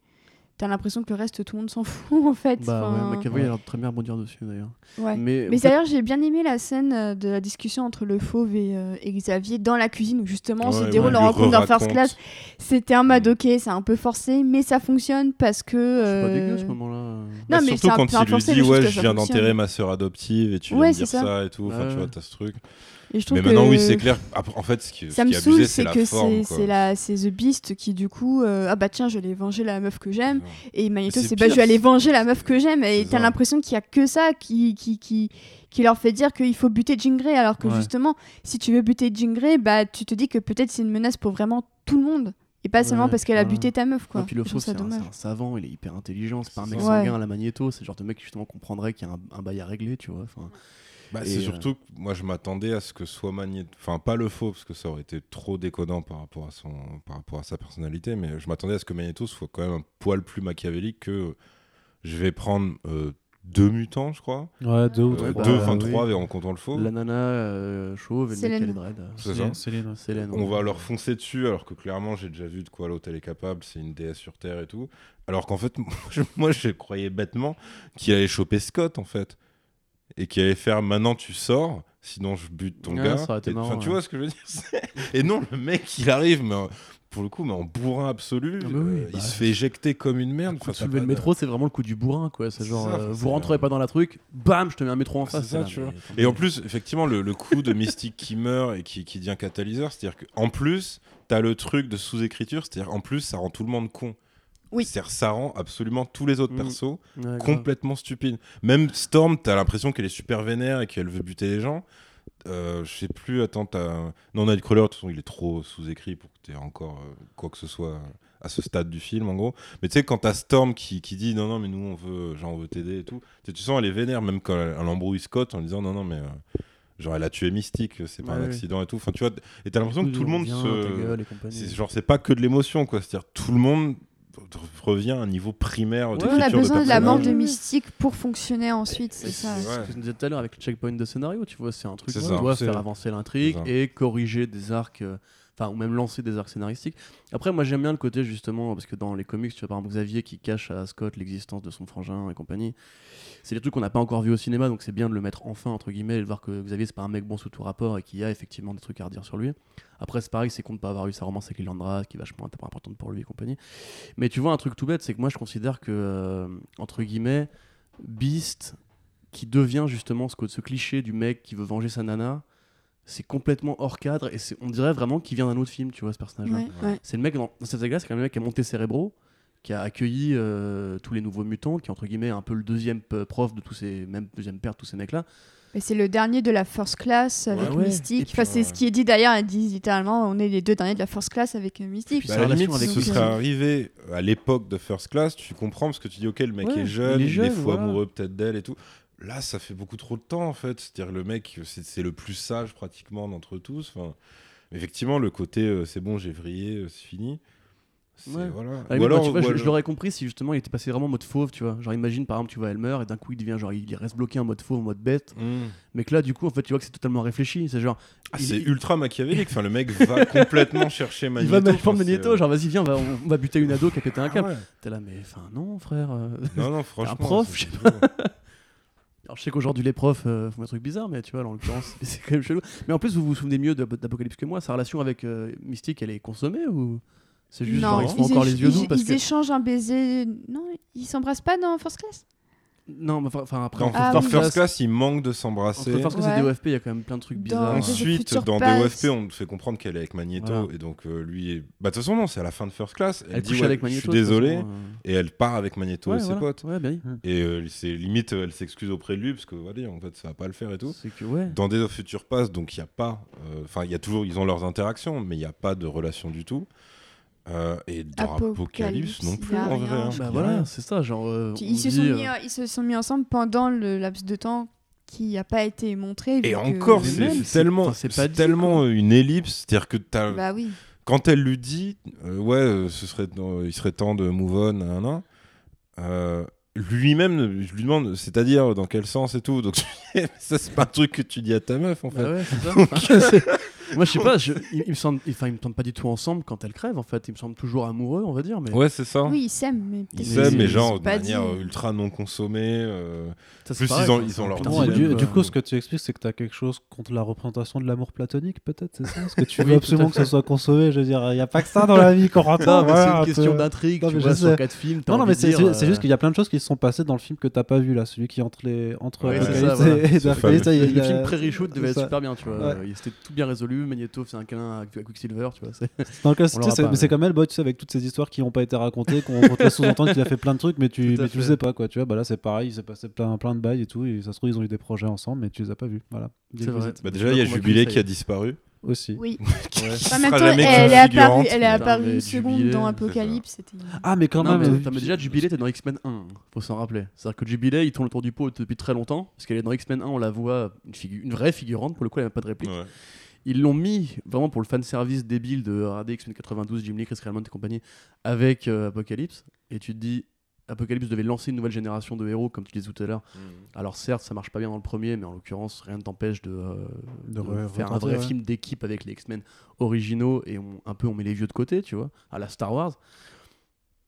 T'as l'impression que le reste, tout le monde s'en fout en fait. Bah Enfin, ouais, McAvoy a l'air de très bien rebondir dessus d'ailleurs. ouais. Mais, Mais fait, d'ailleurs, j'ai bien aimé la scène euh, de la discussion entre le fauve et, euh, et Xavier dans la cuisine où justement se Ouais, déroule ouais, leur rencontre dans First. Class. C'était un mode ok, c'est un peu forcé, mais ça fonctionne parce que. c'est pas euh, dégueu à ce moment-là. Non, Bah, mais surtout quand il lui dit ouais je viens d'enterrer ma sœur adoptive et tu Ouais, viens me dire ça. ça. et tout enfin Ouais. tu vois t'as ce truc Et je trouve mais que maintenant oui c'est clair en fait ce qui, ce Ça me qui est saoule, c'est que forme c'est quoi. c'est la c'est The Beast qui du coup euh, ah bah tiens je vais venger la meuf que j'aime et Magneto C'est bah je vais aller venger la meuf que j'aime et C'est t'as l'impression qu'il y a que ça qui qui qui qui leur fait dire qu'il faut buter Jean Grey alors que Ouais. justement si tu veux buter Jean Grey bah tu te dis que peut-être c'est une menace pour vraiment tout le monde et pas seulement Ouais, parce qu'elle a buté ta meuf quoi. Et puis le faux, c'est un, savant, il est hyper intelligent, c'est pas un mec Ouais. sanguin à la magnéto, c'est le genre de mec qui justement comprendrait qu'il y a un, un bail à régler, tu vois. enfin. Bah, Et, c'est euh, surtout que moi je m'attendais à ce que soit Magneto, enfin pas le faux parce que ça aurait été trop déconnant par rapport à son, par rapport à sa personnalité, mais je m'attendais à ce que Magneto soit quand même un poil plus machiavélique que je vais prendre euh, deux mutants, je crois, Ouais, deux ou Ouais, trois. bah, deux, enfin oui. trois en comptant le faux. La nana euh, chauve et dreads. C'est ça. Céline, Céline. On va leur foncer dessus alors que clairement j'ai déjà vu de quoi l'autre elle est capable, c'est une déesse sur Terre et tout. Alors qu'en fait moi je, moi, je croyais bêtement qu'il allait choper Scott en fait et qu'il allait faire maintenant tu sors sinon je bute ton Ouais, gars. Et- marrant, tu ouais. vois ce que je veux dire c'est- Et non le mec il arrive mais pour le coup mais en bourrin absolu, Ah bah oui, euh, bah, il se fait éjecter comme une merde. Le coup Enfin, le métro, c'est vraiment le coup du bourrin, quoi. C'est C'est genre, ça, euh, vous c'est- rentrez pas dans la truc, bam, je te mets un métro en C'est face. ça, là, tu mais vois. attendez. Et en plus, effectivement, le, le coup de Mystique qui meurt et qui, qui devient catalyseur, c'est-à-dire qu'en plus, t'as le truc de sous-écriture, c'est-à-dire en plus, ça rend tout le monde con. Oui. C'est-à-dire ça rend absolument tous les autres Mm. persos Ouais, complètement stupides. Même Storm, t'as l'impression qu'elle est super vénère et qu'elle veut buter les gens. Euh, je sais plus, attends, t'as... Non, Nightcrawler, de toute façon, il est trop sous-écrit pour que t'aies encore euh, quoi que ce soit à ce stade du film, en gros. Mais tu sais, quand t'as Storm qui, qui dit non, non, mais nous, on veut, genre, on veut t'aider et tout, tu sens, elle est vénère, même quand elle, elle embrouille Scott en disant non, non, mais euh, genre, elle a tué Mystique, c'est pas Ouais, un ouais. accident et tout. Enfin, tu vois, et t'as l'impression que tout le monde se. gueule genre, c'est pas que de l'émotion, quoi. C'est-à-dire, tout le monde revient à un niveau primaire le monde a besoin de la mort de. Mystique pour fonctionner ensuite, c'est ça. c'est- ouais. ce que je disais tout à l'heure avec le checkpoint de scénario, tu vois, c'est un truc qui ça, doit faire avancer l'intrigue et corriger des arcs, euh, ou même lancer des arcs scénaristiques. Après, moi j'aime bien le côté justement, parce que dans les comics, tu vois par exemple Xavier qui cache à Scott l'existence de son frangin et compagnie. C'est des trucs qu'on n'a pas encore vu au cinéma, donc c'est bien de le mettre enfin, entre guillemets, et de voir que Xavier c'est pas un mec bon sous tout rapport et qu'il y a effectivement des trucs à redire sur lui. Après, c'est pareil, c'est con de pas avoir eu sa romance avec Lilandra, qui est vachement importante pour lui et compagnie. Mais tu vois, un truc tout bête, c'est que moi je considère que, euh, entre guillemets, Beast, qui devient justement ce cliché du mec qui veut venger sa nana, c'est complètement hors cadre et c'est- on dirait vraiment qu'il vient d'un autre film, tu vois, ce personnage-là. Ouais, ouais. C'est le mec dans, dans cette saga, c'est quand même le mec qui a monté Cérébro, qui a accueilli euh, tous les nouveaux mutants, qui est entre guillemets un peu le deuxième prof de tous ces, même deuxième père de tous ces mecs-là. Mais c'est le dernier de la First Class avec Ouais. Mystique. Puis, Enfin, c'est ouais. ce qui est dit d'ailleurs. Ils disent littéralement on est les deux derniers de la First Class avec euh, Mystique. Bah, à la limite, avec ce serait arrivé à l'époque de First Class, tu comprends parce que tu dis ok, le mec Ouais, est jeune, il est il est, jeune, fou voilà. amoureux peut-être d'elle et tout. Là, ça fait beaucoup trop de temps en fait. C'est-à-dire le mec, c'est le plus sage pratiquement d'entre tous. Enfin, effectivement, le côté euh, c'est bon, j'ai vrillé, euh, c'est fini. Ouais. Voilà. Ah, Ou alors, tu vois, ou je, l'aurais compris si justement il était passé vraiment en mode fauve, tu vois. Genre, imagine par exemple, tu vois, elle meurt et d'un coup il devient genre, il reste bloqué en mode fauve, en mode bête. Hmm. Mais que là, du coup, en fait, tu vois que c'est totalement réfléchi. C'est genre, Ah, il- c'est il- ultra machiavélique. Enfin, le mec va complètement chercher il Magneto. va mettre Enfin, prendre Magneto, euh, genre, vas-y, viens, on va, on va buter une ado qui a pété un ah câble. ouais. T'es là, mais enfin, non, frère. euh. Non, non, franchement. prof, c'est- je sais Alors, je sais qu'aujourd'hui, les profs euh, font des trucs bizarres, mais tu vois, en l'occurrence, c'est quand même chelou. Mais en plus, vous vous souvenez mieux d'Apocalypse que moi. Sa relation avec euh, Mystique, elle est consommée ou c'est juste genre, ils se font ils, encore les yeux doux parce ils que. échangent un baiser. Non, ils s'embrassent pas dans First Class? Non, mais enfin, après, Dans, en Ah dans oui. First Class, il manque de s'embrasser. First Class Ouais. et DOFP, il y a quand même plein de trucs Dans- bizarres. Ensuite, dans. DOFP, on te fait comprendre qu'elle est avec Magneto, Voilà. et donc euh, lui est. Bah, de toute façon, non, c'est à la fin de First Class. Elle, Elle dit ouais, avec Je Magneto. suis de toute désolé, façon, euh. et elle part avec Magneto Ouais, et ses voilà. potes. Ouais, bien oui. Et euh, c'est limite, elle s'excuse auprès de lui, parce que voilà, en fait, ça va pas le faire et tout. C'est que, ouais. Dans Days of Future Past, donc il y a pas. euh, Enfin, il y a toujours. Ils ont leurs interactions, mais il n'y a pas de relation du tout. Euh, et dans Apocalypse, Apocalypse, non plus a en vrai. hein. Bah voilà, c'est ça. Genre, euh, Ils on se, dit, sont euh, mis, ils se sont mis ensemble pendant le laps de temps qui n'a pas été montré. Et encore, c'est tellement, c'est pas dit, tellement une ellipse. C'est-à-dire que Bah oui. quand elle lui dit, euh, ouais, euh, ce serait, euh, il serait temps de move on, nan, nan, euh, lui-même, je lui demande, c'est-à-dire dans quel sens et tout. Donc ça, c'est pas un truc que tu dis à ta meuf en fait. Bah ouais, c'est ça. Moi, je sais pas, je- il, il me semble, enfin, ils me semblent pas du tout ensemble quand elle crève, en fait. Ils me semblent toujours amoureux, on va dire. Mais Ouais, c'est ça. Oui, ils s'aiment, mais Ils s'aiment, mais genre de manière dit. euh, ultra non consommée. euh, ça, plus, pareil, ils ont- ils ont leur du, coup, ce que tu expliques, c'est que tu as quelque chose contre la représentation de l'amour platonique, peut-être, c'est ça? Parce que tu veux absolument que ça soit consommé. Je veux dire, il n'y a pas que ça dans la vie, Corentin. C'est un une question d'intrigue, Non, tu mais vois, sur quatre films. Non, non, mais c'est euh, juste qu'il y a plein de choses qui se sont passées dans le film que t'as pas vu là, celui qui est entre les entre Le film pré-reshoot devait être super bien, tu vois. Euh, c'était tout bien résolu. Magneto faisait un câlin à à Quicksilver, tu vois. c'est- Dans le cas, c'est- comme Hellboy, tu sais, avec toutes ces histoires qui n'ont pas été racontées, qu'on on te laisse sous-entendre qu'il a fait plein de trucs, mais tu, mais tu le fait. sais pas, quoi. Tu vois, bah là, c'est pareil, il s'est passé plein, plein de bails et tout, et ça se trouve, ils ont eu des projets ensemble, mais tu les as pas vus. Voilà. C'est vrai. Bah, déjà, il y a Jubilé qui a disparu. Aussi. Oui. Ouais. jamais elle est apparue, elle est apparue une seconde Jubilé, dans Apocalypse. Ah, mais quand Non, même. mais, euh, attends, mais déjà, Jubilé était dans X-Men 1, faut s'en rappeler. C'est-à-dire que Jubilé, il tourne autour du pot depuis très longtemps, parce qu'elle est dans X-Men 1, on la voit, une, figu- une vraie figurante, pour le coup, elle n'a pas de réplique. Ouais. Ils l'ont mis vraiment pour le fanservice débile de RAD X-Men 92, Jim Lee, Chris Claremont et compagnie, avec euh, Apocalypse. Et tu te dis, Apocalypse devait lancer une nouvelle génération de héros, comme tu disais tout à l'heure. Alors certes, ça marche pas bien dans le premier, mais en l'occurrence, rien ne t'empêche de, euh, De de re- faire un vrai ouais. film d'équipe avec les X-Men originaux et on, un peu on met les vieux de côté, tu vois, à la Star Wars.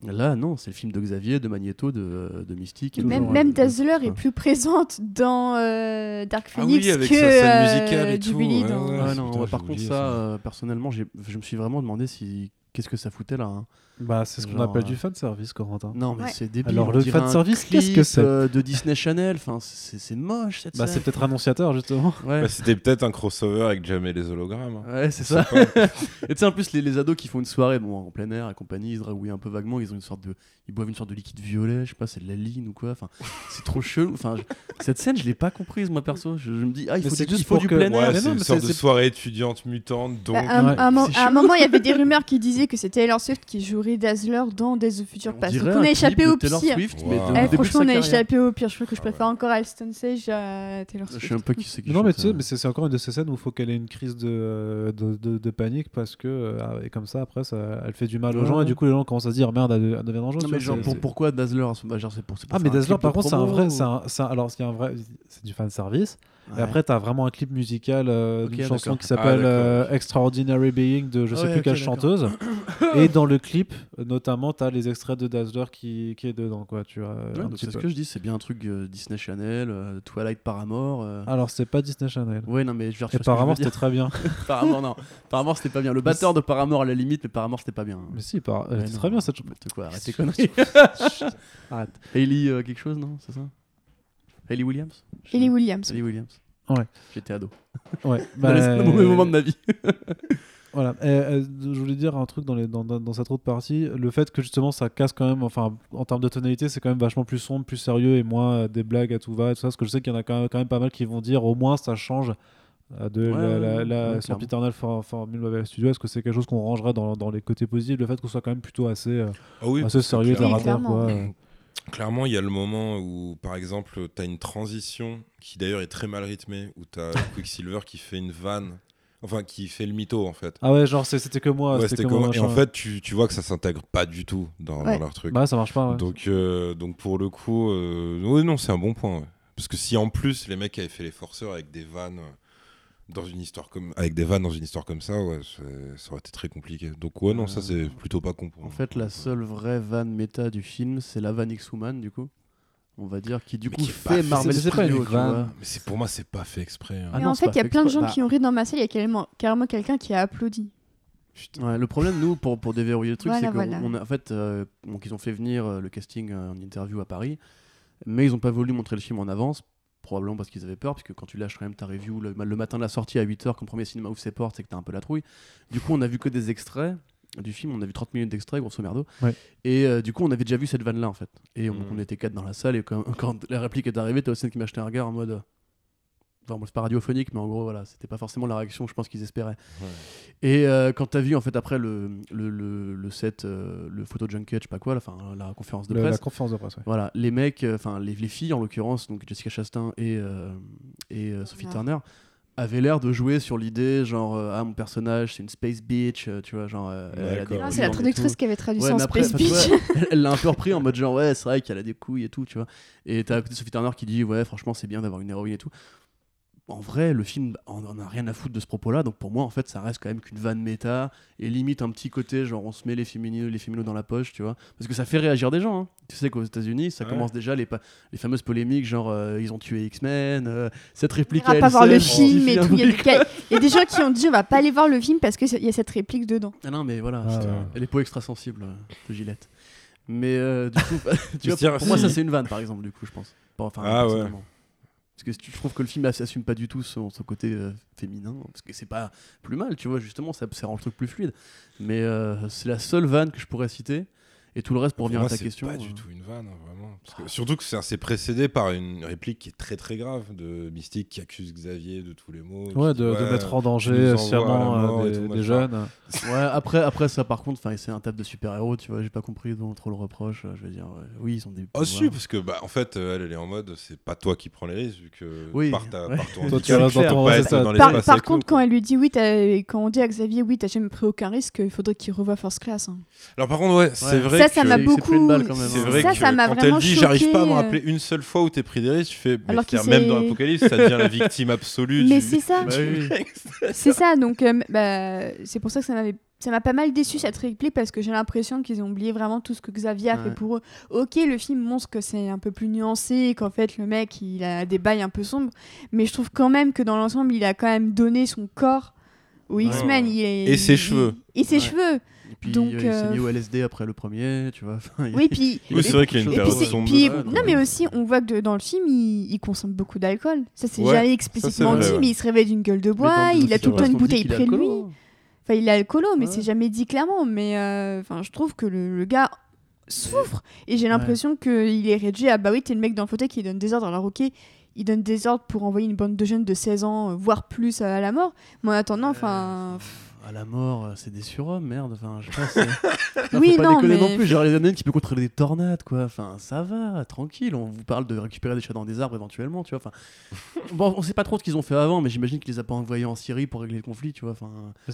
Là, non, c'est le film de Xavier, de Magneto, de, de Mystique. et Même, même euh, Dazzler est plus présente dans euh, Dark Ah Phoenix oui, avec que sa scène euh, musicale et tout, Jubilee ouais, dans- ouais. Ouais, non, putain, par contre, oublié ça, ça. euh, personnellement, je me suis vraiment demandé si qu'est-ce que ça foutait là. hein. Bah, c'est ce qu'on Genre, appelle euh, du fanservice, Corentin. Non, mais Ouais. c'est débile. Alors, on le dirait un fanservice, qu'est-ce que c'est euh, De Disney Channel, enfin, c'est c'est moche cette Bah, c'est peut-être annonciateur, justement. Ouais. Bah, C'était peut-être un crossover avec Jamais les hologrammes. hein. Ouais, c'est Je ça. sais pas. Et tu sais, en plus, les, les ados qui font une soirée bon, en plein air et compagnie, ils se dragouillent un peu vaguement, ils ont une sorte de. Ils boivent une sorte de liquide violet, je sais pas, c'est de la ligne ou quoi. Enfin, c'est trop chelou. Enfin, je- cette scène, je l'ai pas comprise, moi perso. Je, je me dis, ah, il Mais faut, c'est du, juste il faut pour du que- plein air. Ouais, mais c'est non, une mais sorte c'est- de c'est- soirée étudiante mutante, donc. Bah, à, un mo- C'est à un chelou. moment, il y avait des rumeurs qui disaient que c'était Taylor Swift qui jouerait Dazzler dans Days of Future On Past. Donc on a échappé au Taylor pire. Swift, Wow. mais de- Eh, franchement, on a carrière. échappé au pire. Je crois que je Ah ouais. préfère encore Alston Sage à Taylor Je Swift. sais un peu qui c'est qui Non, mais tu sais, euh. mais c'est encore une de ces scènes où il faut qu'elle ait une crise de, de, de- de panique parce que, euh, et comme ça, après, ça, elle fait du mal aux Ouais. gens et du coup, les gens commencent à se dire merde, elle, elle devient dangereuse. Non, mais genre, pour- pourquoi Dazzler bah, genre, c'est pour, Ah, mais Dazzler, par contre, c'est un vrai. c'est alors, il y a un vrai. C'est du fan service. Ouais. Et après, t'as vraiment un clip musical euh, d'une chanson qui s'appelle Ah, euh. Extraordinary Being de je sais Ouais, plus quelle chanteuse. et dans le clip, notamment, t'as les extraits de Dazzler qui, qui est dedans, quoi. Tu vois, Ouais, un donc petit c'est ce que je dis, c'est bien un truc euh, Disney Channel, euh, Twilight Paramore. euh. Alors, c'est pas Disney Channel. Ouais, non, mais je vais Et dire. c'était très bien. Paramore, non. Paramore, c'était pas bien. Le batteur de Paramore, à la limite, mais Paramore, c'était pas bien. mais si, par... non. très bien cette chanson. Quoi, arrête tes conneries. Arrête. Hayley, quelque chose, non C'est ça? Hayley Williams? Sais Ellie. Williams. Hayley Williams. Ouais. J'étais ado. Ouais. Dans bah, les- mauvais moment de ma vie. Voilà. Et, euh, je voulais dire un truc dans, les, dans, dans- dans cette autre partie. Le fait que justement ça casse quand même, enfin en termes de tonalité, c'est quand même vachement plus sombre, plus sérieux et moins euh, des blagues à tout va et tout ça. Parce que je sais qu'il y en a quand même, quand même pas mal qui vont dire au moins ça change euh, de Ouais, la, la, la for- Formule Marvel Studio. Est-ce que c'est quelque chose qu'on rangerait dans, dans les côtés positifs? Le fait qu'on soit quand même plutôt assez, euh, Ah oui, assez sérieux, terre, clairement. quoi. Clairement, il y a le moment où, par exemple, tu as une transition qui d'ailleurs est très mal rythmée, où tu as Quicksilver qui fait une vanne, enfin qui fait le mytho en fait. Ah ouais, genre c'était que moi. Ouais, c'était c'était que comment moi, Et en fait, tu, tu vois que ça s'intègre pas du tout dans, Ouais. dans leur truc. bah ça marche pas. ouais. Donc, euh, donc pour le coup, euh, oui, non, c'est un bon point. ouais. Parce que si en plus les mecs avaient fait les forceurs avec des vannes dans une histoire comme avec des vannes dans une histoire comme ça, ouais, ça aurait été très compliqué. Donc ouais, non, ça c'est plutôt pas con. pour En fait, la seule vraie vanne méta du film, c'est la vanne X-Woman, du coup. On va dire, qui du Mais coup qui fait fait- Marvel Studios. Mais c'est pour moi, c'est pas fait exprès. hein. Ah non, en fait, il y a plein de gens Bah- qui ont ri dans ma salle. Il y a carrément, carrément quelqu'un qui a applaudi. Ouais, le problème, nous, pour, pour déverrouiller le truc, Voilà, c'est voilà. qu'on a en fait, euh, donc ils ont fait venir euh, le casting euh, en interview à Paris, mais ils n'ont pas voulu montrer le film en avance, probablement parce qu'ils avaient peur, puisque quand tu lâches quand même ta review le, le matin de la sortie à 8h, quand le premier cinéma ouvre ses portes, c'est que t'as un peu la trouille. Du coup, on a vu que des extraits du film, on a vu 30 minutes d'extraits, grosso merdo. Ouais. Et euh, du coup, on avait déjà vu cette vanne là en fait. Et on, on était quatre dans la salle, et quand, quand la réplique est arrivée, t'as aussi qui m'a acheté un regard en mode. Enfin, bon, c'est pas radiophonique, mais en gros, voilà, c'était pas forcément la réaction, je pense qu'ils espéraient. Et euh, quand t'as vu, en fait, après le, le, le, le set, euh, le photo junket, je sais pas quoi, la- enfin, la conférence de Le- presse, la conférence de presse, ouais. voilà, les mecs, euh, enfin, les, les filles en l'occurrence, donc Jessica Chastain et, euh, et euh, Sophie. Turner, avaient l'air de jouer sur l'idée, genre, euh, ah, mon personnage, c'est une space bitch, euh, tu vois, genre, euh, elle a des D'accord. Ah, couilles c'est la traductrice qui avait traduit Ouais, ça en après, Space vois, elle l'a un peu repris en mode genre ouais c'est vrai qu'elle a des couilles et tout tu vois et t'as à côté Sophie Turner qui dit ouais franchement c'est bien d'avoir une héroïne et tout en vrai le film on en a rien à foutre de ce propos là donc pour moi en fait ça reste quand même qu'une vanne méta et limite un petit côté genre on se met les féminines les féminos dans la poche tu vois parce que ça fait réagir des gens hein. tu sais qu'aux États-Unis ça Ouais. commence déjà les, les fameuses polémiques genre euh, ils ont tué X-Men euh, cette On réplique ira à pas voir le film et tout. Il y, a des gens qui ont dit on va pas aller voir le film parce qu'il y a cette réplique dedans. ah non mais voilà Ah, ouais. elle est pas extra sensible de Gillette mais euh, du coup tu vois, dire, pour, pour moi ça c'est une vanne par exemple du coup je pense enfin, Ah, ouais. Parce que je trouve que le film assume pas du tout son, côté euh, féminin parce que c'est pas plus mal tu vois justement ça, ça rend le truc plus fluide. Mais euh, c'est la seule vanne que je pourrais citer et tout le reste pour, revenir à ta c'est question pas euh, du tout une vanne, hein, vraiment. Parce que- surtout que c'est c'est précédé par une réplique qui est très très grave de Mystique qui accuse Xavier de tous les mots. qui Ouais, dit, de, mettre en danger sciemment euh, des, tout, des machin. jeunes. ouais après après ça par contre enfin c'est un table de super héros tu vois j'ai pas compris dont trop le reproche euh, je veux dire ouais. oui ils ont des Oh si, parce que bah, en fait, euh, elle, elle est en mode, c'est pas toi qui prends les risques, vu que Oui, par, ta, ouais. par ton Toi, tu dans pas c'est Par, contre, quand elle lui dit oui, quand on dit à Xavier oui, t'as jamais pris aucun risque, il faudrait qu'il revoie First Class. hein. Alors par contre, ouais, c'est vrai Ça, ça m'a beaucoup- balle quand même, C'est hein. vrai Ça, que ça m'a quand vraiment elle dit j'arrive pas à me euh. rappeler une seule fois où t'es pris des risques, tu fais mais Alors même dans l'Apocalypse ça devient la victime absolue Mais du- c'est ça. Bah oui. C'est ça, donc euh, bah, c'est pour ça que ça m'avait ça m'a pas mal déçu cette réplique parce que j'ai l'impression qu'ils ont oublié vraiment tout ce que Xavier a fait pour eux. Ok, le film montre que c'est un peu plus nuancé qu'en fait le mec il a des bails un peu sombres, mais je trouve quand même que dans l'ensemble il a quand même donné son corps aux. X-Men. Et ses il- cheveux. Et ses Ouais. cheveux. Et puis Donc, euh, il s'est euh, mis au LSD après le premier tu vois Oui, puis. Oui, a c'est vrai qu'il y a une période sombre. puis- non, mais aussi, on voit que dans le film, il, il consomme beaucoup d'alcool. Ça, c'est Ouais, jamais explicitement dit, mais il se réveille d'une gueule de bois, il a tout le temps une bouteille près de lui. Enfin, il est alcoolo, mais Ouais. c'est jamais dit clairement. Mais euh, enfin, je trouve que le, le gars souffre et j'ai l'impression qu'il est réduit à bah oui, t'es le mec dans le fauteuil qui donne des ordres. Alors, ok, il donne des ordres pour envoyer une bande de jeunes de 16 ans, euh, voire plus à la mort. Mais en attendant, enfin. À la mort, euh, c'est des surhommes, merde. Enfin, je c'est- Non, Oui, faut pas non, déconner mais- non plus. Genre les aliens qui peut contrôler des tornades, quoi. Enfin, ça va, tranquille. On vous parle de récupérer des chats dans des arbres éventuellement, tu vois. Enfin, bon, on sait pas trop ce qu'ils ont fait avant, mais j'imagine qu'ils les a pas envoyés en Syrie pour régler le conflit, tu vois. Enfin,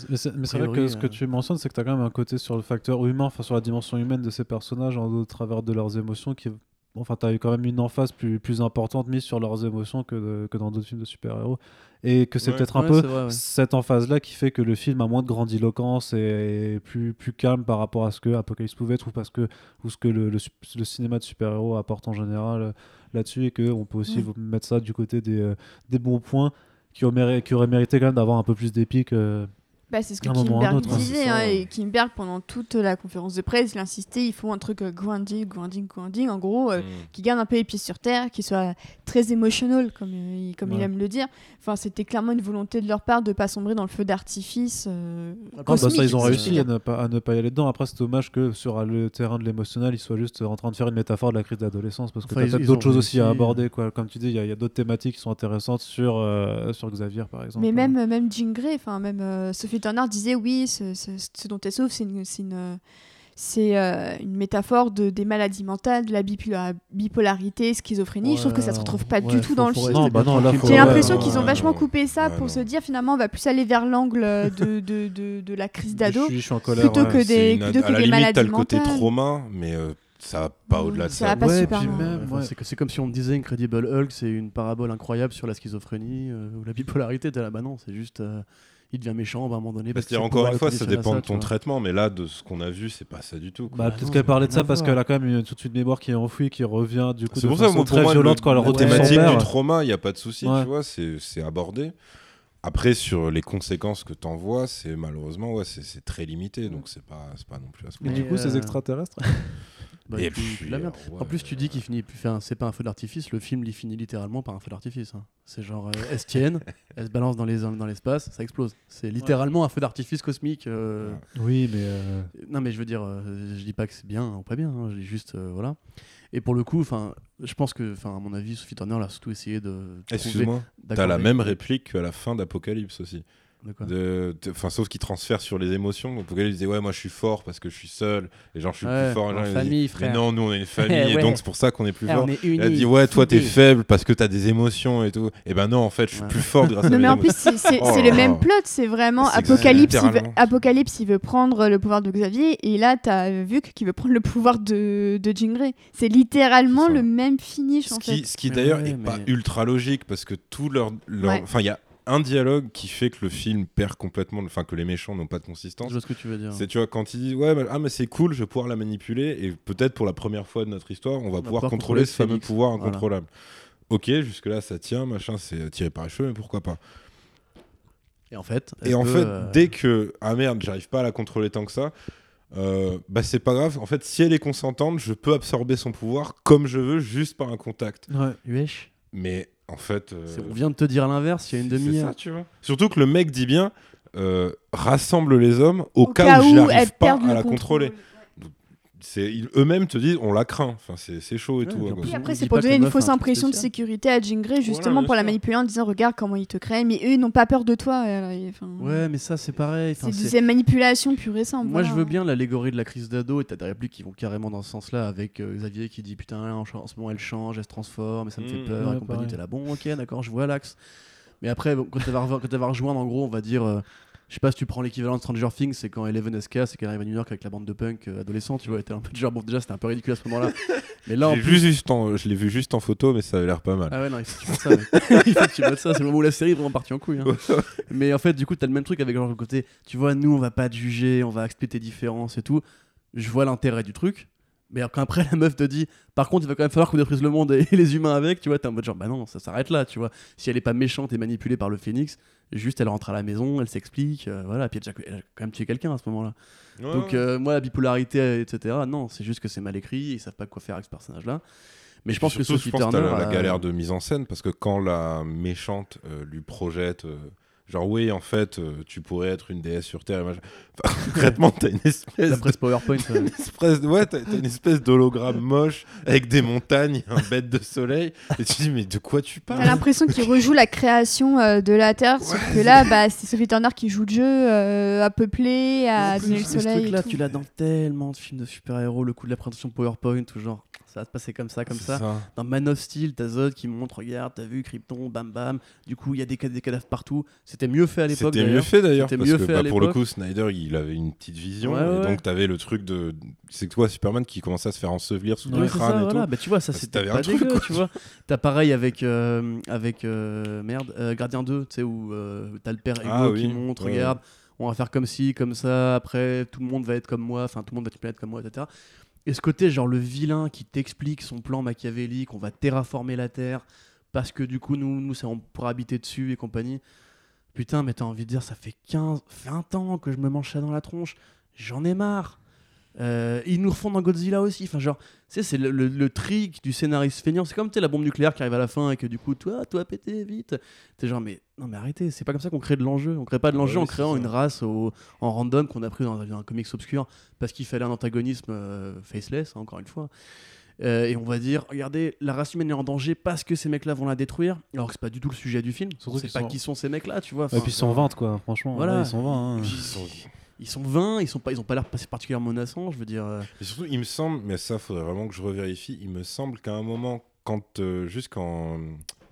Mais c'est- vrai que ce que euh, tu mentionnes, c'est que tu as quand même un côté sur le facteur humain, enfin sur la dimension humaine de ces personnages en- au travers de leurs émotions qui. Enfin, tu as eu quand même une emphase plus, plus importante mise sur leurs émotions que, de- que dans d'autres films de super-héros. Et que c'est Ouais. peut-être un Ouais, peu c'est vrai, ouais. cette emphase-là qui fait que le film a moins de grandiloquence et est plus, plus calme par rapport à ce que Apocalypse pouvait être ou, parce que, ou ce que le, le, cinéma de super-héros apporte en général euh, là-dessus. Et qu'on peut aussi mettre ça du côté des, euh, des bons points qui, auraient mérité- qui auraient mérité quand même d'avoir un peu plus d'épique. euh, Bah, c'est ce que Kimberg autre, hein, disait. hein. Et Kimberg, pendant toute la conférence de presse, il insistait il faut un truc euh, grounding, grounding, grounding. En gros, euh, Mm. qui garde un peu les pieds sur terre, qui soit très émotionnel, comme, euh, il, comme il aime le dire. Enfin, c'était clairement une volonté de leur part de pas sombrer dans le feu d'artifice. euh, Ah bah, ça, ils ont réussi à ne, pas, à ne pas y aller dedans. Après, c'est dommage que sur le terrain de l'émotionnel, ils soient juste en train de faire une métaphore de la crise d'adolescence. Parce que Enfin, peut-être d'autres choses aussi à aborder. Quoi. Comme tu dis, il y a, d'autres thématiques qui sont intéressantes sur, euh, sur Xavier, par exemple. Mais même, même Jean Grey, enfin même euh, Sophie Turner disait oui, ce, ce- ce dont elle souffre, c'est une, c'est une, euh, c'est, euh, une métaphore de, des maladies mentales, de la bipola- bipolarité, schizophrénie. je trouve que ça se retrouve pas Ouais, du tout dans le film. Bah J'ai l'impression ouais, qu'ils ont ouais, vachement ouais. coupé ça Ouais, pour se dire finalement on va plus aller vers l'angle de, de, de, de la crise Je d'ado. suis, je suis en colère. plutôt ouais. que des- une- plutôt que à la des limite, t'as maladies le côté mentales. trauma, mais euh, ça va pas au-delà de ça ça. Ouais, ouais. c'est que- C'est comme si on me disait Incredible Hulk, c'est une parabole incroyable sur la schizophrénie euh, ou la bipolarité. T'es là, bah non, c'est juste. euh, il devient méchant à un moment donné. parce que C'est-à-dire, ses encore une fois, ça dépend de ton traitement, mais là, de ce qu'on a vu, c'est pas ça du tout. quoi. Bah, Bah peut-être qu'elle ça parlait de ça parce qu'elle a quand même une, toute une mémoire qui est enfouie, qui revient du coup C'est de pour ça, façon moi, pour très moi, violente le- quand elle retrouve son thématique père. du trauma, il n'y a pas de souci, Ouais. tu vois, c'est c'est abordé. Après, sur les conséquences que t'en vois, c'est malheureusement, ouais, c'est c'est très limité, donc c'est pas, c'est pas non plus à ce Mais Mais, du coup, ces euh, extraterrestres. bah, Et tu- puis, tu la merde. ouais. En plus, tu dis qu'il finit, enfin, c'est pas un feu d'artifice, le film il finit littéralement par un feu d'artifice. hein. C'est genre, euh, elles se tiennent, elles se balancent dans les dans l'espace, ça explose. C'est littéralement un feu d'artifice cosmique. euh, Oui, mais euh, Non, mais je veux dire, euh, je dis pas que c'est bien ou pas bien, hein, je dis juste, euh, voilà. Et pour le coup, enfin, je pense que, enfin, à mon avis, Sophie Turner a surtout essayé de. trouver- Excuse-moi, t'as la même réplique qu'à la fin d'Apocalypse aussi. De quoi De- de- Enfin, sauf qu'il transfère sur les émotions. Apocalypse disait ouais, moi je suis fort parce que je suis seul. Et genre je suis Ouais, plus fort. Genre, il dit, famille, Mais frère. non, nous on est une famille et donc c'est pour ça qu'on est plus Ah, fort. on est Elle a dit ouais, toi t'es faible parce que t'as des émotions et tout. Et ben non, en fait, je suis Ouais. plus fort grâce à Non mes mais en plus c'est Oh le même là. plot, c'est vraiment Apocalypse il, veut. Apocalypse il veut prendre le pouvoir de Xavier et là t'as Vuk qui veut prendre le pouvoir de, de Jean Grey. C'est littéralement le même finish en Ce qui, fait. ce qui d'ailleurs ouais, est pas ultra logique parce que tout leur, enfin il y a un dialogue qui fait que le film perd complètement, enfin que les méchants n'ont pas de consistance. Je vois ce que tu veux dire. C'est tu vois quand il dit ouais bah, ah mais c'est cool je vais pouvoir la manipuler et peut-être pour la première fois de notre histoire on va pouvoir pouvoir contrôler contrôler ce fameux pouvoir Voilà. incontrôlable. Ok jusque là ça tient machin c'est tiré par les cheveux mais pourquoi pas. Et en fait, Et en fait euh, dès que ah merde j'arrive pas à la contrôler tant que ça euh, bah c'est pas grave en fait si elle est consentante je peux absorber son pouvoir comme je veux juste par un contact. ouais. Wesh, Mais en fait euh, c'est- on vient de te dire l'inverse il y a une demi-heure. ça, tu vois. Surtout que le mec dit bien euh, rassemble les hommes au, Au cas, où elles j'arrive pas à la contrôle. contrôler. C'est ils- eux-mêmes te disent on la craint. Enfin c'est chaud et Ouais, tout. puis on après, c'est pour donner une meuf a un fausse impression de sécurité à Jean Grey, justement pour la manipuler en disant Regarde comment il te crée, mais eux ils n'ont pas peur de toi. alors, enfin, Ouais, mais ça c'est pareil. c'est enfin, c'est- c'est manipulation pure et simple. Moi, je veux bien l'allégorie de la crise d'ado et t'as des répliques qui vont carrément dans ce sens-là avec euh, Xavier qui dit putain, en, en ce moment elle change, elle se transforme et ça me fait Mmh, peur ouais, et compagnie. T'es là, bon, ok, d'accord, je vois l'axe. Mais après, bon, quand elle va, va rejoindre, en gros, on va dire. Je sais pas si tu prends l'équivalent de Stranger Things, c'est quand Eleven SK, c'est qu'elle arrive à New York avec la bande de punk euh, adolescents, tu vois, t'es un peu genre, bon, déjà c'était un peu ridicule à ce moment-là. Mais là, en J'ai plus. vu juste en- je l'ai vu juste en photo mais ça avait l'air pas mal. Ah ouais, non, il faut que tu fasses ça. mec. il faut que tu fasses ça, c'est le moment où la série est vraiment partie en couille. hein. Mais en fait, du coup, t'as le même truc avec genre le côté, tu vois, nous, on va pas te juger, on va accepter tes différences et tout. Je vois l'intérêt du truc. Mais quand après, la meuf te dit, par contre, il va quand même falloir qu'on détruise le monde et les humains avec, tu vois, t'es en mode genre, bah non, ça s'arrête là, tu vois. Si elle est pas méchante et manipulée par le phénix, juste elle rentre à la maison, elle s'explique, euh, voilà, puis elle elle a quand même tué quelqu'un à ce moment-là. Ouais, Donc, ouais. euh, moi, la bipolarité, etc., non, c'est juste que c'est mal écrit, ils savent pas quoi faire avec ce personnage-là. Mais je pense que Sophie je pense que Turner. t'as la, la galère de mise en scène parce que quand la méchante euh, lui projette euh, genre oui en fait euh, tu pourrais être une déesse sur terre et machin. Enfin, concrètement t'as une espèce La de- presse PowerPoint. une espèce ouais, t'as t'as une espèce d'hologramme moche avec des montagnes, un bête de soleil, et tu te dis mais de quoi tu T'as parles l'impression qu'il rejoue la création euh, de la Terre, sauf que là, bah, c'est Sophie Turner qui joue le jeu, euh, à peupler, à donner le ce soleil. et truc-là, tu l'as dans tellement de films de super-héros, le coup de la présentation PowerPoint, ou genre, ça va se passer comme ça, comme C'est ça. Dans Man of Steel, t'as Zod qui montre, regarde, t'as vu Krypton, bam bam. Du coup, il y a des, des cadavres partout. C'était mieux fait à l'époque. C'était mieux fait d'ailleurs parce mieux que fait à bah, pour le coup Snyder il avait une petite vision Ouais, et ouais, donc t'avais le truc de c'est toi Superman qui commençait à se faire ensevelir sous Ouais, le crâne ça, et voilà. tout. Bah, tu vois, ça Bah, c'était pas un truc, dégueu, quoi. tu vois. T'as pareil avec, euh, avec euh, merde, euh, Gardien 2, tu sais, où euh, t'as le père Ego Ah qui oui, montre, ouais, regarde, on va faire comme ci, comme ça, après tout le monde va être comme moi, enfin tout le monde va être comme moi, etc. Et ce côté, genre le vilain qui t'explique son plan machiavélique, on va terraformer la Terre, parce que du coup, nous, nous on pourra habiter dessus et compagnie. Putain, mais t'as envie de dire, ça fait 15, 20 ans que je me mange ça dans la tronche, j'en ai marre. Euh, ils nous refont dans Godzilla aussi. Enfin, genre, tu sais, c'est le, le, le trick du scénariste feignant. C'est comme tu la bombe nucléaire qui arrive à la fin et que du coup, toi, toi, péter vite. T'es genre, mais non, mais arrêtez, c'est pas comme ça qu'on crée de l'enjeu. On crée pas de Ah l'enjeu en c'est créant ça. une race au- en random qu'on a pris dans, un- dans un comics obscur parce qu'il fallait un antagonisme euh, faceless, hein, encore une fois. Euh, et on va dire, regardez, la race humaine est en danger parce que ces mecs-là vont la détruire. Alors que c'est pas du tout le sujet du film. Qu'ils pas sont- qui sont ces mecs-là, tu vois. Et puis ils sont 20 quoi, franchement. Voilà. ouais, ils sont 20. hein. Ils sont, ils sont 20, ils sont pas, ils ont pas l'air particulièrement menaçants, je veux dire. euh, Et surtout, il me semble, mais ça, faudrait vraiment que je revérifie. Il me semble qu'à un moment, quand euh, juste quand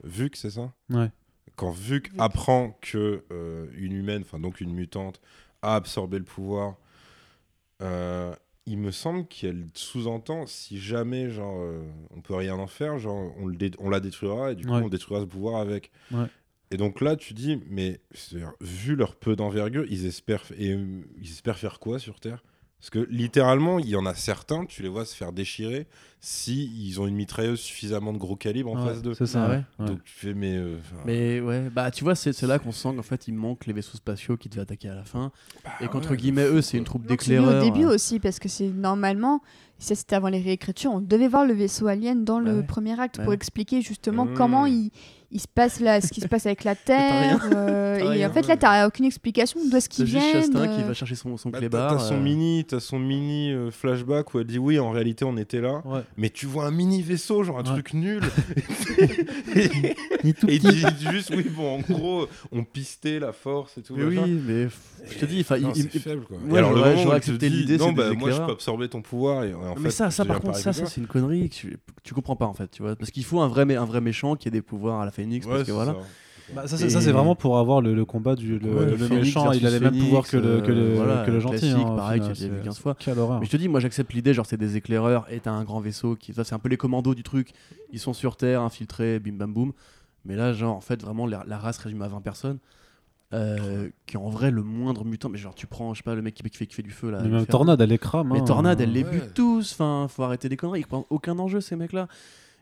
Vuk, c'est ça? Ouais. Quand Vuk apprend que euh, une humaine, enfin donc une mutante, a absorbé le pouvoir, euh, il me semble qu'elle sous-entend si jamais genre euh, on peut rien en faire, genre on, le dé- on la détruira et du coup Ouais. on détruira ce pouvoir avec. Ouais. Et donc là, tu dis, mais vu leur peu d'envergure, ils espèrent, euh, ils espèrent faire quoi sur Terre? Parce que littéralement, il y en a certains, tu les vois se faire déchirer. Si ils ont une mitrailleuse suffisamment de gros calibre en Ouais, face d'eux. C'est ça, ouais. Donc tu fais mais, euh, Mais ouais, bah tu vois, c'est c'est là qu'on sent qu'en fait il manque les vaisseaux spatiaux qui devaient attaquer à la fin. et qu'entre ouais, guillemets, eux, c'est une troupe d'éclaireurs. au début euh, aussi, parce que c'est normalement, ça c'était avant les réécritures, on devait voir le vaisseau alien dans Bah le ouais. premier acte Ouais. pour expliquer justement Mmh. comment il, il se passe là, ce qui se passe avec la Terre. euh, et rien. en fait, là, t'as aucune explication d'où est-ce qu'ils juste viennent. Chastain qui va chercher son, son bah, clébard. t'as, t'as son mini, t'as son mini euh, flashback où elle dit oui en réalité on était là, Ouais. Mais tu vois un mini vaisseau genre un Ouais. truc nul et il petit. dit juste oui bon en gros on pistait la force et tout. Mais oui, mais je te dis, enfin, c'est faible quoi. moi, et alors le j'aurais- moment où accepté l'idée, non bah moi je peux absorber ton pouvoir et, en mais fait, ça, ça par contre, pas ça, ça c'est une connerie que tu, tu comprends pas en fait, tu vois, parce qu'il faut un vrai, un vrai méchant qui ait des pouvoirs à la Phoenix, Ouais, parce que voilà. ça. Bah, ça, c'est, ça, c'est Et- vraiment pour avoir le, le combat du le, Ouais, le Phoenix méchant. Il a les mêmes pouvoirs que le, que le, euh, voilà, que le gentil. classique, hein, pareil, final, que j'ai vu c'est- 15 fois. Quelle horreur. Mais je te dis, moi j'accepte l'idée, genre c'est des éclaireurs et t'as un grand vaisseau qui. Ça, c'est un peu les commandos du truc. Ils sont sur Terre, infiltrés, bim bam boum. Mais là, genre, en fait, vraiment, la, la race résume à 20 personnes. euh, qui en vrai le moindre mutant. Mais genre, tu prends, je sais pas, le mec qui, qui fait, qui fait du feu là. Mais même fait- Tornade, elle les crame. Mais hein. Tornade, elle les bute tous. Enfin, faut arrêter des conneries. Ils prennent aucun enjeu, ces mecs-là.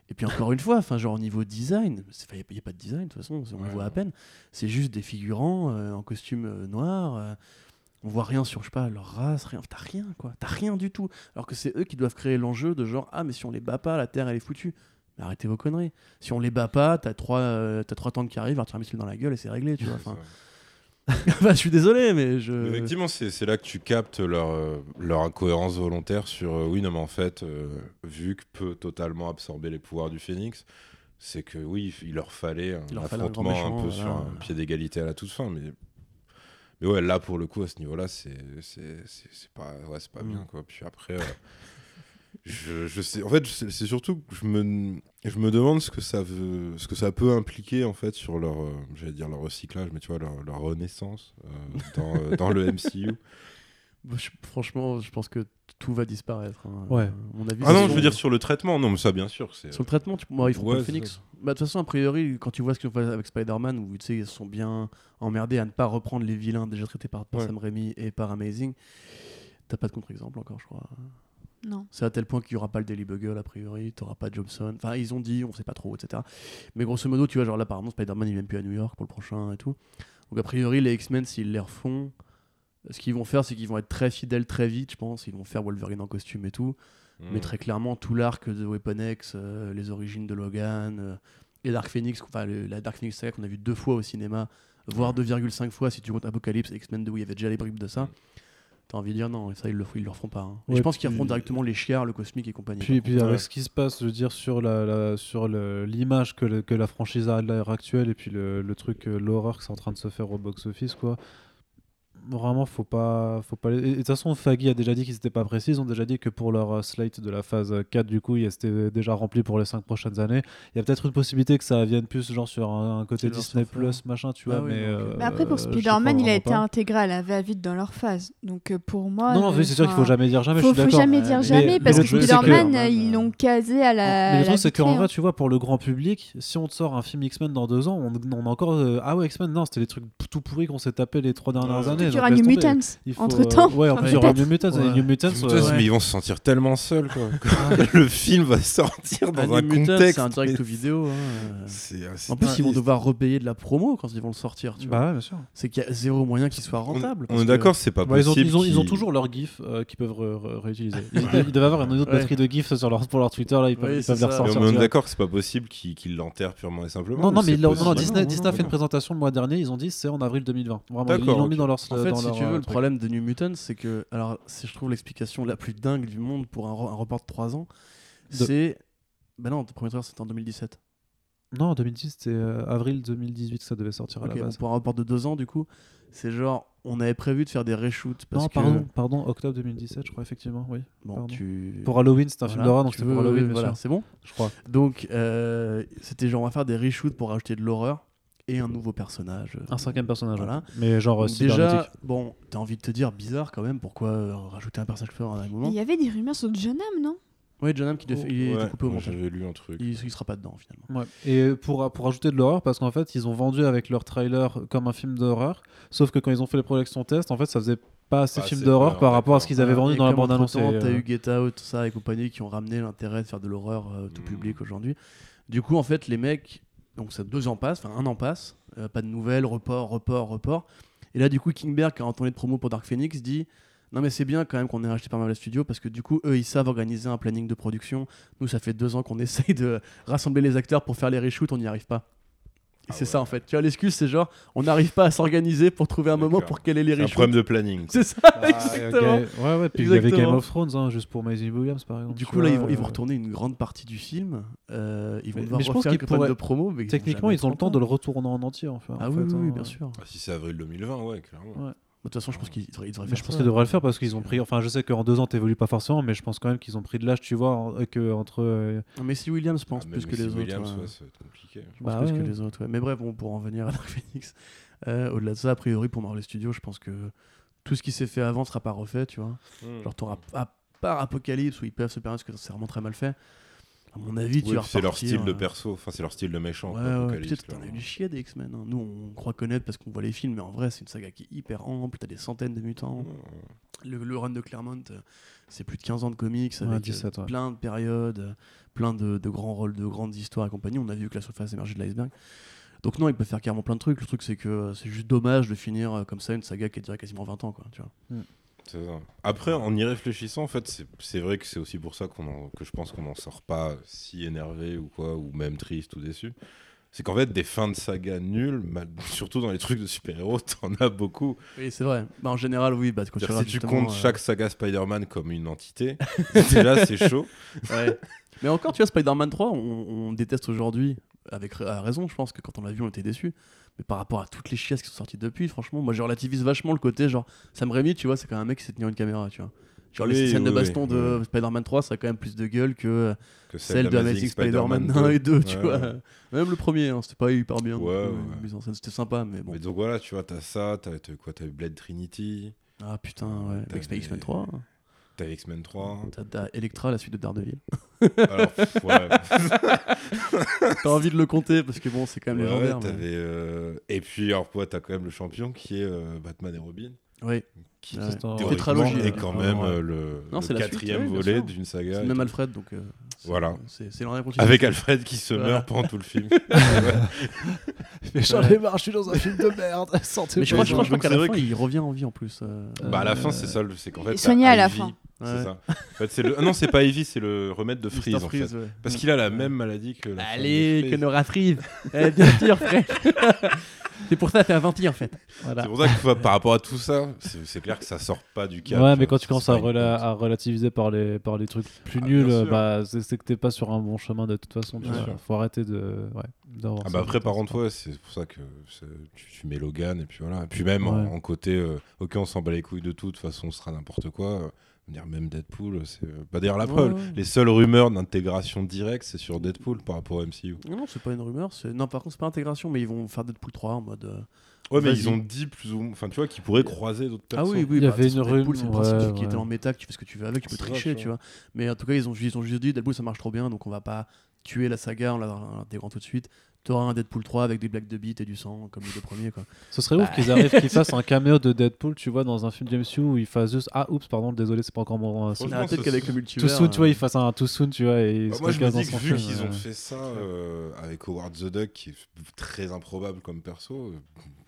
Et puis encore une fois, enfin, genre au niveau design, il n'y a, pas de design de toute façon, on Ouais. le voit à peine. C'est juste des figurants euh, en costume euh, noir. euh, on voit rien sur, je sais pas, leur race, rien. T'as rien, quoi. T'as rien du tout. Alors que c'est eux qui doivent créer l'enjeu de genre, ah, mais si on les bat pas, la Terre, elle est foutue. Mais arrêtez vos conneries. Si on les bat pas, t'as trois, euh, t'as trois tanks qui arrivent, un tir un missile dans la gueule et c'est réglé, tu vois. Bah, je suis désolé, mais je. Effectivement, c'est c'est là que tu captes leur, euh, leur incohérence volontaire sur euh, oui, non, mais en fait, euh, vu que peut totalement absorber les pouvoirs du phénix, c'est que oui, il leur fallait un leur fallait un affrontement un, méchant, peu voilà. sur un pied d'égalité à la toute fin. Mais, mais ouais, là, pour le coup, à ce niveau-là, c'est c'est- c'est- c'est pas, ouais, c'est pas Mm. bien. Quoi. Puis après. euh, Je, je sais, en fait, c'est surtout que je me, je me demande ce que ça veut, ce que ça peut impliquer en fait sur leur, euh, j'allais dire leur recyclage, mais tu vois leur, leur renaissance euh, dans, euh, dans le MCU. Bah, je- franchement, je pense que tout va disparaître. hein. Ouais. Mon avis, Ah non, je veux dire sur le traitement. Non, mais ça, bien sûr. C'est... Sur le traitement, tu... moi, ils Ouais, pas le Phoenix. Bah, De toute façon, a priori, quand tu vois ce qu'ils ont fait avec Spider-Man, où tu sais, ils se sont bien emmerdés à ne pas reprendre les vilains déjà traités par, par Ouais. Sam Raimi et par Amazing, t'as pas de contre-exemple encore, je crois. Non. C'est à tel point qu'il n'y aura pas le Daily Bugle, a priori, t'auras pas Jobson. Enfin, ils ont dit, on sait pas trop, etc. Mais grosso modo, tu vois, genre là, par exemple, Spider-Man, il est même plus à New York pour le prochain et tout. Donc, a priori, les X-Men, s'ils les refont, ce qu'ils vont faire, c'est qu'ils vont être très fidèles très vite, je pense. Ils vont faire Wolverine en costume et tout. Mm. Mais très clairement, tout l'arc de Weapon X, euh, les origines de Logan euh, et Dark Phoenix, enfin le- la Dark Phoenix saga qu'on a vu deux fois au cinéma, voire 2,5 fois si tu comptes Apocalypse et X-Men 2 où il y avait déjà les bribes de ça. T'as envie de dire non, ça ils le, ils le refont pas. hein. Et Ouais, je pense qu'ils refont directement les chiards, le cosmique et compagnie. Puis, puis avec Ouais. ce qui se passe, je veux dire, sur la, la- sur le- l'image que, le- que la franchise a à l'heure actuelle et puis le, le truc, euh, l'horreur que c'est en train de se faire au box-office, quoi. Vraiment, faut pas, faut pas. Et et de toute façon, Faggy a déjà dit qu'ils n'étaient pas précis. Ils ont déjà dit que pour leur euh, slate de la phase 4, du coup, il c'était déjà rempli pour les 5 prochaines années. Il y a peut-être une possibilité que ça vienne plus genre sur un, un côté Disney sortent, Plus, machin, tu Ah vois. oui, mais, donc, euh, euh, Mais après, pour Spider-Man, il a été pas. intégré à la va-vite dans leur phase. Donc euh, pour moi. Non, non, euh, c'est sûr qu'il faut jamais dire jamais. faut, je suis faut jamais dire mais- jamais mais parce que Spider-Man, ils l'ont casé à la. Mais le truc, c'est qu'en vrai, hein. tu vois, pour le grand public, si on te sort un film X-Men dans deux ans, on, on a encore. ah ouais, X-Men, non, c'était les trucs tout pourris qu'on s'est tapé les trois dernières années. Il y aura New. Mutants Il faut, entre-temps. euh, ouais, en plus, il y aura New Mutants. et Ouais. New Mutants, Putain, Mais ils vont se sentir tellement seuls, quoi. le film va sortir Ah, dans un New Mutants, contexte. C'est un direct mais vidéo. hein, euh. En plus, ils vont devoir repayer de la promo quand ils vont le sortir. Tu vois. Bah sûr. C'est qu'il y a zéro moyen qu'il soit rentable. On, est d'accord, c'est pas Bah, ils, ont, possible. ils, ont, ils ont qu'ils- toujours leur GIF euh, qu'ils peuvent réutiliser. Ils, ils devaient avoir une autre Ouais. batterie de GIFs sur leur, pour leur Twitter, là, ils peuvent, les ressortir. Mais on est vois. d'accord que c'est pas possible qu'ils l'enterrent purement et simplement. Non, mais Disney, a fait une présentation le mois dernier, ils ont dit c'est en avril 2020. Vraiment, ils l'ont mis dans leur fait, dans si leur, tu veux, euh, le truc. problème de New Mutants, c'est que, alors, c'est je trouve l'explication la plus dingue du monde pour un, re- un report de 3 ans, De- c'est. Ben non, le premier trailer c'était en 2017. Non, en 2010, c'était euh, avril 2018 que ça devait sortir à la bon, pour un report de 2 ans, du coup, c'est genre, on avait prévu de faire des reshoots parce Non, que. pardon, pardon, octobre 2017, je crois, effectivement, oui. Bon, tu. Pour Halloween, c'était un film d'horreur, donc c'était pour veux- Halloween, voilà, c'est bon. je crois. Donc, euh, c'était genre, on va faire des reshoots pour rajouter de l'horreur et un nouveau personnage. Un cinquième personnage, Voilà. mais genre euh, Donc déjà, bon, t'as envie de te dire bizarre quand même, pourquoi euh, rajouter un personnage fort à un moment Il y avait des rumeurs sur John Hamm, non? Ouais, John Hamm qui devait- il est Ouais, coupé au montage. J'avais lu un truc. Il, il sera pas dedans finalement. Ouais. Et pour, pour ajouter de l'horreur, parce qu'en fait, ils ont vendu avec leur trailer comme un film d'horreur, sauf que quand ils ont fait les projections test, en fait, ça faisait pas assez Pas film d'horreur par rapport à ce qu'ils avaient vendu Et dans la entre-temps, et, T'as euh, eu Get Out, tout ça et compagnie qui ont ramené l'intérêt de faire de l'horreur euh, tout Mm. public aujourd'hui. Du coup, en fait, les mecs, donc ça deux ans passent, enfin un an passe, euh, pas de nouvelles, report, report, report. Et là, du coup, Kingberg, qui a entendu de promo pour Dark Phoenix, dit Non, mais c'est bien quand même qu'on ait racheté par Marvel Studios parce que du coup, eux, ils savent organiser un planning de production. Nous, ça fait deux ans qu'on essaye de rassembler les acteurs pour faire les reshoots, on n'y arrive pas. Ah c'est ouais. ça en fait. Tu vois, l'excuse, c'est genre, on n'arrive pas à s'organiser pour trouver un moment pour caler les C'est un problème de planning. C'est ça, Ah, exactement. ok. Ouais, ouais, puis il y avait Game of Thrones, hein, juste pour Maisie Williams, par exemple. Du coup, là, ils vont, ils vont euh, retourner une grande partie du film. Euh, ils vont Mais- devoir mais je pense campagne pourraient- de promo. mais Techniquement, ils ont le temps de le retourner en entier, en fait. Ah en oui, fait, oui, oui, hein. bien sûr. Ah, si c'est avril 2020, ouais, clairement. Ouais. De toute façon, je pense qu'ils devraient, Mais je pense qu'ils devraient le faire parce qu'ils ont pris. Enfin, je sais qu'en deux ans, t'évolues pas forcément, mais je pense quand même qu'ils ont pris de l'âge, tu vois, en- que entre. euh, Mais si Williams, je pense, Ah, plus que les Williams, autres. ouais. ouais, ça va être compliqué. Je pense Bah plus ouais, que les autres. ouais. Mais bref, bon, pour en venir à Dark Phoenix, euh, au-delà de ça, a priori, pour Marvel Studios, je pense que tout ce qui s'est fait avant sera pas refait, tu vois. Hmm. Genre, t'auras à part Apocalypse où ils peuvent se permettre parce que c'est vraiment très mal fait. À mon avis, tu Oui, vas c'est leur style de euh, perso, enfin c'est leur style de méchant. Ouais, ouais, peut-être que t'en as eu chier des X-Men. hein. Nous, on croit connaître parce qu'on voit les films, mais en vrai, c'est une saga qui est hyper ample. T'as des centaines de mutants. Le, le run de Claremont, euh, c'est plus de 15 ans de comics Ouais, avec 17, euh, ouais. plein de périodes, plein de, de grands rôles, de grandes histoires et compagnie. On a vu que la surface émergée de l'iceberg. Donc non, il peut faire carrément plein de trucs. Le truc, c'est que c'est juste dommage de finir comme ça une saga qui a duré quasiment 20 ans. Quoi, tu vois. C'est ça. Après, en y réfléchissant, en fait, c'est- vrai que c'est aussi pour ça qu'on en- que je pense qu'on n'en sort pas si énervé ou quoi, ou même triste ou déçu. C'est qu'en fait, des fins de saga nulles, mal- surtout dans les trucs de super-héros, t'en as beaucoup. Oui, c'est vrai. Bah, en général, oui. Bah, quand si tu comptes euh, chaque saga Spider-Man comme une entité, déjà c'est chaud. Ouais. Mais encore, tu vois, Spider-Man 3, on, on déteste aujourd'hui, avec à raison, je pense que quand on l'a vu, on était déçus. Mais par rapport à toutes les chiasses qui sont sorties depuis, franchement, moi je relativise vachement le côté genre Sam Raimi, tu vois, c'est quand même un mec qui sait tenir une caméra, tu vois. Genre les Oui, scènes de baston oui, de. Spider-Man 3, ça a quand même plus de gueule que Que celle de Amazing Spider-Man 1 et 2, tu Ouais, vois. ouais. Même le premier, hein, c'était pas hyper bien. Ouais, scène, c'était sympa, mais bon. Mais donc voilà, tu vois, t'as ça, t'as t'as quoi T'as eu Blade Trinity, Ah putain, ouais. Avec X-Men 3, t'as X-Men 3. t'as Electra, la suite de Daredevil. Alors, pff, ouais. T'as envie de le compter parce que bon, c'est quand même Ouais, légendaire. mais- euh, Et puis, alors, ouais, t'as quand même le champion qui est euh, Batman et Robin. Ouais. Qui, est hein. quand même euh, le, Non, le c'est la suite, quatrième oui, volet d'une saga. C'est même tout. Alfred, donc euh, Voilà. c'est Avec Alfred qui se Voilà. meurt pendant tout le film. Mais j'en ai marre, je suis dans un film de merde. Sortez Mais je crois, je crois, je crois Donc, qu'à la vrai fin, que- il revient en vie en plus. euh. bah, à la fin, Euh, c'est ça. le- C'est qu'en fait. il est t'as soigné à la fin. C'est Ouais. ça. En fait, c'est le... ah non, c'est pas Ivy, c'est le remède de. Freeze. en Freeze, fait. ouais. Parce qu'il a la même maladie que. la Allez, que Nora Freeze Eh, Bien sûr, frère C'est pour ça que c'est un vampire en fait. Voilà. C'est pour ça que par rapport à tout ça, c'est c'est clair que ça sort pas du cadre. Ouais, mais quand tu commences à, rela- relativiser par les, par les trucs plus Ah, nuls, euh, bah, c'est c'est que t'es pas sur un bon chemin de toute façon. tu. Faut arrêter de. Ouais, d'avoir Ah bah après, par contre, ouais, c'est pour ça que tu, tu mets Logan et puis voilà. Et puis même en, Ouais. en côté, euh, ok, on s'en bat les couilles de tout, de toute façon, ce sera n'importe quoi. euh, dire même Deadpool, c'est euh, bah d'ailleurs la preuve. ouais. Les seules rumeurs d'intégration directe, c'est sur Deadpool par rapport au MCU. Non, non, c'est pas une rumeur. c'est- Non, par contre, c'est pas intégration, mais ils vont faire Deadpool 3 en mode. euh, Ouais, mais Vas-y. ils ont dit plus ou moins, enfin tu vois, qu'ils pourraient croiser d'autres Ah personnes. oui, oui, Il y bah, avait une façon, Deadpool, rumeur, c'est le principe ouais, qui était en méta, que tu fais ce que tu veux avec, tu peux C'est tricher, tu tu vois. Mais en tout cas, ils ont, ils ont juste dit Deadpool ça marche trop bien, donc on va pas tuer la saga en la- en l'intégrant tout de suite. T'auras un Deadpool 3 avec des blagues de beat et du sang, comme les deux premiers, quoi. Ce serait ouf qu'ils arrivent, qu'ils fassent un caméo de Deadpool, tu vois, dans un film de MCU où il fasse juste Ah, oups, pardon, désolé, c'est pas encore mon. euh, peut-être qu'avec le Too multivers. soon, tu vois, euh, il fasse un Too soon, tu vois, et il Bah, se moi, je me dis que son vu film, qu'ils euh. ont fait ça euh, avec Howard the Duck, qui est très improbable comme perso,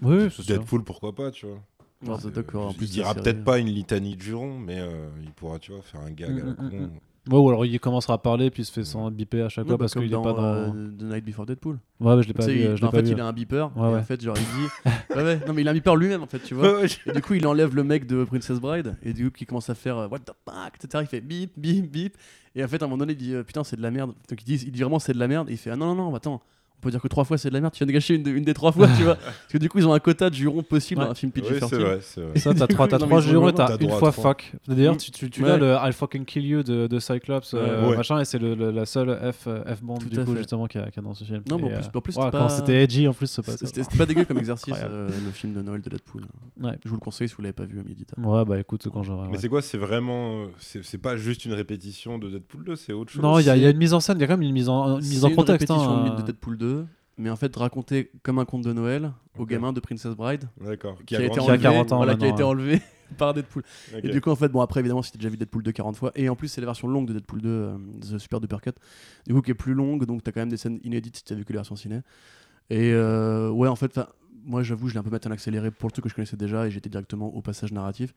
euh, Oui. Deadpool, pourquoi pas, tu vois. Howard the Duck, en il plus de dira peut-être série. pas une litanie de jurons, mais euh, il pourra, tu vois, faire un gag à la Mm, mm, con. Ouais, ou alors il commencera à parler, puis il se fait sans biper à chaque Ouais, fois bah, parce qu'il est pas dans. euh, The Night Before Deadpool. Ouais, mais je l'ai pas vu. il- euh, Je en pas fait, vu. il a un beeper. Ouais, et ouais. en fait, genre, il dit. ouais, ouais, non, mais il a un beeper lui-même, en fait, tu vois. Et du coup, il enlève le mec de Princess Bride. Et du coup, qui commence à faire euh, What the fuck, etc. Il fait bip, bip, bip. Et en fait, à un moment donné, il dit euh, Putain, c'est de la merde. Donc il dit, il dit vraiment c'est de la merde. Et il fait Ah non, non, non, attends, on peut dire que trois fois c'est de la merde. Tu viens de gâcher une, de- une des trois fois, tu vois. Parce que du coup, ils ont un quota de jurons possible Ouais. dans un film Oui, c'est PG-13. vrai, c'est vrai. Ça, t'as trois, t'as trois jurons et t'as une fois fuck. D'ailleurs, tu, tu, tu Ouais. as le I'll fucking kill you de, de Cyclops, euh, Ouais. Machin, et c'est le, le- la seule F, euh, F du coup, fait. justement, qu'il y, a dans ce film. Non, mais en plus- euh, en plus, ouais, c'était quand pas- c'était edgy, en plus, c'est pas ça. C'était pas dégueu comme exercice, euh, le film de Noël de Deadpool. Ouais. Je vous le conseille si vous l'avez pas vu à midi. Ouais, bah écoute, quand j'aurai. Mais c'est quoi C'est vraiment. C'est pas juste une répétition de Deadpool 2, c'est autre chose Non, il y, a- une mise en scène, il y a quand même une mise en, contexte. répétition hein, de Deadpool 2, mais en fait raconté comme un conte de Noël au Ok. gamin de Princess Bride D'accord. qui a, été Qui a enlevé, 40 ans voilà, qui a maintenant, été ouais. enlevé par Deadpool. Et du coup, en fait, bon, après, évidemment, si t'as déjà vu Deadpool 2 40 fois, et en plus, c'est la version longue de Deadpool 2, euh, The Super Duper Cut, du coup, qui est plus longue, donc t'as quand même des scènes inédites si t'as vu que la version ciné. Et euh, ouais, en fait, moi, j'avoue, je l'ai un peu mettre en accéléré pour le truc que je connaissais déjà, et j'étais directement au passage narratif,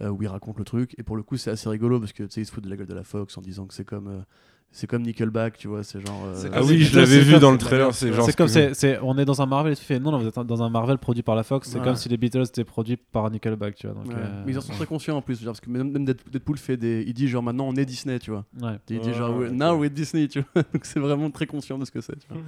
euh, où il raconte le truc, et pour le coup, c'est assez rigolo, parce que tu sais, il se fout de la gueule de la Fox en disant que c'est comme. C'est comme Nickelback, tu vois, c'est genre. euh, Ah oui, je l'avais vu comme- dans le trailer. C'est genre. C'est ce comme c'est, c'est- on est dans un Marvel et tu fais non, non, vous êtes dans un Marvel produit par la Fox. C'est comme si les Beatles étaient produits par Nickelback, tu vois. Donc, Ouais. euh, Mais ils en sont très conscients en plus, genre, parce que même même Dead- Deadpool fait des. Il dit genre maintenant on est Disney, tu vois. ouais. Il dit Ouais, genre ouais, now we're Disney, tu vois. Donc c'est vraiment très conscient de ce que c'est. tu vois.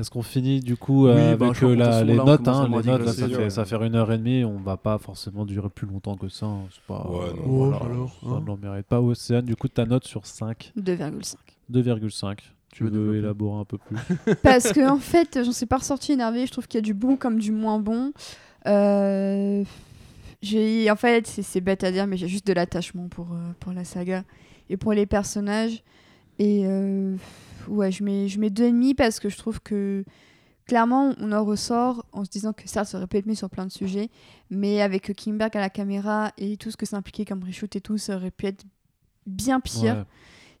Est-ce qu'on finit du coup euh, Oui, avec bah, crois euh, la- les là, notes hein, Les notes, là, ça, fait, ouais. ça fait une heure et demie. On va pas forcément durer plus longtemps que ça. hein. C'est pas, Ouais, non, voilà, voilà. alors, ça hein. ne mérite pas. Océane, du coup, ta note sur 5, 2,5. 2,5. Tu veux développer élaborer un peu plus? Parce que en fait, j'en suis pas ressortie énervée. Je trouve qu'il y a du bon comme du moins bon. Euh, j'ai, en fait, c'est, c'est bête à dire, mais j'ai juste de l'attachement pour, euh, pour la saga et pour les personnages. Et euh, ouais, je mets, je mets deux et demi parce que je trouve que clairement, on en ressort en se disant que ça, ça aurait pu être mieux sur plein de sujets, mais avec Kimberg à la caméra et tout ce que ça impliquait comme reshoot et tout, ça aurait pu être bien pire. Ouais.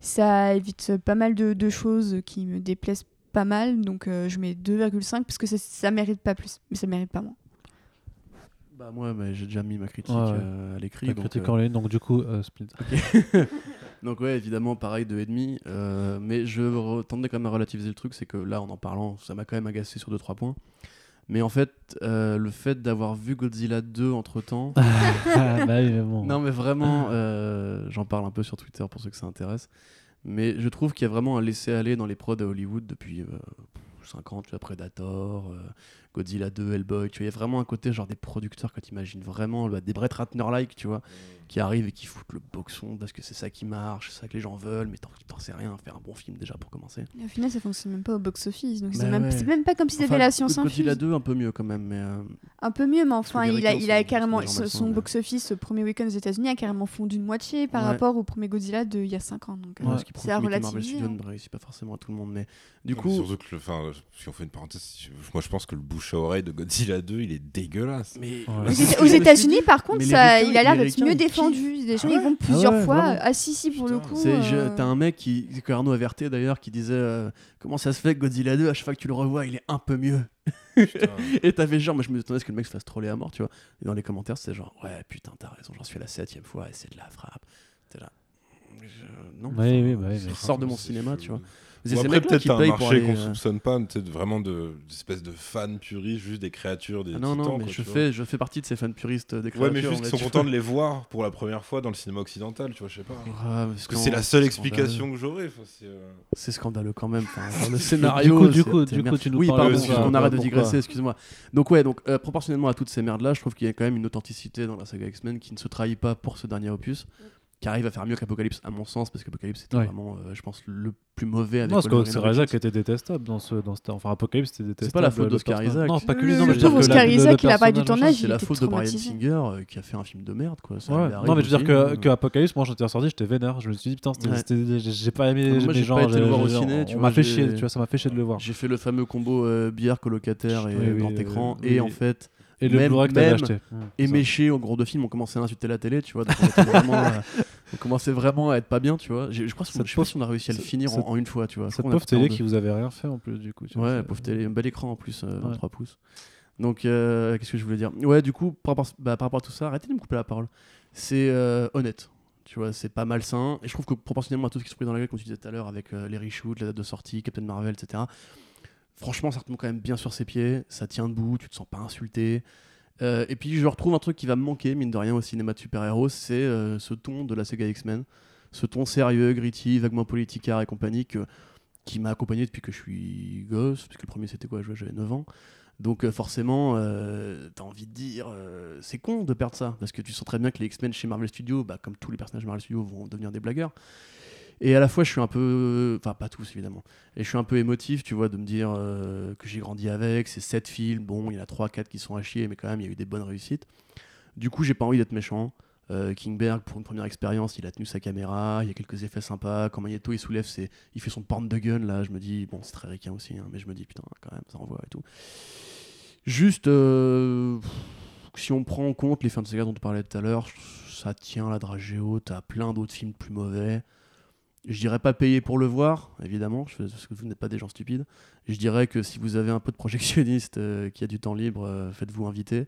Ça évite pas mal de, de choses qui me déplaisent pas mal, donc euh, je mets 2,5 parce que ça, ça mérite pas plus, mais ça mérite pas moins. Bah moi, j'ai déjà mis ma critique Ouais, ouais. euh, à l'écrit. La donc, critique euh, en ligne, donc du coup, euh, Split. Donc ouais, évidemment, pareil, 2,5. Euh, mais je tendais quand même à relativiser le truc, c'est que là, en en parlant, ça m'a quand même agacé sur 2-3 points. Mais en fait, euh, le fait d'avoir vu Godzilla 2 entre-temps... Ah, bah bon. non mais vraiment, euh, j'en parle un peu sur Twitter pour ceux que ça intéresse. Mais je trouve qu'il y a vraiment un laisser-aller dans les prods à Hollywood depuis 5 ans, tu vois, Predator, euh, Godzilla 2, Hellboy, tu vois, il y a vraiment un côté genre des producteurs quand tu imagines vraiment bah, des Brett Ratner-like, tu vois, qui arrivent et qui foutent le boxon parce que c'est ça qui marche, c'est ça que les gens veulent, mais t'en t'en sais rien, faire un bon film déjà pour commencer. Et au final, ça fonctionne même pas au box-office, donc Bah c'est même, ouais. c'est même pas comme si c'était Enfin, la science Godzilla infuse. 2 un peu mieux quand même, mais euh, Un peu mieux, mais enfin, il a, il a carrément son, malsains, son mais- box-office, ce premier week-end aux États-Unis, a carrément fondu de moitié par Ouais. rapport au premier Godzilla de il y a 5 ans. Donc, euh, c'est à le Marvel relativiser. Studios hein. ne réussit pas forcément à tout le monde, mais du coup, mais Surtout que, le- enfin, si on fait une parenthèse, moi je pense que le bouche à oreille de Godzilla 2, il est dégueulasse. mais Ouais. Aux ce États-Unis, par contre, Mais ça, il a l'air d'être mieux défendu. Les gens, Ah ils vont ouais plusieurs ouais, fois. vraiment Ah si, si, pour le coup. Euh, T'as un mec qui, que Arnaud averté d'ailleurs, qui disait euh, Comment ça se fait que Godzilla 2, à chaque fois que tu le revois, il est un peu mieux? Et t'avais genre, moi je me attendais que le mec se fasse troller à mort, tu vois. Et dans les commentaires, c'était genre Ouais, putain, t'as raison, j'en suis à la septième fois et c'est de la frappe. T'es là. Je- Non, bah oui, ça mais- sort de mon cinéma, tu vois. Bon, C'est ces après, peut-être qui un marché qu'on euh, soupçonne pas, peut-être vraiment de- d'espèces de fans puristes, juste des créatures, des Ah non, titans. non, mais quoi, je fais, je fais partie de ces fans puristes des créatures. Ouais, mais juste qu'ils sont contents de les voir pour la première fois dans le cinéma occidental, tu vois, je sais pas. Parce que c'est la seule explication que j'aurais. enfin, c'est, euh, C'est scandaleux quand même. Le Du scénario. coup, du coup, du coup, tu nous Oui, parles pardon, on arrête de digresser, excuse-moi. Donc ouais, donc euh, proportionnellement à toutes ces merdes là, je trouve qu'il y a quand même une authenticité dans la saga X-Men qui ne se trahit pas pour ce dernier opus, qui arrive à faire mieux qu'Apocalypse à mon sens parce qu'Apocalypse c'était Ouais. vraiment, euh, je pense, le plus mauvais avec Non, parce c'est Isaac était détestable dans ce, dans ce, enfin Apocalypse c'était détestable. pas la faute d'Oscar. Isaac. Non, pas que lui, non, mais je Oscar Isaac, il a pas du tournage, C'est la était faute de Brian. Singer euh, qui a fait un film de merde quoi. Ça Ouais. Non mais je veux dire que, que Apocalypse, moi j'étais ressorti, j'étais vénère. Je me suis dit putain, Ouais. j'ai j'ai pas aimé les j'ai gens. pas été le j'ai- voir au ciné, tu vois, tu vois, ça m'a fait chier de le voir. J'ai fait le fameux combo euh, bière colocataire et grand écran et en fait Et le même- Blu-ray que t'avais même- acheté. et méchés au gros de film, on commençait à insulter la télé, tu vois. Donc on, était vraiment, euh, on commençait vraiment à être pas bien, tu vois. Je crois que je sais pas si on a réussi à le finir en, une fois, tu vois. Cette pauvre télé qui vous avait rien fait en plus du coup. tu Ouais, c'est- pauvre télé, un bel écran en plus, euh, Ouais. 23 pouces. Donc, euh, qu'est-ce que je voulais dire? Ouais, du coup, par rapport, bah, par rapport à tout ça, arrêtez de me couper la parole. C'est euh, honnête. Tu vois, c'est pas malsain. Et je trouve que proportionnellement à tout ce qui se prit dans la gueule, comme tu disais tout à l'heure, avec euh, les reshoots, la date de sortie, Captain Marvel, etc. Franchement, ça retombe quand même bien sur ses pieds. Ça tient debout, tu te sens pas insulté. Euh, et puis, je retrouve un truc qui va me manquer, mine de rien, au cinéma de super-héros c'est euh, ce ton de la saga X-Men. Ce ton sérieux, gritty, vaguement politicard et compagnie que- qui m'a accompagné depuis que je suis gosse, parce que le premier c'était quoi? J'avais 9 ans. Donc euh, forcément, t'as envie de dire, c'est con de perdre ça, parce que tu sens très bien que les X-Men chez Marvel Studios, bah, comme tous les personnages Marvel Studios, vont devenir des blagueurs. Et à la fois, je suis un peu, enfin pas tous évidemment, et je suis un peu émotif, tu vois, de me dire euh, que j'ai grandi avec, c'est 7 films, bon, il y en a 3-4 qui sont à chier, mais quand même, il y a eu des bonnes réussites. Du coup, j'ai pas envie d'être méchant. Euh, Kingberg, pour une première expérience, il a tenu sa caméra, il y a quelques effets sympas. Quand Magneto il soulève, ses... il fait son porn de gun, là, je me dis, bon, c'est très ricain aussi, hein, mais je me dis, putain, quand même, ça envoie et tout. Juste, euh, si on prend en compte les fins de saga dont on parlait tout à l'heure, ça tient la dragée haute à plein d'autres films plus mauvais. Je dirais pas payer pour le voir, évidemment, je- parce que vous n'êtes pas des gens stupides. Je dirais que si vous avez un peu de projectionniste euh, qui a du temps libre, euh, faites-vous inviter.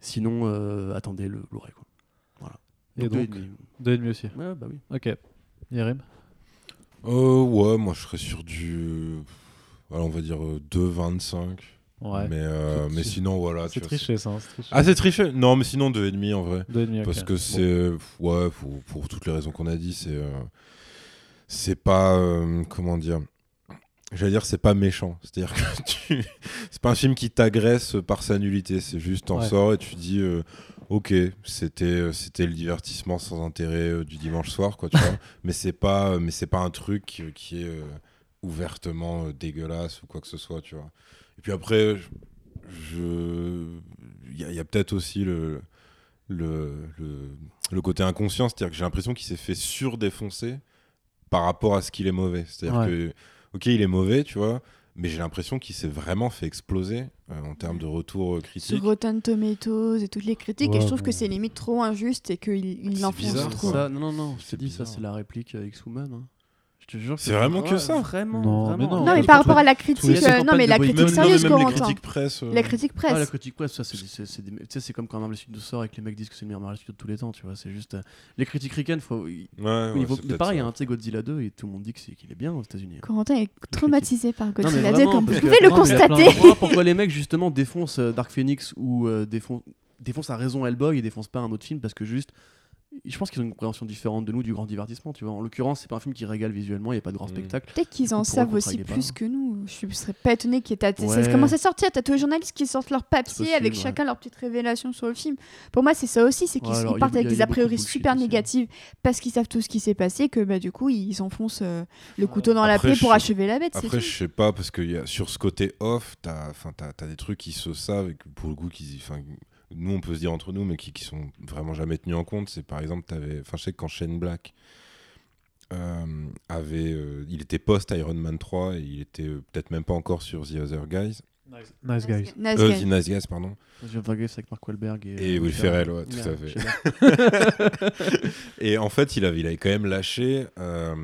Sinon, euh, attendez le Blu-ray. quoi. Et deux donc, demi. deux et demi aussi. Ouais, bah oui. Ok. Yerim Euh, ouais, moi je serais sur du. voilà, on va dire euh, 2,25. Ouais. Mais, euh, mais sinon, voilà. C'est triché ça. hein, triché. Ah, c'est triché? Non, mais sinon 2,5 en vrai. Deux et demi. Parce que c'est. Ouais, pour, pour toutes les raisons qu'on a dit, c'est. euh, c'est pas. euh, comment dire J'allais dire, c'est pas méchant. C'est-à-dire que tu. C'est pas un film qui t'agresse par sa nullité. C'est juste, t'en Ouais. sors et tu dis. euh, Ok, c'était euh, c'était le divertissement sans intérêt du dimanche soir, quoi, tu vois. Mais c'est pas mais c'est pas un truc qui est euh, ouvertement dégueulasse ou quoi que ce soit, tu vois. Et puis après, je- il y a, peut-être aussi le le, le le côté inconscient, c'est-à-dire que j'ai l'impression qu'il s'est fait surdéfoncer par rapport à ce qu'il est mauvais. C'est-à-dire Ouais. que ok, il est mauvais, tu vois. Mais j'ai l'impression qu'il s'est vraiment fait exploser euh, en termes de retour euh, Sur critique. Rotten Tomatoes et toutes les critiques, et je trouve que c'est limite trop injuste et qu'il il trop. ça. Non, non, non, je C'est te dis, ça, bizarre. c'est la réplique euh, X-Woman. hein. Je te jure. C'est vraiment que ça Vraiment, Non, vraiment. mais non. Non, mais Tous par rapport à la critique, euh, non, mais la critique même, non, mais sérieuse, même les Corentin. critiques presse. euh, La critique Ah, la presse. critique presse, ça, c'est des- tu sais, c'est comme quand Marvel Studios sort et que les mecs disent que c'est le meilleur Marvel Studios de tous les temps, tu vois. C'est juste. euh, Les critiques ricaines, faut. il- Ouais, ouais, il faut- mais pareil, ça. hein, tu sais, Godzilla 2, et tout le monde dit que c'est- qu'il est bien aux États-Unis. hein. Corentin est traumatisé par Godzilla 2, vraiment, comme vous pouvez le il y a constater. pourquoi les mecs justement défoncent Dark Phoenix ou défoncent, défoncent à raison Hellboy et défoncent pas un autre film parce que juste je pense qu'ils ont une compréhension différente de nous du grand divertissement tu vois en l'occurrence c'est pas un film qui régale visuellement il y a pas de grand Mm. spectacle Peut-être qu'ils en savent aussi pas plus que nous. Je serais pas étonnée qu'il y ait. Ouais. Ça commence à sortir. T'as tous les journalistes qui sortent leur papier possible, avec ouais. chacun leur petite révélation sur le film. Pour moi, c'est ça aussi, c'est qu'ils Ouais, partent avec des a priori super hein. négatives parce qu'ils savent tout ce qui s'est passé que bah du coup ils enfoncent euh, le couteau dans la plaie pour sais- achever la bête. Après, je sais pas, parce que y a, sur ce côté off, t'as as, des trucs qui se savent et que pour le coup, qui, nous, on peut se dire entre nous, mais qui, qui sont vraiment jamais tenus en compte. C'est par exemple, t'avais, enfin, je sais que quand Shane Black euh, avait, euh, il était post Iron Man 3 et il était euh, peut-être même pas encore sur The Other Guys, Nice guys. Nice euh, guy. The Nice Guys, pardon. je viens de avec Mark Wahlberg et, Et Will Ferrell, ouais, tout à fait. Et en fait, il avait, il avait quand même lâché. euh,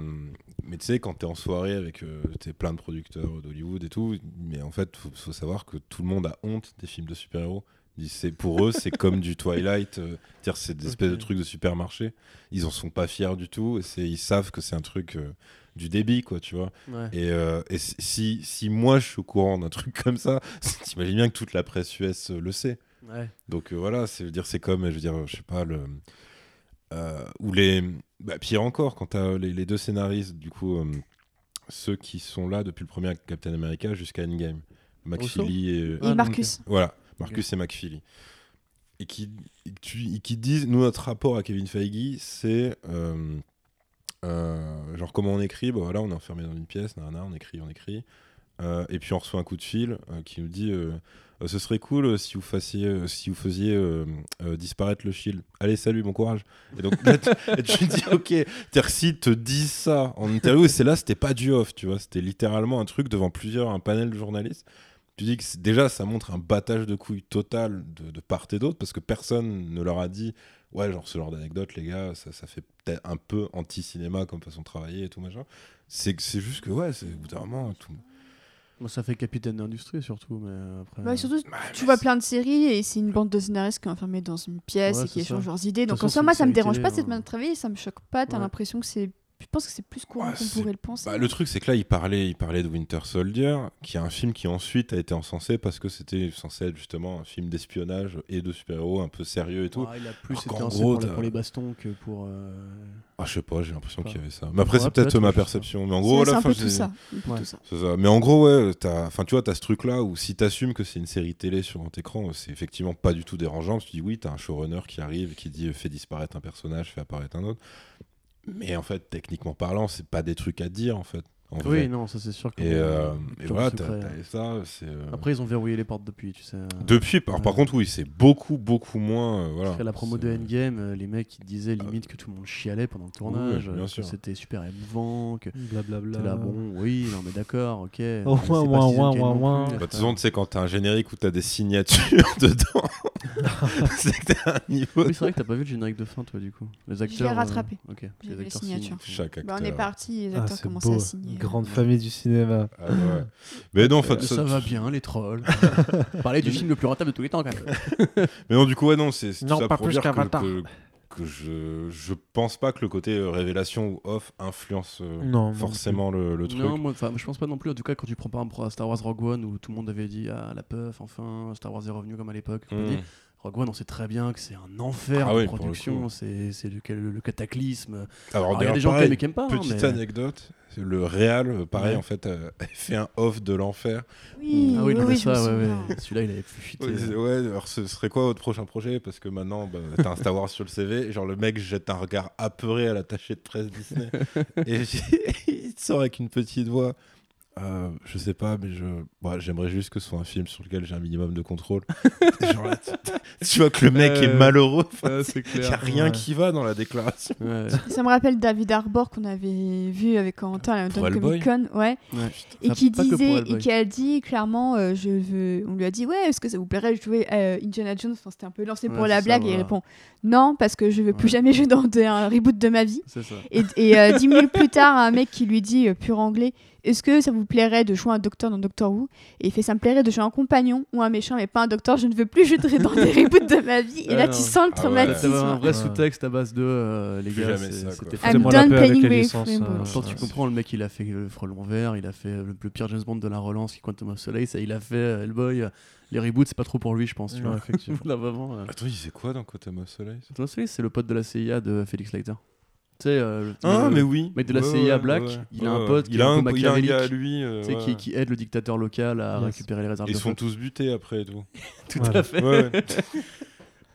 mais tu sais, quand t'es en soirée avec euh, t'es plein de producteurs d'Hollywood et tout, mais en fait, faut, faut savoir que tout le monde a honte des films de super-héros. C'est- Pour eux, c'est comme du Twilight, euh, c'est des espèces de trucs de supermarché. Ils en sont pas fiers du tout. Et c'est- ils savent que c'est un truc euh, du débit, quoi, tu vois. Ouais. Et, euh, et si, si moi je suis au courant d'un truc comme ça, t'imagines bien que toute la presse US euh, le sait. Ouais. Donc euh, voilà, c'est dire c'est comme je veux dire je sais pas le euh, ou les bah, pire encore quand t'as les, les deux scénaristes du coup euh, ceux qui sont là depuis le premier Captain America jusqu'à Endgame, McFeely et Et Marcus. voilà Marcus et McFeely. Et qui disent nous notre rapport à Kevin Feige c'est euh, euh, genre comment on écrit bah voilà on est enfermé dans une pièce nanana, on écrit on écrit. Euh, et puis on reçoit un coup de fil qui nous dit ce serait cool si vous fassiez si vous faisiez disparaître le shield. Allez salut bon courage. Et donc là tu, et tu te dis ok s'ils te disent ça en interview et c'est là c'était pas du off tu vois. C'était littéralement un truc devant plusieurs un panel de journalistes tu dis que déjà ça montre un battage de couilles total de, de part et d'autre parce que personne ne leur a dit ouais genre ce genre d'anecdote les gars ça, ça fait peut-être un peu anti-cinéma comme façon de travailler et tout machin c'est c'est juste que ouais c'est au bout d'un moment tout Moi, ça fait capitaine d'industrie surtout, mais après. Bah, surtout, tu vois plein de séries et c'est une bande de scénaristes qui est enfermée dans une pièce Ouais, et qui échangent leurs idées. Donc en soi, moi, ça me dérange télé, pas cette hein. manière de travailler, ça me choque pas. T'as Ouais. l'impression que c'est je pense que c'est plus courant Ouais, qu'on pourrait le penser. Bah, le truc, c'est que là, il parlait, il parlait de Winter Soldier, qui est un film qui ensuite a été encensé parce que c'était censé être justement un film d'espionnage et de super-héros un peu sérieux et tout. Ah, il a plus Alors été gros, pour, les- t'as- pour les bastons que pour. euh, Ah, je sais pas, j'ai l'impression qu'il y avait ça. Mais après, Ouais, c'est peut-être ma perception. Mais en gros, c'est voilà, un peu enfin, tout ça. un peu Ouais. tout ça. Mais en gros, ouais, t'as- enfin, tu vois, tu as ce truc-là où si tu assumes que c'est une série télé sur grand écran, c'est effectivement pas du tout dérangeant. Parce que tu dis, oui, tu as un showrunner qui arrive et qui dit fais disparaître un personnage, fais apparaître un autre. Mais en fait, techniquement parlant, c'est pas des trucs à dire en fait. En vrai. Oui, non, ça c'est sûr. que- Et, euh, et voilà, t'as ça. c'est, euh, Après, ils ont verrouillé les portes depuis, tu sais. euh, Depuis, par, contre, oui, c'est beaucoup, beaucoup moins. euh, voilà. Après la promo de Endgame, euh, les mecs ils disaient limite que tout le monde chialait pendant le tournage, oui, bien sûr. que c'était super émouvant, que Blablabla. t'es là bon, oui, non mais d'accord, ok. Oh, ouin, ouin, ouin, ouin, Bah, de toute façon, tu sais, quand t'as un générique où t'as des signatures dedans, c'est que t'as un niveau. Oui, c'est vrai que t'as pas vu le générique de fin, toi, du coup. Les acteurs. euh, rattrapé. Ok. J'ai les vu les acteurs signatures. Chaque acteur. Bah, on est parti, les Ah, acteurs commençaient à signer. Grande famille du cinéma. Ah, ouais. Mais non, Euh, ça, va bien, les trolls. Parler du film le plus rentable de tous les temps, quand même. Mais non, du coup, ouais, non, c'est tout Non, ça pas pour plus dire que, qu'Avatar. que, que je, je pense pas que le côté euh, révélation ou off influence euh, Non, non forcément le, le truc. Non, moi, enfin, je pense pas non plus. En tout cas, quand tu prends par exemple à Star Wars Rogue One où tout le monde avait dit ah la puff, enfin Star Wars est revenu comme à l'époque. Mm. Rogue One, on sait très bien que c'est un enfer Ah de oui, production. C'est le, le- le cataclysme. Alors, Alors, il y a des gens qui pareil, aiment et qui aiment pas. hein, petite mais- anecdote, c'est le euh, pareil, Ouais. en fait, euh, a fait un off de l'enfer. Oui, Ah oui, oui, non, mais oui, je me ça, ouais, souviens. ouais. Celui-là, il avait plus fuité. Ouais, alors ce serait quoi votre prochain projet? Parce que maintenant, bah, t'as un Star Wars sur le CV, et genre le mec jette un regard apeuré à l'attaché de presse Disney, et il sort avec une petite voix. Euh, je sais pas, mais je, ouais, j'aimerais juste que ce soit un film sur lequel j'ai un minimum de contrôle. Genre là, tu, tu vois que le mec est malheureux. Il n'y a rien ouais. qui va dans la déclaration. Ouais. Ça me rappelle David Arbor qu'on avait vu avec Quentin à London Comic Con, ouais, Ouais. et qui disait, et qui a dit clairement, euh, je veux, on lui a dit ouais, est-ce que ça vous plairait de jouer euh, Indiana Jones? Enfin, C'était un peu lancé pour la ça, blague et il répond non parce que je veux plus jamais jouer dans de- un reboot de ma vie. C'est ça. Et, et euh, dix minutes plus tard, un mec qui lui dit, euh, pur anglais, est-ce que ça vous plairait de jouer un docteur dans Doctor Who? Et il fait, ça me plairait de jouer un compagnon ou un méchant, mais pas un docteur, je ne veux plus jouer dans des reboots de ma vie. Et Ouais, là, non. tu sens le Ah ouais. Ouais, traumatisme. T'avais un vrai Ouais. sous-texte à base de euh, les gars, ça, c'était done la paix avec les with licences, euh, Quand tu ouais. comprends le mec, il a fait le frelon vert, il a fait le, le pire James Bond de la relance, qui est Quantum of Solace, et il a fait euh, Hellboy. euh, Les reboots, c'est pas trop pour lui, je pense. Tu Ouais, vois. effectivement. Là, vraiment. euh, Attends, il faisait quoi dans Quantum of Solace? Quantum of Solace, c'est le pote de la CIA de Felix Leiter. Tu sais, euh, le- Ah, mais oui. mec de la Ouais, CIA Black, ouais, il a un pote qui il est a un peu il a un gars lui. euh, qui, qui aide le dictateur local à Yes. récupérer les réserves Ils sont tous butés après et tout. Tout Voilà. à fait. De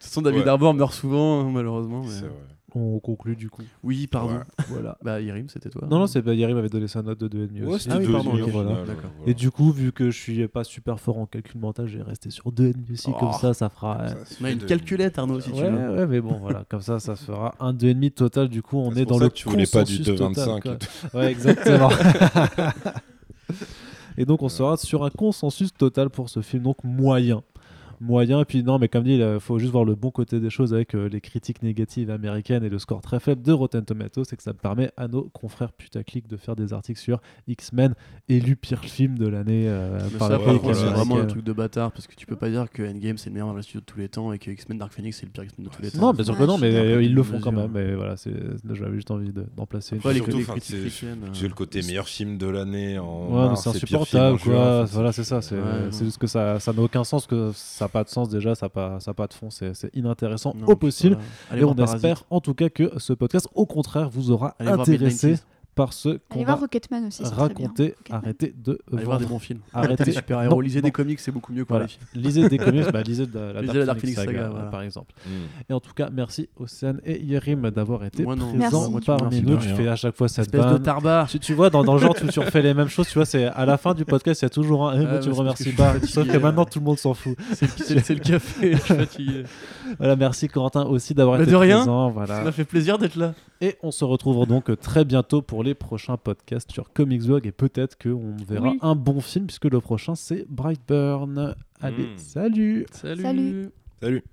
toute façon, David. Arbor meurt souvent, hein, malheureusement. mais- C'est vrai. On conclut du coup. Oui, pardon. Ouais. Voilà. Bah, Yerim, c'était toi. Non, non, c'est pas Yerim avait donné sa note de 2,5 Ouais, aussi. Ah oui, deux pardon, et demi, ok, au voilà. final. Et du coup, vu que je suis pas super fort en calcul mental, j'ai resté sur 2,5 aussi, comme Oh. ça, ça fera. Ça, euh, ça On a une calculette, Arnaud, si tu ouais, veux. ouais, mais bon, voilà, comme ça, ça fera un 2,5 total. Du coup, on C'est est pour dans ça le que tu voulais pas du consensus total, 2,25 quoi. et tout. Ouais, exactement. et donc, on sera sur un consensus total pour ce film, donc moyen. Moyen, et puis non, mais comme dit, il faut juste voir le bon côté des choses avec euh, les critiques négatives américaines et le score très faible de Rotten Tomatoes, c'est que ça permet à nos confrères putaclic de faire des articles sur X-Men, élu pire film de l'année euh, par ça, par contre, c'est vraiment un truc de bâtard parce que tu peux pas dire que Endgame c'est le meilleur investisseur de tous les temps et que X-Men Dark Phoenix c'est le pire X-Men de tous les temps. Non, bien sûr que non, mais euh, ils le font quand même. Mais voilà, c'est- j'avais juste envie de- d'en placer c'est- euh, le côté meilleur film de l'année en Ouais, c'est insupportable, quoi. Voilà, c'est ça. C'est juste que ça ça n'a aucun sens, que ça pas de sens déjà, ça n'a pas, ça a pas de fond, c'est inintéressant non, au possible. voilà. Allez Et on espère en tout cas que ce podcast, au contraire, vous aura Allez intéressé Mid-90s. Par ce Allez qu'on voir a Rocketman aussi. Rocketman. Arrêtez de Allez voir des bons films. Arrêtez. des super-héros. Non, Lisez non. des comics, c'est beaucoup mieux que Voilà. les films. Lisez des comics, bah, lisez de la, Lisez la Dark Phoenix Phoenix Saga, Saga, voilà. par exemple. Mm. Et en tout cas, merci Océane et Yerim d'avoir été Moi, présents parmi nous. de Tu fais à chaque fois cette Espèce de vanne. tarbard. Tu, tu vois, dans, dans le genre, tu, tu refais les mêmes choses, tu vois, c'est à la fin du podcast, il y a toujours un. Eh, Ouais, tu me remercies pas. Sauf que euh. maintenant, tout le monde s'en fout. C'est le- café, je suis fatigué. Voilà, merci Corentin aussi d'avoir Bah, été de rien. présent. Ça m'a fait plaisir d'être là. Et on se retrouve donc très bientôt pour les prochains podcasts sur Comics Blog et peut-être qu'on verra Oui. un bon film puisque le prochain c'est Brightburn. Allez, Mm. salut Salut. Salut. Salut.